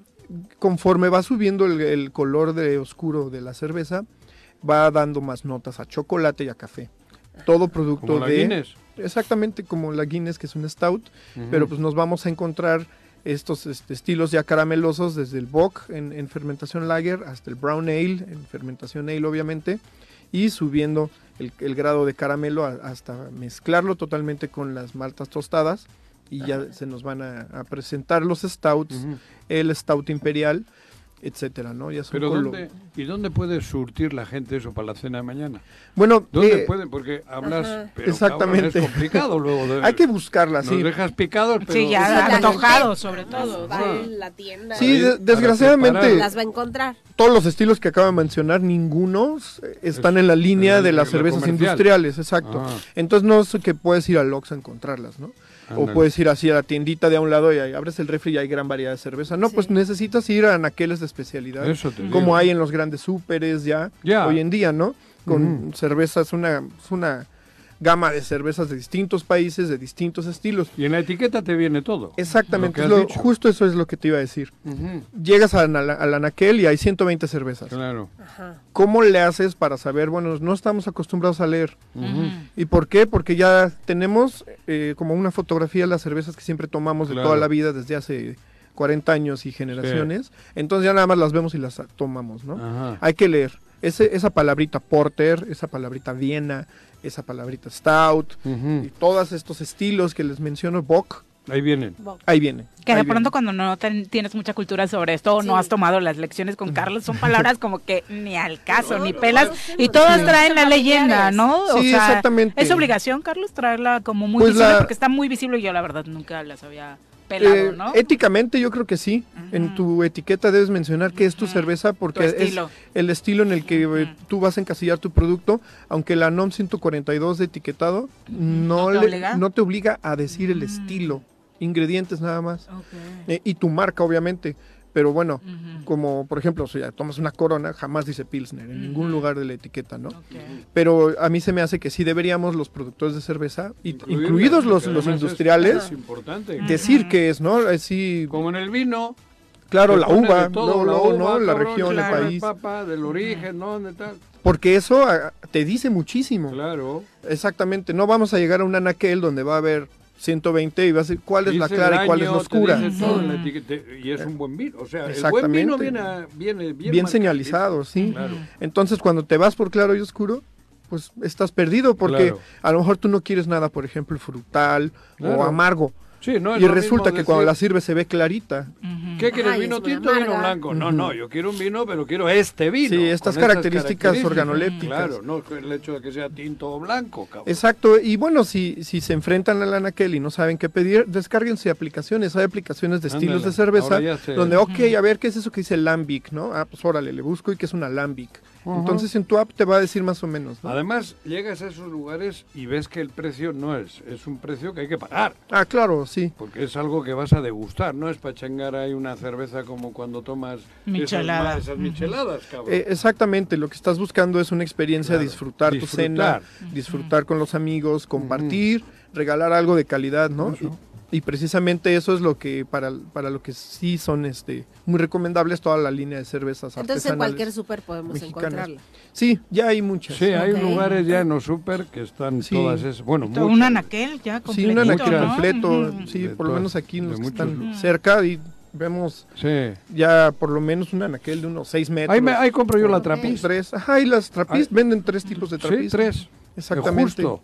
conforme va subiendo el, el color de oscuro de la cerveza, va dando más notas a chocolate y a café. Todo producto Como la de... Guinness. Exactamente como la Guinness, que es un stout, pero pues nos vamos a encontrar estos este, estilos ya caramelosos desde el Bock en, en fermentación lager hasta el Brown Ale en fermentación ale obviamente y subiendo el, el grado de caramelo a- hasta mezclarlo totalmente con las maltas tostadas y ya se nos van a, a presentar los stouts, el stout imperial, etcétera, ¿no? Ya son Pero colo- ¿dónde, ¿y dónde puede surtir la gente eso para la cena de mañana? Bueno, ¿Dónde eh, pueden? Porque hablas, pero Exactamente. cabrón, es complicado luego. de- Hay que buscarla, Nos sí. dejas picados, pero... Sí, ya antojado, sobre todo. Va en la tienda. Sí, de- desgraciadamente. Las va a encontrar. todos los estilos que acabo de mencionar, ninguno están en la línea la- de las la cervezas comercial. industriales, exacto. Ah. Entonces no es que puedes ir al Oxxo a encontrarlas, ¿no? O puedes ir así a la tiendita de a un lado y ahí abres el refri y hay gran variedad de cerveza. No, pues necesitas ir a anaqueles de especialidad, Eso te como digo. hay en los grandes súperes ya, Ya. hoy en día, ¿no? Con Ujú. cervezas, una, es una gama de cervezas de distintos países, de distintos estilos. Y en la etiqueta te viene todo. Exactamente, Lo lo- justo eso es lo que te iba a decir. Llegas al, al anaquel y hay 120 cervezas. Claro. ¿Cómo le haces para saber? Bueno, no estamos acostumbrados a leer. ¿Y por qué? Porque ya tenemos eh, como una fotografía de las cervezas que siempre tomamos de toda la vida desde hace 40 años y generaciones. Entonces ya nada más las vemos y las tomamos, ¿no? Ajá. Hay que leer. Ese, esa palabrita porter, esa palabrita Viena, esa palabrita stout y todos estos estilos que les menciono, Bock, Ahí vienen. ahí viene. Que de ahí pronto viene. cuando no ten- tienes mucha cultura sobre esto o no has tomado las lecciones con Carlos, son palabras como que ni al caso, ni pelas, y todas Sí. traen la leyenda, ¿no? O Sí, sea, exactamente. ¿Es obligación, Carlos, traerla como muy Pues visible? la- Porque está muy visible y yo la verdad nunca las había pelado, Eh, ¿no? Éticamente yo creo que sí. En tu etiqueta debes mencionar que es tu cerveza porque Tu estilo. es el estilo en el que eh, tú vas a encasillar tu producto, aunque la NOM 142 de etiquetado no, ¿No te le- obliga? no te obliga a decir el estilo, ingredientes nada más. Eh, y tu marca obviamente. Pero bueno, como por ejemplo, si ya tomas una corona, jamás dice Pilsner en ningún lugar de la etiqueta, ¿no? Pero a mí se me hace que sí deberíamos los productores de cerveza, incluidos los, los industriales, Es importante. decir que es, ¿no? Así, Como en el vino. Claro, la uva, todo, luego, luego, uva, ¿no? La cabrón, región, el claro, país. papa, del origen, ¿no? ¿Dónde tal? Porque eso ah, te dice muchísimo. Claro. Exactamente. No vamos a llegar a un anaquel donde va a haber 120 y va a ser cuál es la clara y cuál es la oscura. y es un buen vino. O sea, el buen vino viene, bien, señalizado, sí. Claro. Entonces, cuando te vas por claro y oscuro, pues estás perdido porque Claro. a lo mejor tú no quieres nada, por ejemplo, frutal Claro. o amargo. Sí, no es y resulta que cuando la sirves se ve clarita. ¿Qué quieres? Ay, ¿Vino tinto o vino blanco? No, no, yo quiero un vino, pero quiero este vino. Sí, estas características organolépticas. Claro, no el hecho de que sea tinto o blanco, cabrón. Exacto, y bueno, si, si se enfrentan al anaquel y no saben qué pedir, descárguense aplicaciones. Hay aplicaciones de estilos de cerveza donde, ok, a ver, ¿qué es eso que dice Lambic? ¿no? Ah, pues órale, le busco y qué es una Lambic. Entonces en tu app te va a decir más o menos. ¿no? Además, llegas a esos lugares y ves que el precio no es, es un precio que hay que pagar. Ah, claro, sí. Porque es algo que vas a degustar, no es para changar ahí una cerveza como cuando tomas Michelada. esas, micheladas, cabrón. Eh, exactamente, lo que estás buscando es una experiencia de Claro, disfrutar, tu disfrutar. cena, disfrutar con los amigos, compartir, regalar algo de calidad, ¿no? Y, y precisamente eso es lo que para, para lo que sí son este muy recomendables toda la línea de cervezas Entonces en cualquier súper podemos mexicanas. encontrarla. Sí, ya hay muchas. Sí, hay lugares ya en los super que están Sí. todas esas, bueno, muchas. un anaquel ya Sí, un anaquel ¿no? completo, sí, De por lo menos aquí los que están lugares. cerca y vemos Sí. ya por lo menos un anaquel de unos 6 metros. Ahí, me- ahí compro yo la trapiz. Tres. Ajá, y las trapiz, venden tres tipos de trapiz. Sí, tres. Exactamente. Justo.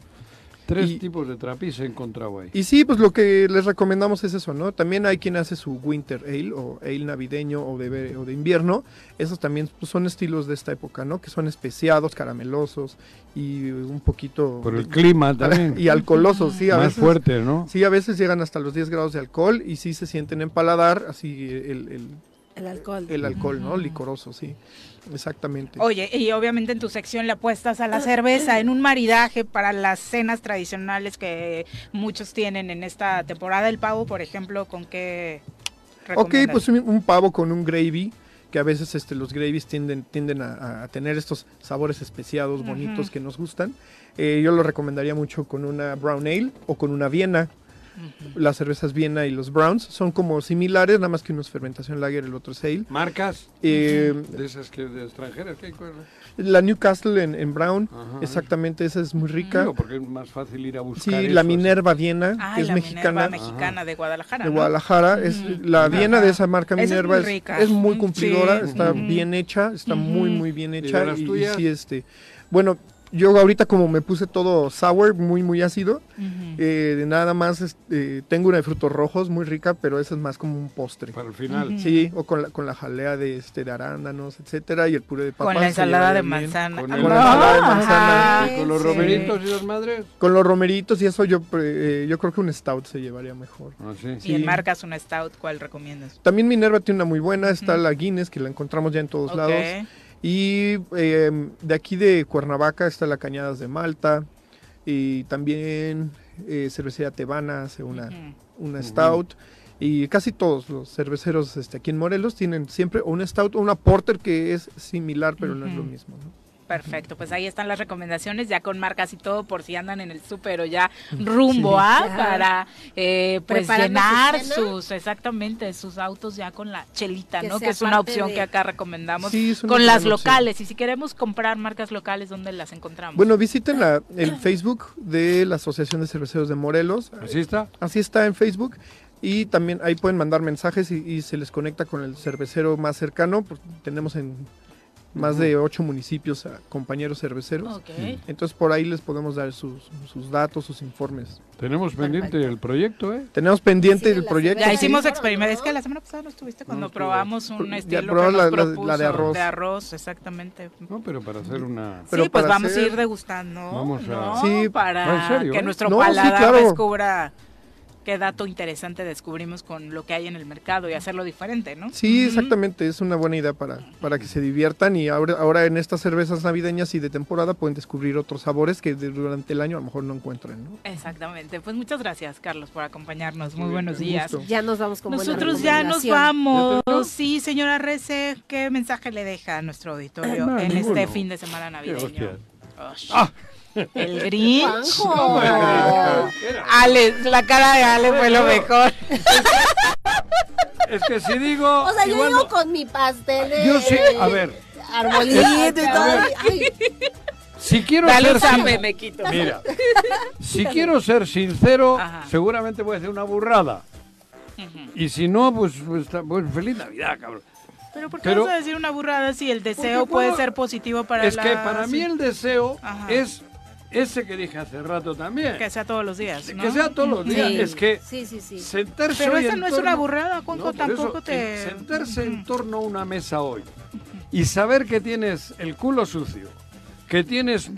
Tres Y- tipos de trapiz he encontrado ahí. Y sí, pues lo que les recomendamos es eso, ¿no? También hay quien hace su winter ale o ale navideño o de, o de invierno. Esos también pues, son estilos de esta época, ¿no? Que son especiados, caramelosos y un poquito... Por el de- clima también. Y alcoholosos, sí, a Más veces. fuerte, ¿no? Sí, a veces llegan hasta los 10 grados de alcohol y sí se sienten en paladar, así el, el- El alcohol. el alcohol, ¿no? Licoroso, sí. Exactamente. Oye, y obviamente en tu sección le apuestas a la cerveza en un maridaje para las cenas tradicionales que muchos tienen en esta temporada. El pavo, por ejemplo, ¿con qué Ok, pues un, un pavo con un gravy, que a veces este, los gravies tienden, tienden a, a tener estos sabores especiados, bonitos que nos gustan. Eh, yo lo recomendaría mucho con una brown ale o con una Viena. Las cervezas Viena y los Browns son como similares, nada más que uno es fermentación lager, el otro es ale. ¿Marcas? Eh, De esas que de extranjeras, ¿qué? ¿Cuál? La Newcastle en, en Brown, Ajá. exactamente, esa es muy rica. Digo, porque es más fácil ir a buscar Sí, eso, la así. Minerva Viena, Ah, que es la mexicana. Minerva mexicana de Guadalajara. de ¿no? Guadalajara. Es, la Viena de esa marca es Minerva muy es, rica. es muy cumplidora, sí. está bien hecha, está muy, muy bien ¿Y de hecha. y- sí, este, bueno, yo ahorita como me puse todo sour, muy, muy ácido, eh, de nada más este, tengo una de frutos rojos muy rica, pero esa es más como un postre. Para el final. Sí, o con la, con la jalea de, este, de arándanos, etcétera, y el puré de papas. Con la ensalada de manzana. Con, Ah, la ensalada de manzana. ¿Y con los Sí. romeritos y las madres? Con los romeritos y eso yo, pre- eh, yo creo que un stout se llevaría mejor. Ah, sí. Y en marcas una stout, ¿cuál recomiendas? También Minerva tiene una muy buena, está la Guinness, que la encontramos ya en todos Ok. lados. Y eh, de aquí de Cuernavaca está la Cañadas de Malta. Y también eh, Cervecería Tebana hace una, una stout. Y casi todos los cerveceros este, aquí en Morelos tienen siempre o una stout o una porter que es similar, pero no es lo mismo. ¿no? Perfecto, pues ahí están las recomendaciones, ya con marcas y todo, por si andan en el súper o ya rumbo Sí. a, Ya. para eh, pues llenar su sus, exactamente, sus autos ya con la chelita, Que ¿no? Que es una opción de- que acá recomendamos Sí, con las opción. locales. Y si queremos comprar marcas locales, ¿dónde las encontramos? Bueno, visiten la- el Facebook de la Asociación de Cerveceros de Morelos. ¿Así está? Así está en Facebook. Y también ahí pueden mandar mensajes y, y se les conecta con el cervecero más cercano. pues, tenemos en más de ocho municipios a compañeros cerveceros. Ok. Entonces por ahí les podemos dar sus, sus datos, sus informes. Tenemos pendiente el proyecto, ¿eh? Tenemos pendiente Sí, el proyecto. Ya hicimos Sí. experimentos. Es que la semana pasada no estuviste cuando No probamos un Ya estilo que probamos nos la- la- la propuso de arroz. de arroz, exactamente. No, pero para hacer una... Pero sí, pues para vamos a hacer- ir degustando. Vamos a- ¿no? Sí. para ¿En serio, que eh? nuestro No, sí, paladar claro. descubra qué dato interesante descubrimos con lo que hay en el mercado y hacerlo diferente, ¿no? Sí, exactamente, es una buena idea para, para que se diviertan y ahora, ahora en estas cervezas navideñas y de temporada pueden descubrir otros sabores que durante el año a lo mejor no encuentran. ¿no? Exactamente. Pues muchas gracias, Carlos, por acompañarnos. Muy Muy buenos días. gusto. Ya nos vamos con buena Nosotros ya nos vamos. Sí, señora Rece, ¿qué mensaje le deja a nuestro auditorio No, en ninguno. este fin de semana Qué navideño? hostia. El Grinch. Juanjo. Ale, la cara de Ale fue lo mejor. Es que si digo... O sea, yo digo no- con mi pastel de Yo sí, a ver, arbolito y todo. Si quiero Dale ser... sin- me quito. Mira, si quiero ser sincero, Ajá. seguramente voy a hacer una burrada. Y si no, pues, pues, pues, feliz Navidad, cabrón. Pero ¿por qué Pero- vas a decir una burrada si el deseo puede ser positivo para es la... que para mí el deseo Ajá. es ese que dije hace rato también. Que sea todos los días, ¿no? Que sea todos los días. Sí. Es que Sí, sí, sí. sentarse Pero esa no es una burrada, Juanjo, No, tampoco eso, te... en sentarse en torno a una mesa hoy y saber que tienes el culo sucio, que tienes,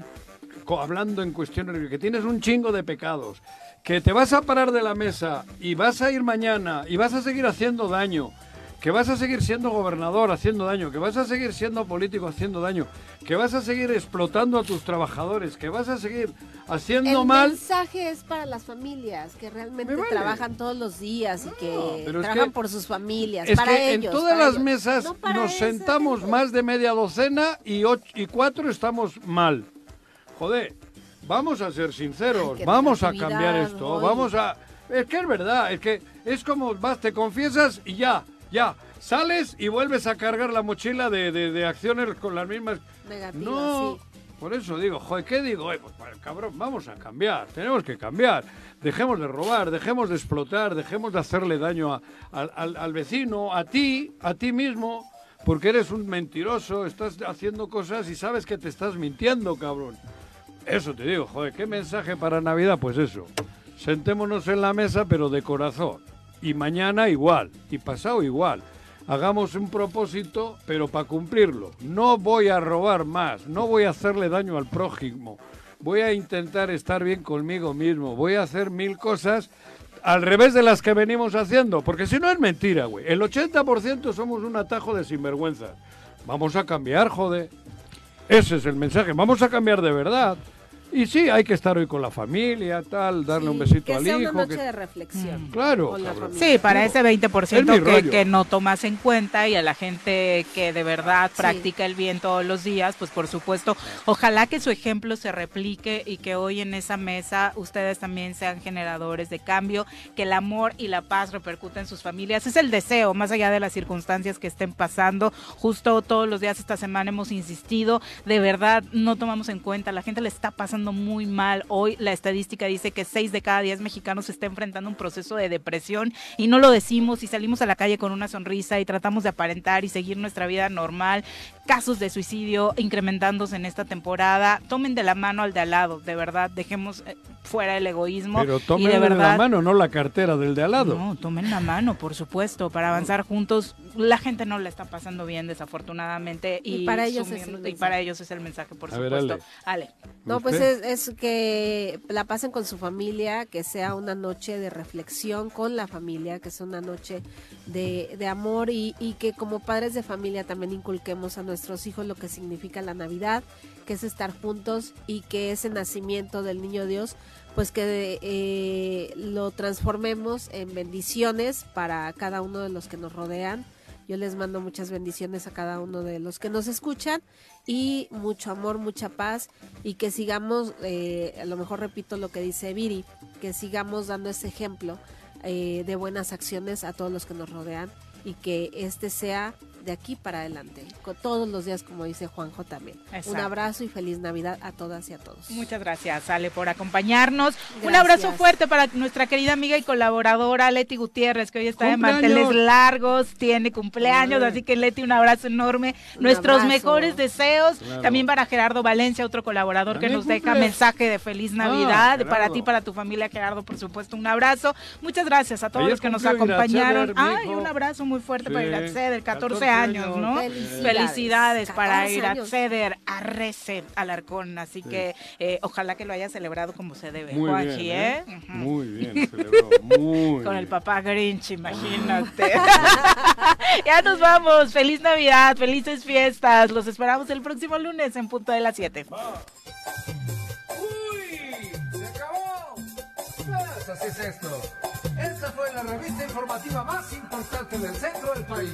hablando en cuestiones, que tienes un chingo de pecados, que te vas a parar de la mesa y vas a ir mañana y vas a seguir haciendo daño, que vas a seguir siendo gobernador haciendo daño, que vas a seguir siendo político haciendo daño, que vas a seguir explotando a tus trabajadores, que vas a seguir haciendo el mal. mensaje es para las familias que realmente Me vale. trabajan todos los días y que es trabajan que- por sus familias. Es para que ellos, en todas las ellos. mesas No nos esa sentamos más de media docena y, och- y cuatro estamos mal. Joder, vamos a ser sinceros, Ay, vamos a cambiar esto, hoy. vamos a... Es que es verdad, es que es como vas, te confiesas y ya, ya, sales y vuelves a cargar la mochila de, de- de acciones con las mismas... Negativa, No, sí. por eso digo, joder, ¿qué digo? Eh, pues, cabrón, vamos a cambiar, tenemos que cambiar. Dejemos de robar, dejemos de explotar, dejemos de hacerle daño a- al, al- al vecino, a ti, a ti mismo, porque eres un mentiroso, estás haciendo cosas y sabes que te estás mintiendo, cabrón. Eso te digo, joder, ¿qué mensaje para Navidad? Pues eso, sentémonos en la mesa, pero de corazón. Y mañana igual, y pasado igual. Hagamos un propósito, pero para cumplirlo. No voy a robar más, no voy a hacerle daño al prójimo. Voy a intentar estar bien conmigo mismo, voy a hacer mil cosas al revés de las que venimos haciendo, porque si no es mentira, güey. El 80% somos un atajo de sinvergüenza. Vamos a cambiar, joder. Ese es el mensaje, vamos a cambiar de verdad. Y sí, hay que estar hoy con la familia, tal, darle un besito que al sea hijo. una noche que- de reflexión. Mm, claro. Sí, para ese Es mi 20% que, rollo. que no tomas en cuenta y a la gente que de verdad practica el bien todos los días, pues por supuesto, ojalá que su ejemplo se replique y que hoy en esa mesa ustedes también sean generadores de cambio, que el amor y la paz repercutan en sus familias. Es el deseo, más allá de las circunstancias que estén pasando. Justo todos los días esta semana hemos insistido, de verdad no tomamos en cuenta, la gente le está pasando muy mal. Hoy la estadística dice que 6 de cada 10 mexicanos está enfrentando un proceso de depresión y no lo decimos y salimos a la calle con una sonrisa y tratamos de aparentar y seguir nuestra vida normal. Casos de suicidio incrementándose en esta temporada. Tomen de la mano al de al lado, de verdad, dejemos eh, fuera el egoísmo. Pero y tomen de verdad, la mano, no la cartera del de al lado. no, tomen la mano, por supuesto, para avanzar juntos. La gente no la está pasando bien, desafortunadamente. Y, Y para ellos es el y mensaje. para ellos es el mensaje, por A ver, supuesto. Ale. No, pues es, es que la pasen con su familia, que sea una noche de reflexión con la familia, que sea una noche de, de amor y, y que como padres de familia también inculquemos a nuestros hijos lo que significa la Navidad, que es estar juntos y que ese nacimiento del niño Dios, pues que eh, lo transformemos en bendiciones para cada uno de los que nos rodean. Yo les mando muchas bendiciones a cada uno de los que nos escuchan y mucho amor, mucha paz y que sigamos, eh, a lo mejor repito lo que dice Viri, que sigamos dando ese ejemplo eh, de buenas acciones a todos los que nos rodean y que este sea de aquí para adelante, con todos los días como dice Juanjo también. Un abrazo y feliz Navidad a todas y a todos. Muchas gracias, Ale, por acompañarnos. Un abrazo fuerte para nuestra querida amiga y colaboradora Leti Gutiérrez, que hoy está de ¡Cumpleaños! manteles largos, tiene cumpleaños, así que Leti, un abrazo enorme. Un Nuestros abrazo. mejores deseos. Claro. También para Gerardo Valencia, otro colaborador que nos deja mensaje de feliz Ah, Navidad. para Gerardo. ti, para tu familia, Gerardo, por supuesto, un abrazo. Muchas gracias a todos Ayer los que nos acompañaron. Ay, un abrazo muy fuerte Sí, para Iratzeder, 14, 14 años. Felicidades. Felicidades para 14 años. Iratzeder, a Recep Alarcón. Así que eh, ojalá que lo haya celebrado como se debe, Muy bien, ¿eh? ¿eh? Ujú. Muy bien, celebró, muy Con el papá Grinch, imagínate. ya nos vamos. Feliz Navidad, felices fiestas. Los esperamos el próximo lunes en punto de las 7. ¡Uy! ¡Se acabó! Pues así es esto. Esta fue la revista informativa más importante del centro del país.